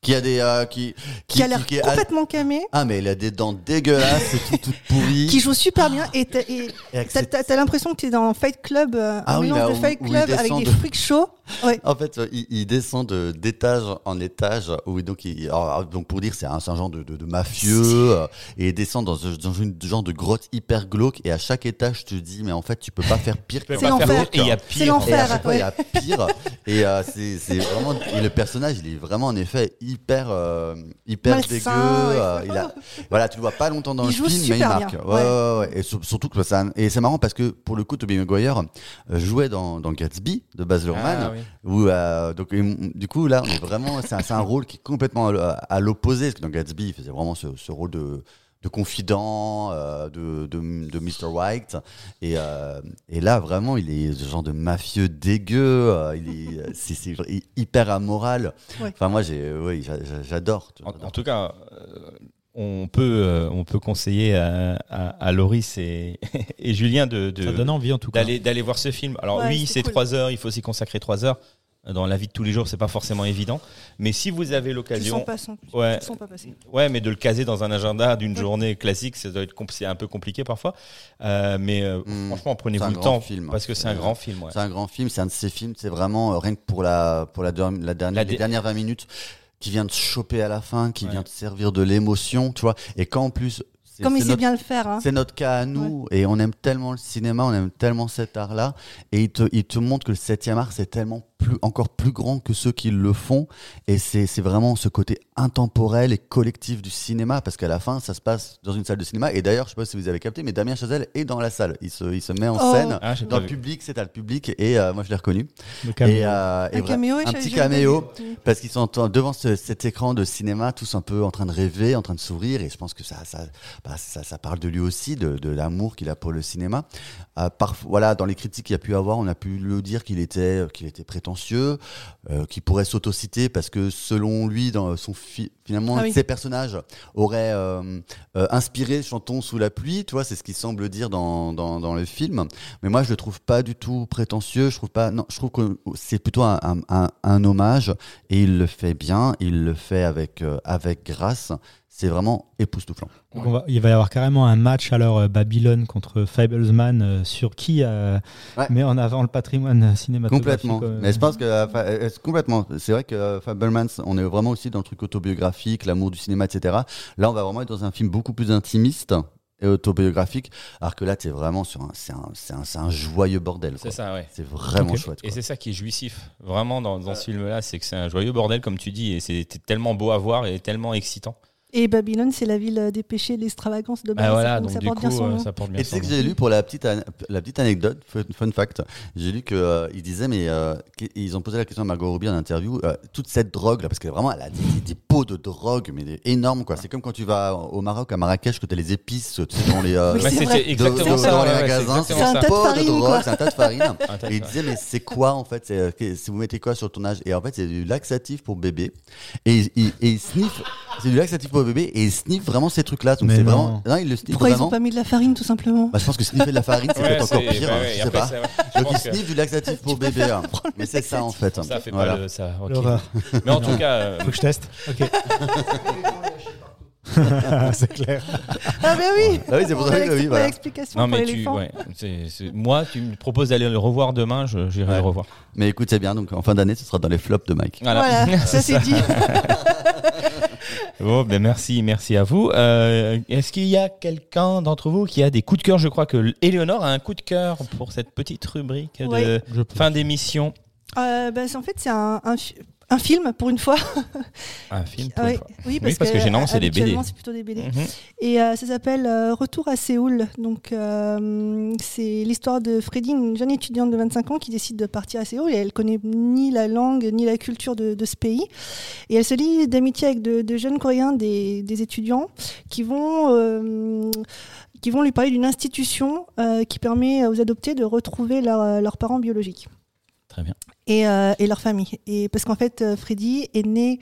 Qui a des. euh, qui, qui, a l'air complètement camé, Ah, mais il a des dents dégueulasses et tout, toutes pourries. qui joue super bien et t'as et t'as- l'impression que t'es dans Fight Club, euh, Ah un oui, mélange là de Fight Club avec des de- freak shows. Ouais. En fait, euh, il, il descend de- d'étage en étage. Où, donc, il, alors, donc, pour dire, c'est un, c'est un genre de, de, de mafieux. euh, et il descend dans, une genre de grotte hyper glauque. Et à chaque étage, tu te dis, mais en fait, tu peux pas faire pire que Tu peux C'est pas faire l'enfer. pire, Et il y a C'est pire. l'enfer. Et à Faire, chaque fois, il y a pire. et euh, c'est c'est vraiment. Et le personnage, il est vraiment en effet hyper, euh, hyper Malsain, dégueu. ouais. euh, il a, voilà, tu le vois pas longtemps dans Il le joue film, mais il marque. bien, Ouais, ouais. ouais, ouais. Et sur- surtout que ça. Et c'est marrant parce que pour le coup, Tobey Maguire euh, jouait dans, dans Gatsby de Baz Luhrmann. Ah, oui. Où, euh, donc, du coup, là, on est vraiment. C'est un, rôle qui est complètement à, à l'opposé. Parce que dans Gatsby, il faisait vraiment ce, ce rôle de de confident, euh, de, de, de Mr. White. Et, euh, et là, vraiment, il est ce genre de mafieux dégueu. euh, il est, c'est, hyper amoral. Ouais. Enfin, moi, j'ai, oui, j'adore. En, en tout cas, euh, on peut, euh, on peut conseiller à, à, à Loris et, et Julien de, de- Ça donne envie en tout cas. d'aller d'aller voir ce film. Alors Ouais, oui, c'est cool. trois heures, il faut s'y consacrer trois heures. Dans la vie de tous les jours, c'est pas forcément évident. Mais si vous avez l'occasion, sont pas, sont, Ouais. pas passés. ouais, mais de le caser dans un agenda d'une Ouais. journée classique, ça doit être c'est un peu compliqué parfois. Euh, mais euh, Mm. franchement, C'est prenez-vous un le grand temps film. parce que c'est un grand film. ouais. C'est un grand film, c'est un de ces films, c'est vraiment euh, rien que pour la, pour la, der- la dernière, La les dernières 20 minutes, qui vient te choper à la fin, qui Ouais. vient te servir de l'émotion, tu vois. Et quand en plus, c'est Comme il sait notre, bien le faire. Hein. c'est notre cas à nous, et on aime tellement le cinéma, on aime tellement cet art-là, et il te, il te montre que le 7 art, c'est tellement plus, encore plus grand que ceux qui le font, et c'est c'est vraiment ce côté intemporel et collectif du cinéma, parce qu'à la fin, ça se passe dans une salle de cinéma, et d'ailleurs, je sais pas si vous avez capté, mais Damien Chazelle est dans la salle, il se, il se met en Oh. scène. Ah, Dans le vu. public, c'est à le public, et euh, moi je l'ai reconnu. Le caméo. Et, euh, et Un caméo, un petit caméo, parce qu'ils sont devant ce- cet écran de cinéma, tous un peu en train de rêver, en train de sourire, et je pense que ça, ça, bah, ça, ça parle de lui aussi, de, de l'amour qu'il a pour le cinéma. Euh, parfois, voilà, dans les critiques qu'il a pu avoir, on a pu lui dire qu'il était, qu'il était prétentieux, euh, qu'il pourrait s'autociter parce que selon lui, dans son fi- finalement, Ah oui. ses personnages auraient euh, euh, inspiré Chantons sous la pluie, tu vois, c'est ce qu'il semble dire dans, dans, dans le film. Mais moi, je le trouve pas du tout prétentieux. Je trouve pas. Non, je trouve que c'est plutôt un, un, un- un hommage et il le fait bien. Il le fait avec avec grâce. C'est vraiment époustouflant. Donc on va- il va y avoir carrément un match alors euh, Babylone contre Fablesman euh, sur qui euh, Ouais. met en avant le patrimoine euh, cinématographique. Complètement. euh, Mais je pense que complètement. C'est vrai que euh, Fabelmans, on est vraiment aussi dans le truc autobiographique, l'amour du cinéma, etc. Là, on va vraiment être dans un film beaucoup plus intimiste et autobiographique, alors que là, t'es vraiment sur un, c'est un, c'est un, c'est un joyeux bordel. C'est ça, ouais. C'est vraiment chouette. Et c'est ça qui est jouissif, vraiment, dans, dans ce film-là, c'est que c'est un joyeux bordel, comme tu dis, et c'est tellement beau à voir et tellement excitant. Et Babylone, c'est la ville des péchés, de l'extravagance de base. Bah voilà, donc donc ça du porte coup, bien son euh, nom. ça porte bien Et tu sais son que nom. j'ai lu pour la petite, an- la petite anecdote, fun, fun fact, j'ai lu qu'ils disaient, mais euh, qu'ils ont posé la question à Margot Robbie en interview, euh, toute cette drogue là, parce que vraiment elle a des, des- pots de drogue, mais des- énormes quoi. C'est comme quand tu vas au Maroc, à Marrakech, que tu as les épices, tu sais, dans les, euh, Oui, exactement de- ça. dans les ouais, magasins, c'est un de pot farine, drogue, c'est un tas de farine. de Et il farine. disait, mais c'est quoi en fait c'est, euh, que- c'est- Vous mettez quoi sur ton âge? Et en fait, c'est du laxatif pour bébé. Et, il- il- et il sniffe, c'est du laxatif pour bébé, et il sniffe vraiment ces trucs-là. Donc c'est vraiment. Non, il le sniffe Pourquoi ils ont pas mis de la farine, tout simplement Bah, je pense que sniffer de la farine, c'est Ouais, peut-être encore pire. bah hein, ouais, je sais après, pas. Donc il que sniffe du laxatif pour bébé. hein. Mais c'est ça en fait. Ça fait Voilà. pas le, ça. Mais en tout cas, euh, Faut que je teste. Ok. c'est clair. Ah ben oui Ah oui, c'est pour ça que oui, voilà. l'explication non pour mais tu, l'éléphant. ouais, c'est- c'est- moi, tu me proposes d'aller le revoir demain, je- j'irai Ouais. le revoir. Mais écoute, c'est bien. Donc en fin d'année, ce sera dans les flops de Mike. Voilà. Voilà, ça c'est dit. Bon, ben merci, merci à vous. Euh, Est-ce qu'il y a quelqu'un d'entre vous qui a des coups de cœur? Je crois que Éléonore a un coup de cœur pour cette petite rubrique de Ouais. Fin d'émission. Euh, bah, c'est- en fait, c'est un, un film pour une fois. Un film. Ah pour oui, une fois. oui, parce, parce que généralement, c'est des BD. c'est plutôt des BD. Mhm. Et euh, ça s'appelle euh, Retour à Séoul. Donc, euh, c'est l'histoire de Freddy, une jeune étudiante de 25 ans qui décide de partir à Séoul et elle connaît ni la langue ni la culture de, de ce pays. Et elle se lie d'amitié avec de, de jeunes Coréens, des, des étudiants, qui vont, qui vont lui parler d'une institution qui permet aux adoptés de retrouver leur- leurs parents biologiques Très bien. et, euh, et leur famille. Et parce qu'en fait, euh, Freddy est née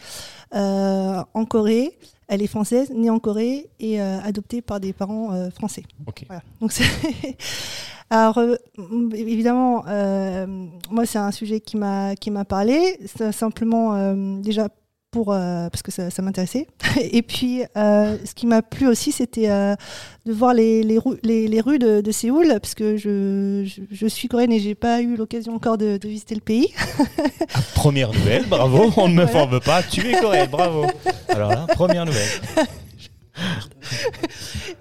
euh, en Corée. Elle est française, née en Corée et adoptée par des parents français. Ok. Voilà. Donc alors évidemment, moi c'est un sujet qui m'a qui m'a parlé. Simplement déjà pour euh, parce que ça, ça m'intéressait. et puis euh, ce qui m'a plu aussi, c'était euh, de voir les, les, ru- les, les rues de, de Séoul, parce que je, je, je suis coréenne et j'ai pas eu l'occasion encore de, de visiter le pays. Première nouvelle, bravo. On ne me Voilà. forme pas. Tu es coréenne, bravo. Alors là, première nouvelle.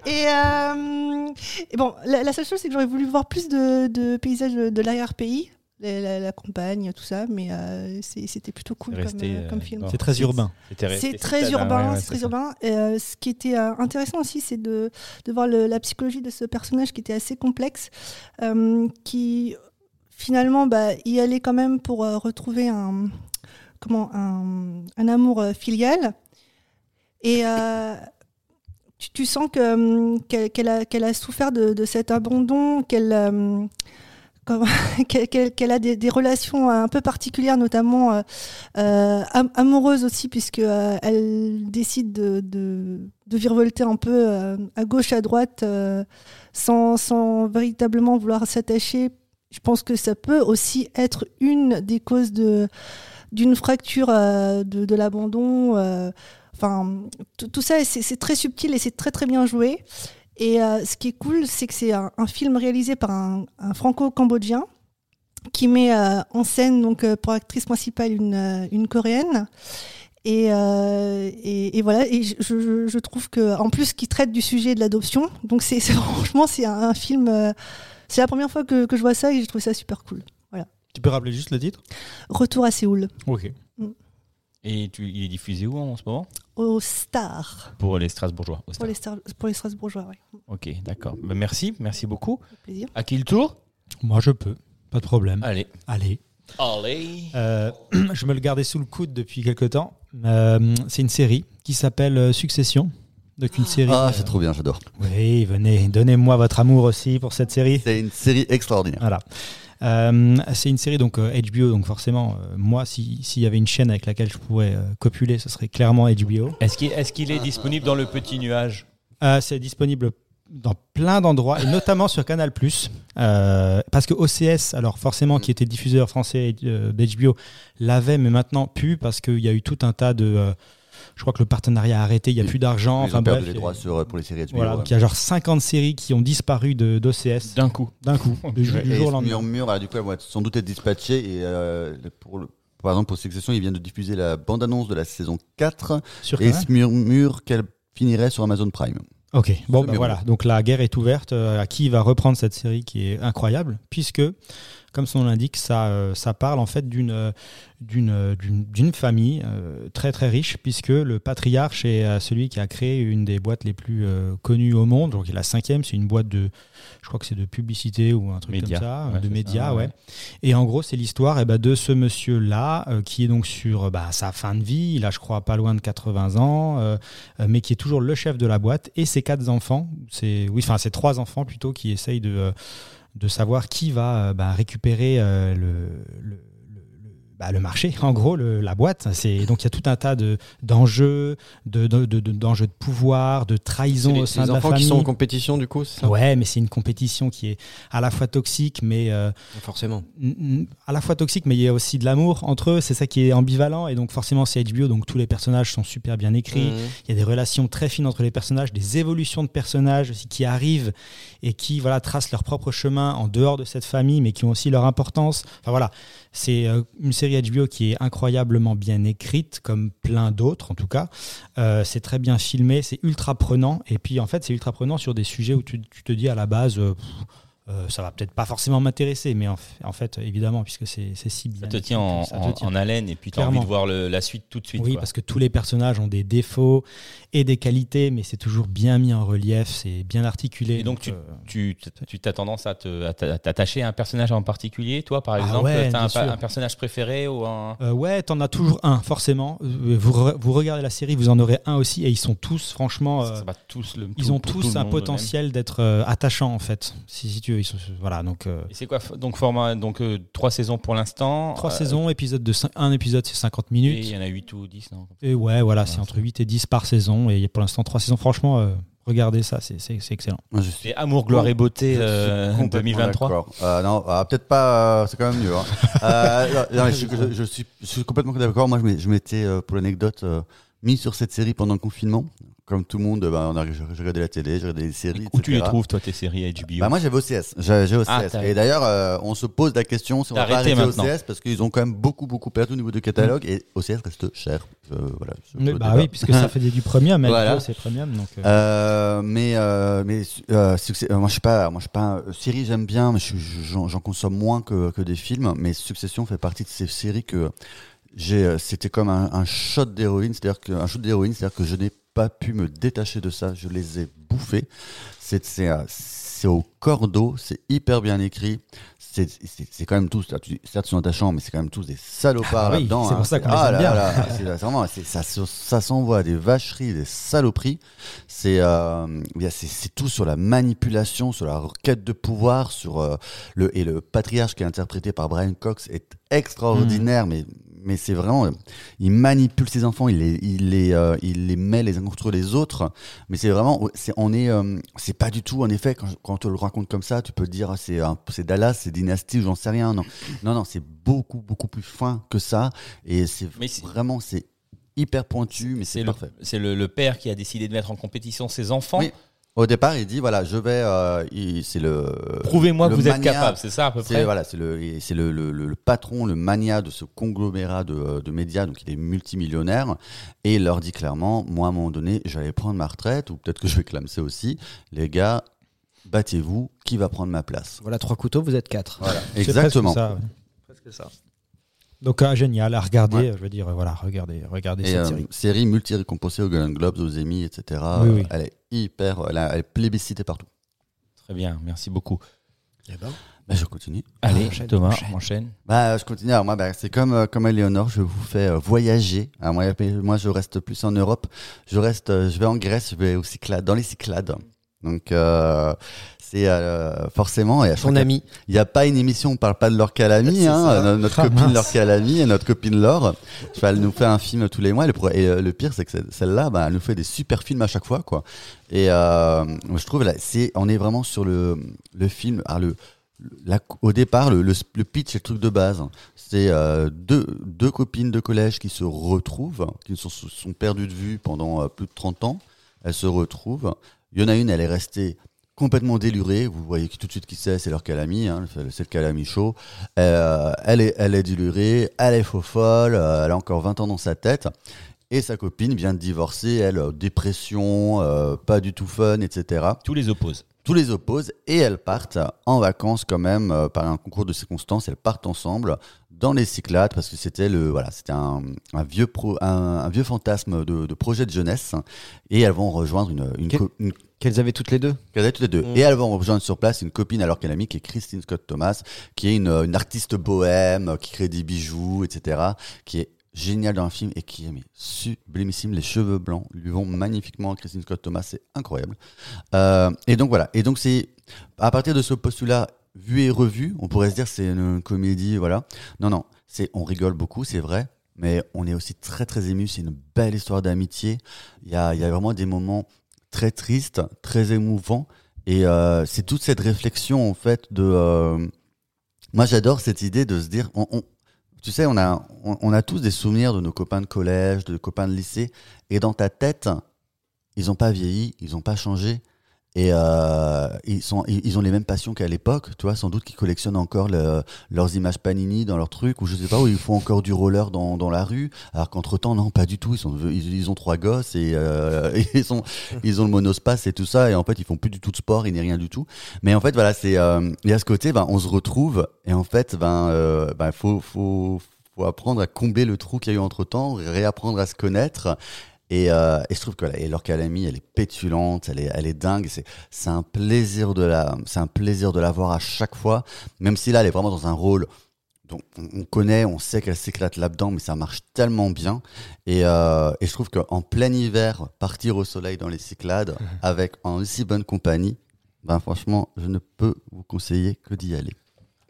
Et, euh, et bon, la, la seule chose, c'est que j'aurais voulu voir plus de, de paysages de, de l'arrière-pays, la, la- la campagne, tout ça, mais euh, c'était plutôt cool comme, euh, comme euh, film. C'est très urbain. C'est très urbain, ouais, ouais, c'est très urbain. Et, euh, ce qui était euh, intéressant aussi, c'est de, de voir le- la psychologie de ce personnage qui était assez complexe, euh, qui finalement bah, y allait quand même pour euh, retrouver un, comment, un, un amour euh, filial. Et euh, tu, tu sens que, qu'elle, a, souffert de, de cet abandon, qu'elle... qu'elle, a des, relations un peu particulières, notamment euh, euh, am- amoureuse aussi, puisque euh, elle décide de, de, virevolter un peu euh, à gauche, à droite, sans, véritablement vouloir s'attacher. Je pense que ça peut aussi être une des causes d'une fracture de, de l'abandon. Enfin, tout ça, c'est très subtil et c'est très très bien joué. Et euh, ce qui est cool, c'est que c'est un, un film réalisé par un, un franco-cambodgien qui met euh, en scène donc euh, pour actrice principale une, une coréenne. Et, euh, et, et voilà, et je, je- je trouve que en plus qui traite du sujet de l'adoption, donc c'est c'est- franchement c'est un, un film. euh, c'est la première fois que, que je vois ça et j'ai trouvé ça super cool. Tu peux rappeler juste le titre? Retour à Séoul, Ok. Et tu, il est diffusé où en ce moment? Au Star Pour les Strasbourgeois. au pour les, Star- pour les Strasbourgeois. Ouais. Ok, d'accord. Bah, merci, merci beaucoup. Avec plaisir. À qui le tour? Moi, je peux. Pas de problème. Allez. Allez. Allez. Euh, je me le gardais sous le coude depuis quelques temps. Euh, c'est une série qui s'appelle euh, Succession. Donc une série. Ah, euh, c'est trop bien, j'adore. Oui, venez, donnez-moi votre amour aussi pour cette série. C'est une série extraordinaire. Voilà. Euh, c'est une série donc euh, HBO, donc forcément, euh, moi, si- s'il y avait une chaîne avec laquelle je pourrais euh, copuler, ce serait clairement HBO. Est-ce qu'il est, qu'il est disponible dans le petit nuage? Euh, c'est disponible dans plein d'endroits, et notamment sur Canal+. Euh, parce que OCS, alors forcément, qui était diffuseur français euh, d'HBO, l'avait, mais maintenant plus, parce qu'il y a eu tout un tas de... je crois que le partenariat a arrêté, il n'y a plus d'argent. Ils Enfin ont perdu bref, les droits sur, pour les séries HBO. Voilà, ouais. donc il y a genre 50 séries qui ont disparu de d'OCS D'un coup. d'un coup, du, Et jour au lendemain. Murmure, ah, du coup, elle va sans doute être dispatchée. Et euh, pour le- par exemple, pour Succession, il vient de diffuser la bande-annonce de la saison 4 Sur et se murmure qu'elle finirait sur Amazon Prime. Ok, bon, Ce bah voilà. Donc la guerre est ouverte. euh, à qui va reprendre cette série qui est incroyable, puisque, comme son nom l'indique, ça, euh, ça parle en fait d'une euh, d'une euh, d'une famille euh, très très riche, puisque le patriarche est celui qui a créé une des boîtes les plus connues au monde. Donc la cinquième, c'est une boîte de, je crois que c'est de publicité ou un truc Média. comme ça, Ouais, de médias, ça, ouais. ouais. Et en gros, c'est l'histoire eh ben, de ce monsieur-là qui est donc sur bah, sa fin de vie. Il a, je crois, pas loin de 80 ans, mais qui est toujours le chef de la boîte et ses quatre enfants. C'est oui, enfin, c'est trois enfants plutôt qui essayent de de savoir qui va euh, bah, récupérer euh, le, bah, le marché, en gros, le- la boîte. C'est donc il y a tout un tas de d'enjeux, de, de, de- de- d'enjeux de pouvoir, de trahison les, au sein les de la enfants famille. qui sont en compétition, du coup, c'est ça? Ouais, mais c'est une compétition qui est à la fois toxique, mais euh, Forcément. à la fois toxique, mais il y a aussi de l'amour entre eux. C'est ça qui est ambivalent. Et donc, forcément, c'est HBO. Donc, tous les personnages sont super bien écrits. Mhm. Il y a des relations très fines entre les personnages, des évolutions de personnages aussi qui arrivent et qui voilà, tracent leur propre chemin en dehors de cette famille, mais qui ont aussi leur importance. Enfin, voilà. C'est euh, une série HBO qui est incroyablement bien écrite, comme plein d'autres en tout cas. Euh, c'est très bien filmé, c'est ultra prenant. Et puis, en fait, c'est ultra prenant sur des sujets où tu, tu te dis à la base. euh, euh, ça va peut-être pas forcément m'intéresser, mais en, fait, évidemment, puisque c'est si bien. Ça te tient en, que ça te en- tient. en haleine et puis tu as envie de voir le- la suite tout de suite. Oui, quoi. parce que tous les personnages ont des défauts et des qualités, mais c'est toujours bien mis en relief, c'est bien articulé. Et donc, tu euh, tu tu t'as tendance à te- t'attacher à un personnage en particulier, toi par Ah exemple ouais, T'as un, un personnage préféré ou un. Euh, ouais, t'en as toujours un, forcément. Euh, Vous, re- vous regardez la série, vous en aurez un aussi, et ils sont tous, franchement, euh, Ça va tous le, ils tout- ont tout tous un potentiel d'être attachants, en fait. Si, si tu veux, ils sont, voilà, donc Et c'est quoi donc format donc trois saisons pour l'instant. trois saisons, épisode de cin- un épisode, c'est 50 Et minutes. il y en a 8 ou 10 non Et ouais, voilà, Ah, c'est entre va. 8 et 10 par saison, et il y a pour l'instant trois saisons. Franchement, euh, regardez ça, c'est excellent. Je suis C'est Amour, gloire et beauté Je suis euh, complètement 2023. d'accord. Euh, non, ah, peut-être pas. euh, c'est quand même mieux. hein. Euh, non, non, je, suis- je- je suis, je suis complètement d'accord. Moi, je m'étais, euh, pour l'anecdote, euh, mis sur cette série pendant le confinement. Comme tout le monde, euh, bah, on a, j'ai j'ai regardé la télé, j'ai regardé des séries. Où tu les trouves toi tes séries HBO Bah moi j'avais OCS, j'ai j'ai OCS. Ah, et d'ailleurs euh, on se pose la question si on va arrêter maintenant. OCS parce qu'ils ont quand même beaucoup beaucoup perdu au niveau du catalogue et OCS reste cher. Je- voilà, je- Oui, je bah oui, puisque ça fait du premium, mais Voilà. C'est premium. Donc, euh, Euh, mais euh, mais euh, succès- euh, moi je suis pas moi je suis pas euh, série j'aime bien mais je je- j'en consomme moins que, que des films mais Succession fait partie de ces séries que j'ai euh, c'était comme un, un shot d'héroïne c'est-à-dire que un shot d'héroïne c'est-à-dire que je n'ai pas pu me détacher de ça je les ai bouffés c'est c'est euh, c'est au cordeau c'est hyper bien écrit c'est c'est c'est quand même tous certes ils sont attachants mais c'est quand même tous des salopards Ah oui, là-dedans c'est pour hein. ça qu'on les ah aime là bien. là, c'est vraiment ça ça s'envoie des vacheries des saloperies c'est euh, c'est c'est tout sur la manipulation, sur la requête de pouvoir, sur euh, le et le patriarche qui est interprété par Brian Cox est extraordinaire, mais mais c'est vraiment euh, il manipule ses enfants, il les il les euh, il les met les uns contre les autres, mais c'est vraiment c'est on est euh, c'est pas du tout en effet quand quand on te le raconte comme ça, tu peux te dire ah, c'est c'est Dallas, c'est Dynasty, j'en sais rien, non non non c'est beaucoup beaucoup plus fin que ça et c'est vraiment c'est hyper pointu, mais C'est parfait. c'est le, le père qui a décidé de mettre en compétition ses enfants. Oui. Au départ, il dit voilà, je vais. euh, c'est le. Prouvez-moi que vous êtes capable, c'est ça à peu près voilà, c'est le, c'est le, le, patron, le mania de ce conglomérat de, de médias, donc il est multimillionnaire, et il leur dit clairement, moi à un moment donné, j'allais prendre ma retraite, ou peut-être que je vais clamser aussi, les gars, battez-vous, qui va prendre ma place? Voilà, trois couteaux, vous êtes quatre. Voilà, c'est exactement. presque ça, ouais. Presque ça. Donc ah, génial à regarder. Ouais. euh, Je veux dire, euh, voilà, regardez, regardez Et cette euh, série. série multi-récompensée aux Golden Globes, aux Emmy, etc. Oui, Euh, oui. Elle est hyper, elle, a- elle est plébiscitée partout. Très bien, merci beaucoup. Eh ben, Bah, je continue. Allez, enchaîne, Thomas, enchaîne. enchaîne. Bah, je continue. Alors, moi, bah, c'est comme, euh, comme Eleonore, je vous fais euh, voyager. Alors, moi, moi, je reste plus en Europe. Je reste, euh, je vais en Grèce, je vais aux Cyclades, dans les Cyclades. Donc, euh, c'est euh, forcément. Et fois, ami. Il n'y a pas une émission, on parle pas de Laure Calamy, C'est hein, notre Ah, copine. Laure Calamy et notre copine Laure. Enfin, Elle nous fait un film tous les mois. Et le, pro- et, le pire, c'est que celle-là, bah, elle nous fait des super films à chaque fois, quoi. Et euh, je trouve, là, c'est, on est vraiment sur le, le film. Le, la- au départ, le, le, le pitch, c'est le truc de base. C'est euh, deux, deux copines de collège qui se retrouvent, qui se sont, sont perdues de vue pendant euh, plus de 30 ans. Elles se retrouvent. Il y en a une, elle est restée complètement délurée. Vous voyez tout de suite qui c'est, c'est leur calami, hein, c'est le calami chaud. Euh, elle, est, elle est délurée, elle est faux folle, euh, elle a encore 20 ans dans sa tête. Et sa copine vient de divorcer, elle, euh, dépression, euh, pas du tout fun, etc Tous les opposent. tous les opposent et elles partent en vacances quand même par un concours de circonstances. Elles partent ensemble dans les Cyclades parce que c'était le voilà c'était un, un vieux pro, un, un vieux fantasme de, de projet de jeunesse et elles vont rejoindre une, une, Quel- co- une Qu'elles avaient toutes les deux. qu'elles avaient toutes les deux. Mm. Et elles vont rejoindre sur place une copine alors qu'elle a mis qui est Christine Scott Thomas, qui est une, une artiste bohème, qui crée des bijoux, etc., qui est géniale dans le film et qui est mais, sublimissime. Les cheveux blancs lui vont magnifiquement à Christine Scott Thomas, c'est incroyable. Euh, et donc voilà. Et donc c'est à partir de ce postulat vu et revu, on pourrait se dire c'est une comédie, voilà. Non, non, c'est on rigole beaucoup, c'est vrai. Mais on est aussi très très ému, c'est une belle histoire d'amitié. Il y a, il y a vraiment des moments très triste, très émouvant. Et euh, c'est toute cette réflexion en fait de. euh, moi, j'adore cette idée de se dire, on, on- tu sais, on a, on, on a tous des souvenirs de nos copains de collège, de copains de lycée, et dans ta tête, ils n'ont pas vieilli, ils n'ont pas changé. Et euh, ils, sont, ils ont les mêmes passions qu'à l'époque, tu vois, sans doute qu'ils collectionnent encore le- leurs images Panini dans leur truc, ou je sais pas, où ils font encore du roller dans, dans la rue, alors qu'entre-temps, non, pas du tout, ils, sont, ils, ont trois gosses et, euh, et ils, sont, ils ont le monospace et tout ça, et en fait, ils font plus du tout de sport, ils n'y rien du tout. Mais en fait, voilà, c'est euh, y a ce côté, ben, on se retrouve, et en fait, ben, euh, ben, faut, faut, faut apprendre à combler le trou qu'il y a eu entre-temps, réapprendre à se connaître, et, euh, et je trouve que voilà, et Calamy, elle est pétulante, elle est, elle est dingue. C'est, c'est un plaisir de la, c'est un plaisir de la voir à chaque fois. Même si là, elle est vraiment dans un rôle dont on on connaît, on sait qu'elle s'éclate là-dedans, mais ça marche tellement bien. Et, euh, et je trouve qu'en plein hiver, partir au soleil dans les Cyclades avec en aussi bonne compagnie, ben franchement, je ne peux vous conseiller que d'y aller.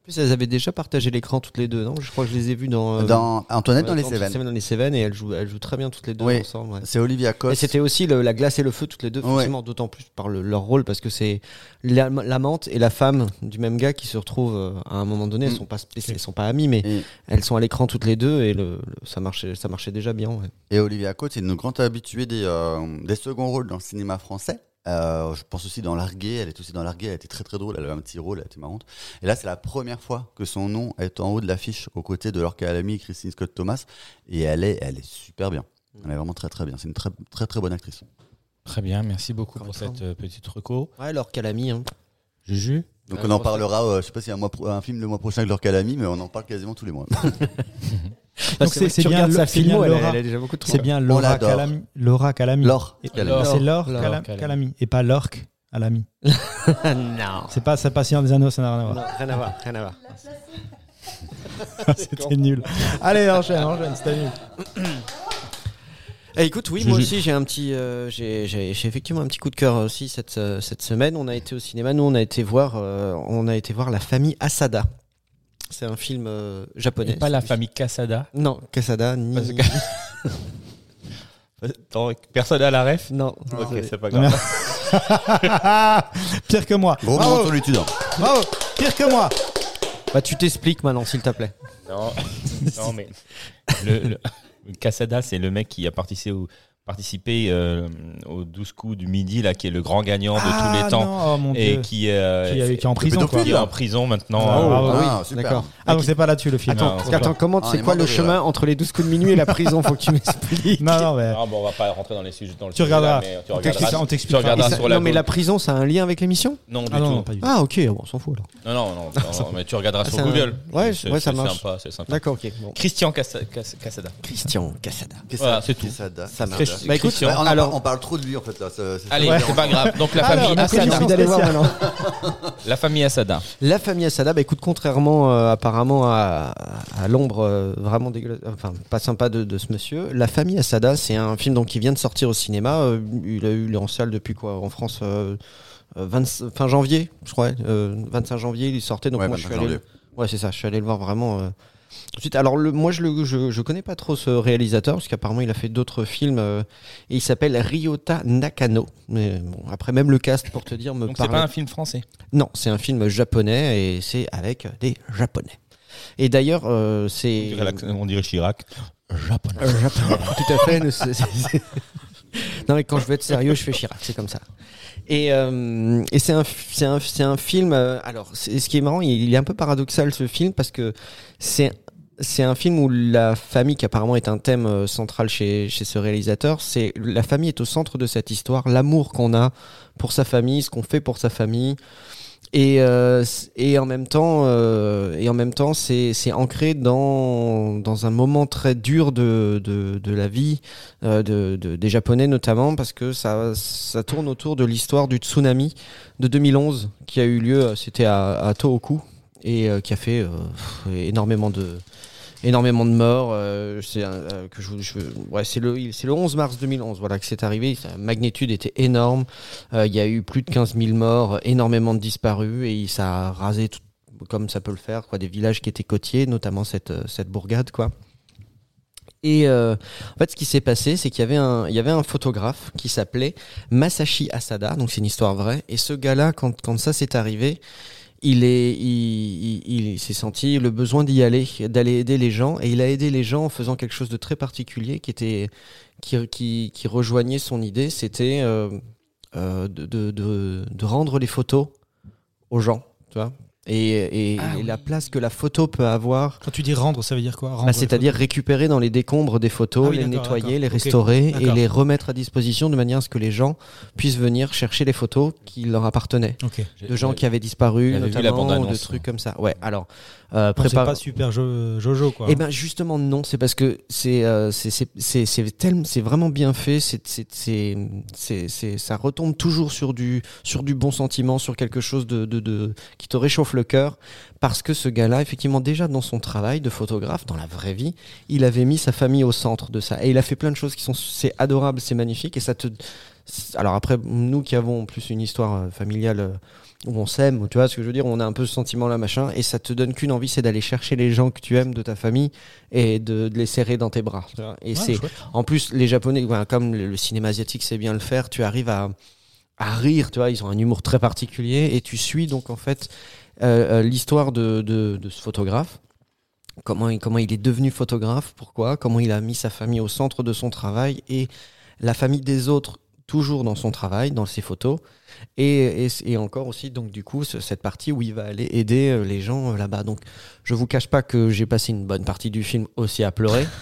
En plus, elles avaient déjà partagé l'écran toutes les deux, non? Je crois que je les ai vues dans. euh, Dans Antoinette dans les dans Cévennes. dans les Cévennes et elles jouent, elles jouent très bien toutes les deux Oui. ensemble. ouais. C'est Olivia Et Coste. c'était aussi le- la glace et le feu toutes les deux, Ouais. forcément, d'autant plus par le- leur rôle, parce que c'est la- l'amante et la femme du même gars qui se retrouvent euh, à un moment donné. Elles Mm. sont pas, elles sont pas amies, mais Et- elles sont à l'écran toutes les deux et le, ça marchait, ça marchait déjà bien. ouais. Et Olivia Cotte, c'est une grande habituée des, euh, des seconds rôles dans le cinéma français. Euh, je pense aussi dans Largué, elle est aussi dans Largué, elle était très très drôle, elle avait un petit rôle, elle était marrante. Et là, c'est la première fois que son nom est en haut de l'affiche aux côtés de Calamy et Christine Scott Thomas. Et elle est, elle est super bien. Elle est vraiment très très bien. C'est une très très très bonne actrice. Très bien, merci beaucoup pour cette euh, petite reco. Ouais, alors Calami. Hein. Juju? Donc Ouais, on en parlera, euh, je sais pas s'il y a un, mois pro- un film le mois prochain avec Laure Calamy, mais on en parle quasiment tous les mois. C'est- que c'est tu bien sa c'est filmo, bien elle, a déjà beaucoup de C'est bien Laura. Calami. Laura Calami. Laure Et-. C'est Laure Laure Cala- Calamy. Calamy. Et pas Lorque Calamy. non. C'est pas ça patient des anneaux, ça n'a rien à voir. Non, rien à voir, rien à voir. C'était nul. Allez, enchaîne, enchaîne, c'était nul. Eh, écoute, oui, moi aussi j'ai un petit, euh, j'ai j'ai- j'ai effectivement un petit coup de cœur aussi cette euh, cette semaine. On a été au cinéma, nous on a été voir, euh, on a été voir la famille Asada. C'est un film euh, japonais. Et pas la famille Casada Non, Casada ni. Parce que- Attends, Personne à la ref Non. Ok, c'est- pas grave. Pire que moi. Bravo, solitude. bravo. Pire que moi. Bah tu t'expliques maintenant, s'il te plaît. Non, non mais le, le- Casada, c'est le mec qui a participé au, participé, euh, aux 12 coups du midi, là, qui est le grand gagnant de tous Ah, les temps. non, oh mon Et Dieu. qui, euh, Qui, est- qui est en prison, quoi. qui est en prison maintenant. Ah, euh, bravo. Ah, super. d'accord. Ah, donc c'est pas là-dessus le film. Attends, Non, comment Ah, c'est est quoi le chemin là. entre les 12 coups de minuit et la prison Faut que tu m'expliques. Non, non, mais. Ah bon, on va pas rentrer dans les sujets dans le Tu sujet, là, regarderas. mais tu On t'expliquera- regarderas, on tu t'expliquera. regarderas Et ça- sur la non mais la prison, ça a un lien avec l'émission? Non, du Ah non, tout. non, pas du tout. Ah ok, bon, on s'en fout alors. Non, non, non, non, mais tu regarderas Ah, sur Google. Ouais, ouais, ça c'est marche. sympa, c'est sympa. D'accord, ok. Christian Casa- Cas- Casada. Christian Casada. Voilà, c'est tout. Ça marche. Bah écoute, Christian. Ouais, on, en alors, parle, on parle trop de lui en fait là. ça- Allez, ça- c'est pas grave. Donc la Alors, famille donc, j'ai Asada. envie d'aller voir spécial. maintenant. La famille Asada. La famille Asada, bah écoute, contrairement euh, apparemment à, à l'ombre euh, vraiment dégueulasse, enfin pas sympa de, de ce monsieur, La famille Asada, c'est un film donc qui vient de sortir au cinéma. Euh, il a eu il est en salle depuis quoi En France, euh, euh, 20 fin janvier, je crois. euh, 25 janvier, il sortait. Donc Ouais, moi je suis 25 allé. janvier. Ouais, c'est ça. Je suis allé le voir vraiment. euh, tout de suite. Alors le, moi je le je, je connais pas trop ce réalisateur parce qu'apparemment il a fait d'autres films euh, et il s'appelle Ryota Nakano. Mais bon après même le cast pour te dire me Donc c'est pas un film français. non, c'est un film japonais et c'est avec des japonais. Et d'ailleurs, euh, c'est. on dirait Chirac. Japonais. Euh, japonais. Tout à fait. non, mais quand je veux être sérieux, je fais Chirac, c'est comme ça. Et, euh, et c'est un, c'est un, c'est un film. euh, alors, c'est- ce qui est marrant, il, il est un peu paradoxal ce film parce que c'est. C'est un film où la famille, qui apparemment est un thème euh, central chez, chez ce réalisateur, c'est la famille est au centre de cette histoire, l'amour qu'on a pour sa famille, ce qu'on fait pour sa famille, et, euh, et en même temps, euh, et en même temps, c'est c'est ancré dans dans un moment très dur de de, de la vie euh, de, de- des Japonais notamment parce que ça ça tourne autour de l'histoire du tsunami de 2011 qui a eu lieu, euh, c'était à, à Tohoku et euh, qui a fait euh, énormément de énormément de morts. euh, c'est que je, ouais, c'est le c'est le 11 mars 2011 voilà que c'est arrivé. Sa magnitude était énorme. Il y a eu plus de 15 000 morts, énormément de disparus et ça a rasé tout, comme ça peut le faire quoi des villages qui étaient côtiers, notamment cette cette bourgade quoi. Et en fait, ce qui s'est passé, c'est qu'il y avait un, il y avait un photographe qui s'appelait Masashi Asada, donc c'est une histoire vraie. Et ce gars-là, quand, quand ça s'est arrivé, il est, il, il, il s'est senti le besoin d'y aller, d'aller aider les gens, et il a aidé les gens en faisant quelque chose de très particulier qui était, qui, qui, rejoignait son idée. C'était euh, euh, de, de rendre les photos aux gens, tu vois. Et, et- Ah et oui. la place que la photo peut avoir, Quand tu dis rendre, ça veut dire quoi? Bah, c'est-à-dire récupérer dans les décombres des photos, Ah oui, les nettoyer, les restaurer et les remettre à disposition de manière à ce que les gens puissent venir chercher les photos qui leur appartenaient. Ok. De gens qui avaient disparu, notamment, ou de trucs comme ça. Ouais, alors, euh, C'est pas super jo- Jojo, quoi. eh ben justement non, c'est parce que c'est euh, c'est c'est c'est c'est tellement- c'est vraiment bien fait, c'est- ça retombe toujours sur du sur du bon sentiment, sur quelque chose de de, de qui te réchauffe le cœur parce que ce gars-là effectivement déjà dans son travail de photographe dans la vraie vie, il avait mis sa famille au centre de ça et il a fait plein de choses qui sont c'est adorable, c'est magnifique et ça te alors après nous qui avons plus une histoire euh, familiale euh, où on s'aime, tu vois ce que je veux dire, on a un peu ce sentiment là machin et ça te donne qu'une envie, c'est d'aller chercher les gens que tu aimes de ta famille et de, de les serrer dans tes bras. Et Ouais, c'est en plus les Japonais, comme le, cinéma asiatique sait bien le faire, tu arrives à à rire, tu vois, ils ont un humour très particulier et tu suis donc en fait euh, euh, l'histoire de, de, de ce photographe. Comment il, comment il est devenu photographe, pourquoi, comment il a mis sa famille au centre de son travail et la famille des autres toujours dans son travail, dans ses photos. Et, et, et encore aussi, donc du coup, ce- cette partie où il va aller aider euh, les gens euh, là-bas. Donc, je vous cache pas que j'ai passé une bonne partie du film aussi à pleurer.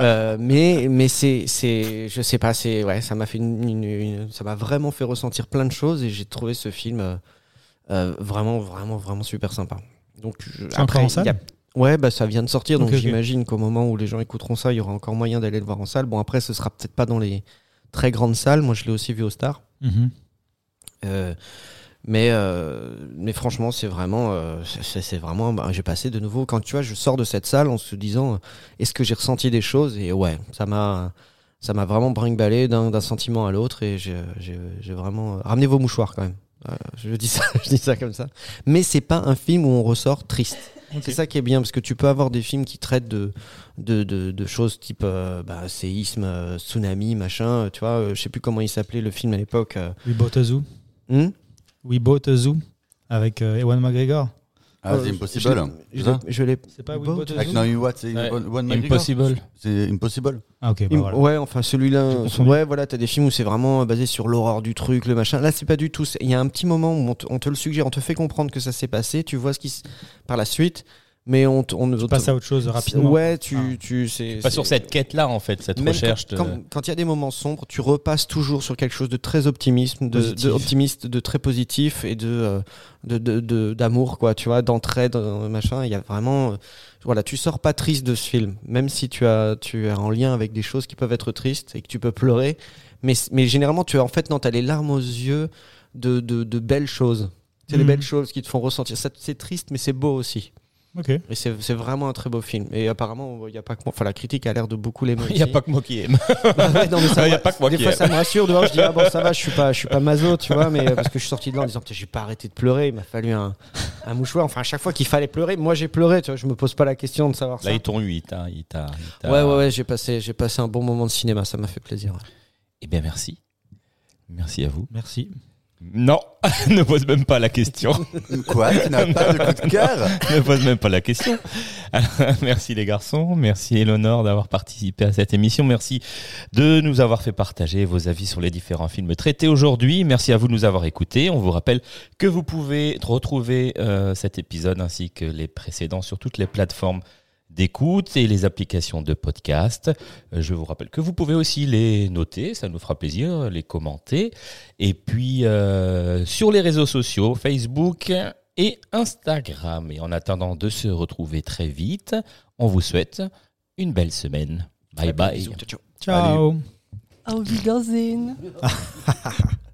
Euh, mais mais c'est, c'est, je sais pas, c'est, ouais, ça m'a fait une, une- une- ça m'a vraiment fait ressentir plein de choses et j'ai trouvé ce film euh, vraiment, vraiment, vraiment super sympa. Donc, je- encore en salle? Ouais, bah ça vient de sortir, donc j'imagine qu'au moment où les gens écouteront ça, il y aura encore moyen d'aller le voir en salle. Bon, après, ce sera peut-être pas dans les très grandes salles. Moi, je l'ai aussi vu au Star. Mhm. Mais, euh, mais franchement, c'est vraiment, euh, c'est vraiment, bah, j'ai passé de nouveau, quand tu vois, je sors de cette salle en se disant, euh, est-ce que j'ai ressenti des choses? Et ouais, ça m'a, ça m'a vraiment brinque-ballé d'un sentiment à l'autre et j'ai vraiment, ramenez vos mouchoirs quand même. Euh, je dis ça, je dis ça comme ça. Mais c'est pas un film où on ressort triste. C'est ça qui est bien parce que tu peux avoir des films qui traitent de de, de, de choses type euh, bah, séisme, euh, tsunami, machin. euh, Tu vois, euh, je sais plus comment il s'appelait le film à l'époque. euh. A Zoo. Hmm? We Bought a Zoo. Avec euh, Ewan McGregor. Ah, Euh, c'est Impossible. c'est Je l'ai- l'ai. C'est pas We Bought a Avec Zoo Naomi Watts Ouais. McGregor. Impossible. C'est Impossible. Ah, ok, bah voilà. Ouais, enfin celui-là. Confondu. Ouais, voilà, t'as des films où c'est vraiment euh, basé sur l'horreur du truc, le machin. Là, c'est pas du tout. c'est- Il y a un petit moment où on te, on te le suggère, on te fait comprendre que ça s'est passé, tu vois ce qui s- par la suite, mais on, te- on ne Tu passes à autre chose rapidement. Ouais, tu, Ah. tu, c'est Pas sur cette quête-là, en fait, cette Même recherche. quand- de- Quand quand il y a des moments sombres, tu repasses toujours sur quelque chose de très optimisme, de, optimiste, de très positif et de euh, de de- d'amour quoi. Tu vois, d'entraide, euh, machin. Il y a vraiment, euh, voilà, tu sors pas triste de ce film, même si tu as tu es en lien avec des choses qui peuvent être tristes et que tu peux pleurer. Mais mais généralement, tu as en fait non, t'as les larmes aux yeux de de, de belles choses. C'est les Mhm. belles choses qui te font ressentir. Ça, C'est triste, mais c'est beau aussi. Et c'est c'est vraiment un très beau film. Et apparemment, il y a pas que moi. Enfin, la critique a l'air de beaucoup l'aimer. Il n'y a pas que moi qui aime. Bah ouais, non, mais ça Il y a me- pas que moi des qui fois aime. ça me rassure de voir je dis ah bon ça va je suis pas je suis pas maso tu vois mais euh, parce que je suis sorti de là en disant putain j'ai pas arrêté de pleurer il m'a fallu un, un mouchoir enfin à chaque fois qu'il fallait pleurer moi j'ai pleuré tu vois je me pose pas la question de savoir ça Là, ils t'ont eu, il t'a. il t'a- il t'a- ouais ouais ouais j'ai passé j'ai passé un bon moment de cinéma ça m'a fait plaisir ouais. Eh bien, merci. Merci à vous. Merci. Non, ne pose même pas la question. Quoi Tu n'as pas de coup de cœur ne pose même pas la question. merci les garçons, merci Eleonore d'avoir participé à cette émission, merci de nous avoir fait partager vos avis sur les différents films traités aujourd'hui, merci à vous de nous avoir écoutés. On vous rappelle que vous pouvez retrouver euh, cet épisode ainsi que les précédents sur toutes les plateformes d'écoute et les applications de podcast. Euh, Je vous rappelle que vous pouvez aussi les noter, ça nous fera plaisir, les commenter. Et puis euh, sur les réseaux sociaux, Facebook et Instagram. Et en attendant de se retrouver très vite, on vous souhaite une belle semaine. Bye bye. Bisous, ciao, ciao. Ciao. Auf Wiedersehen.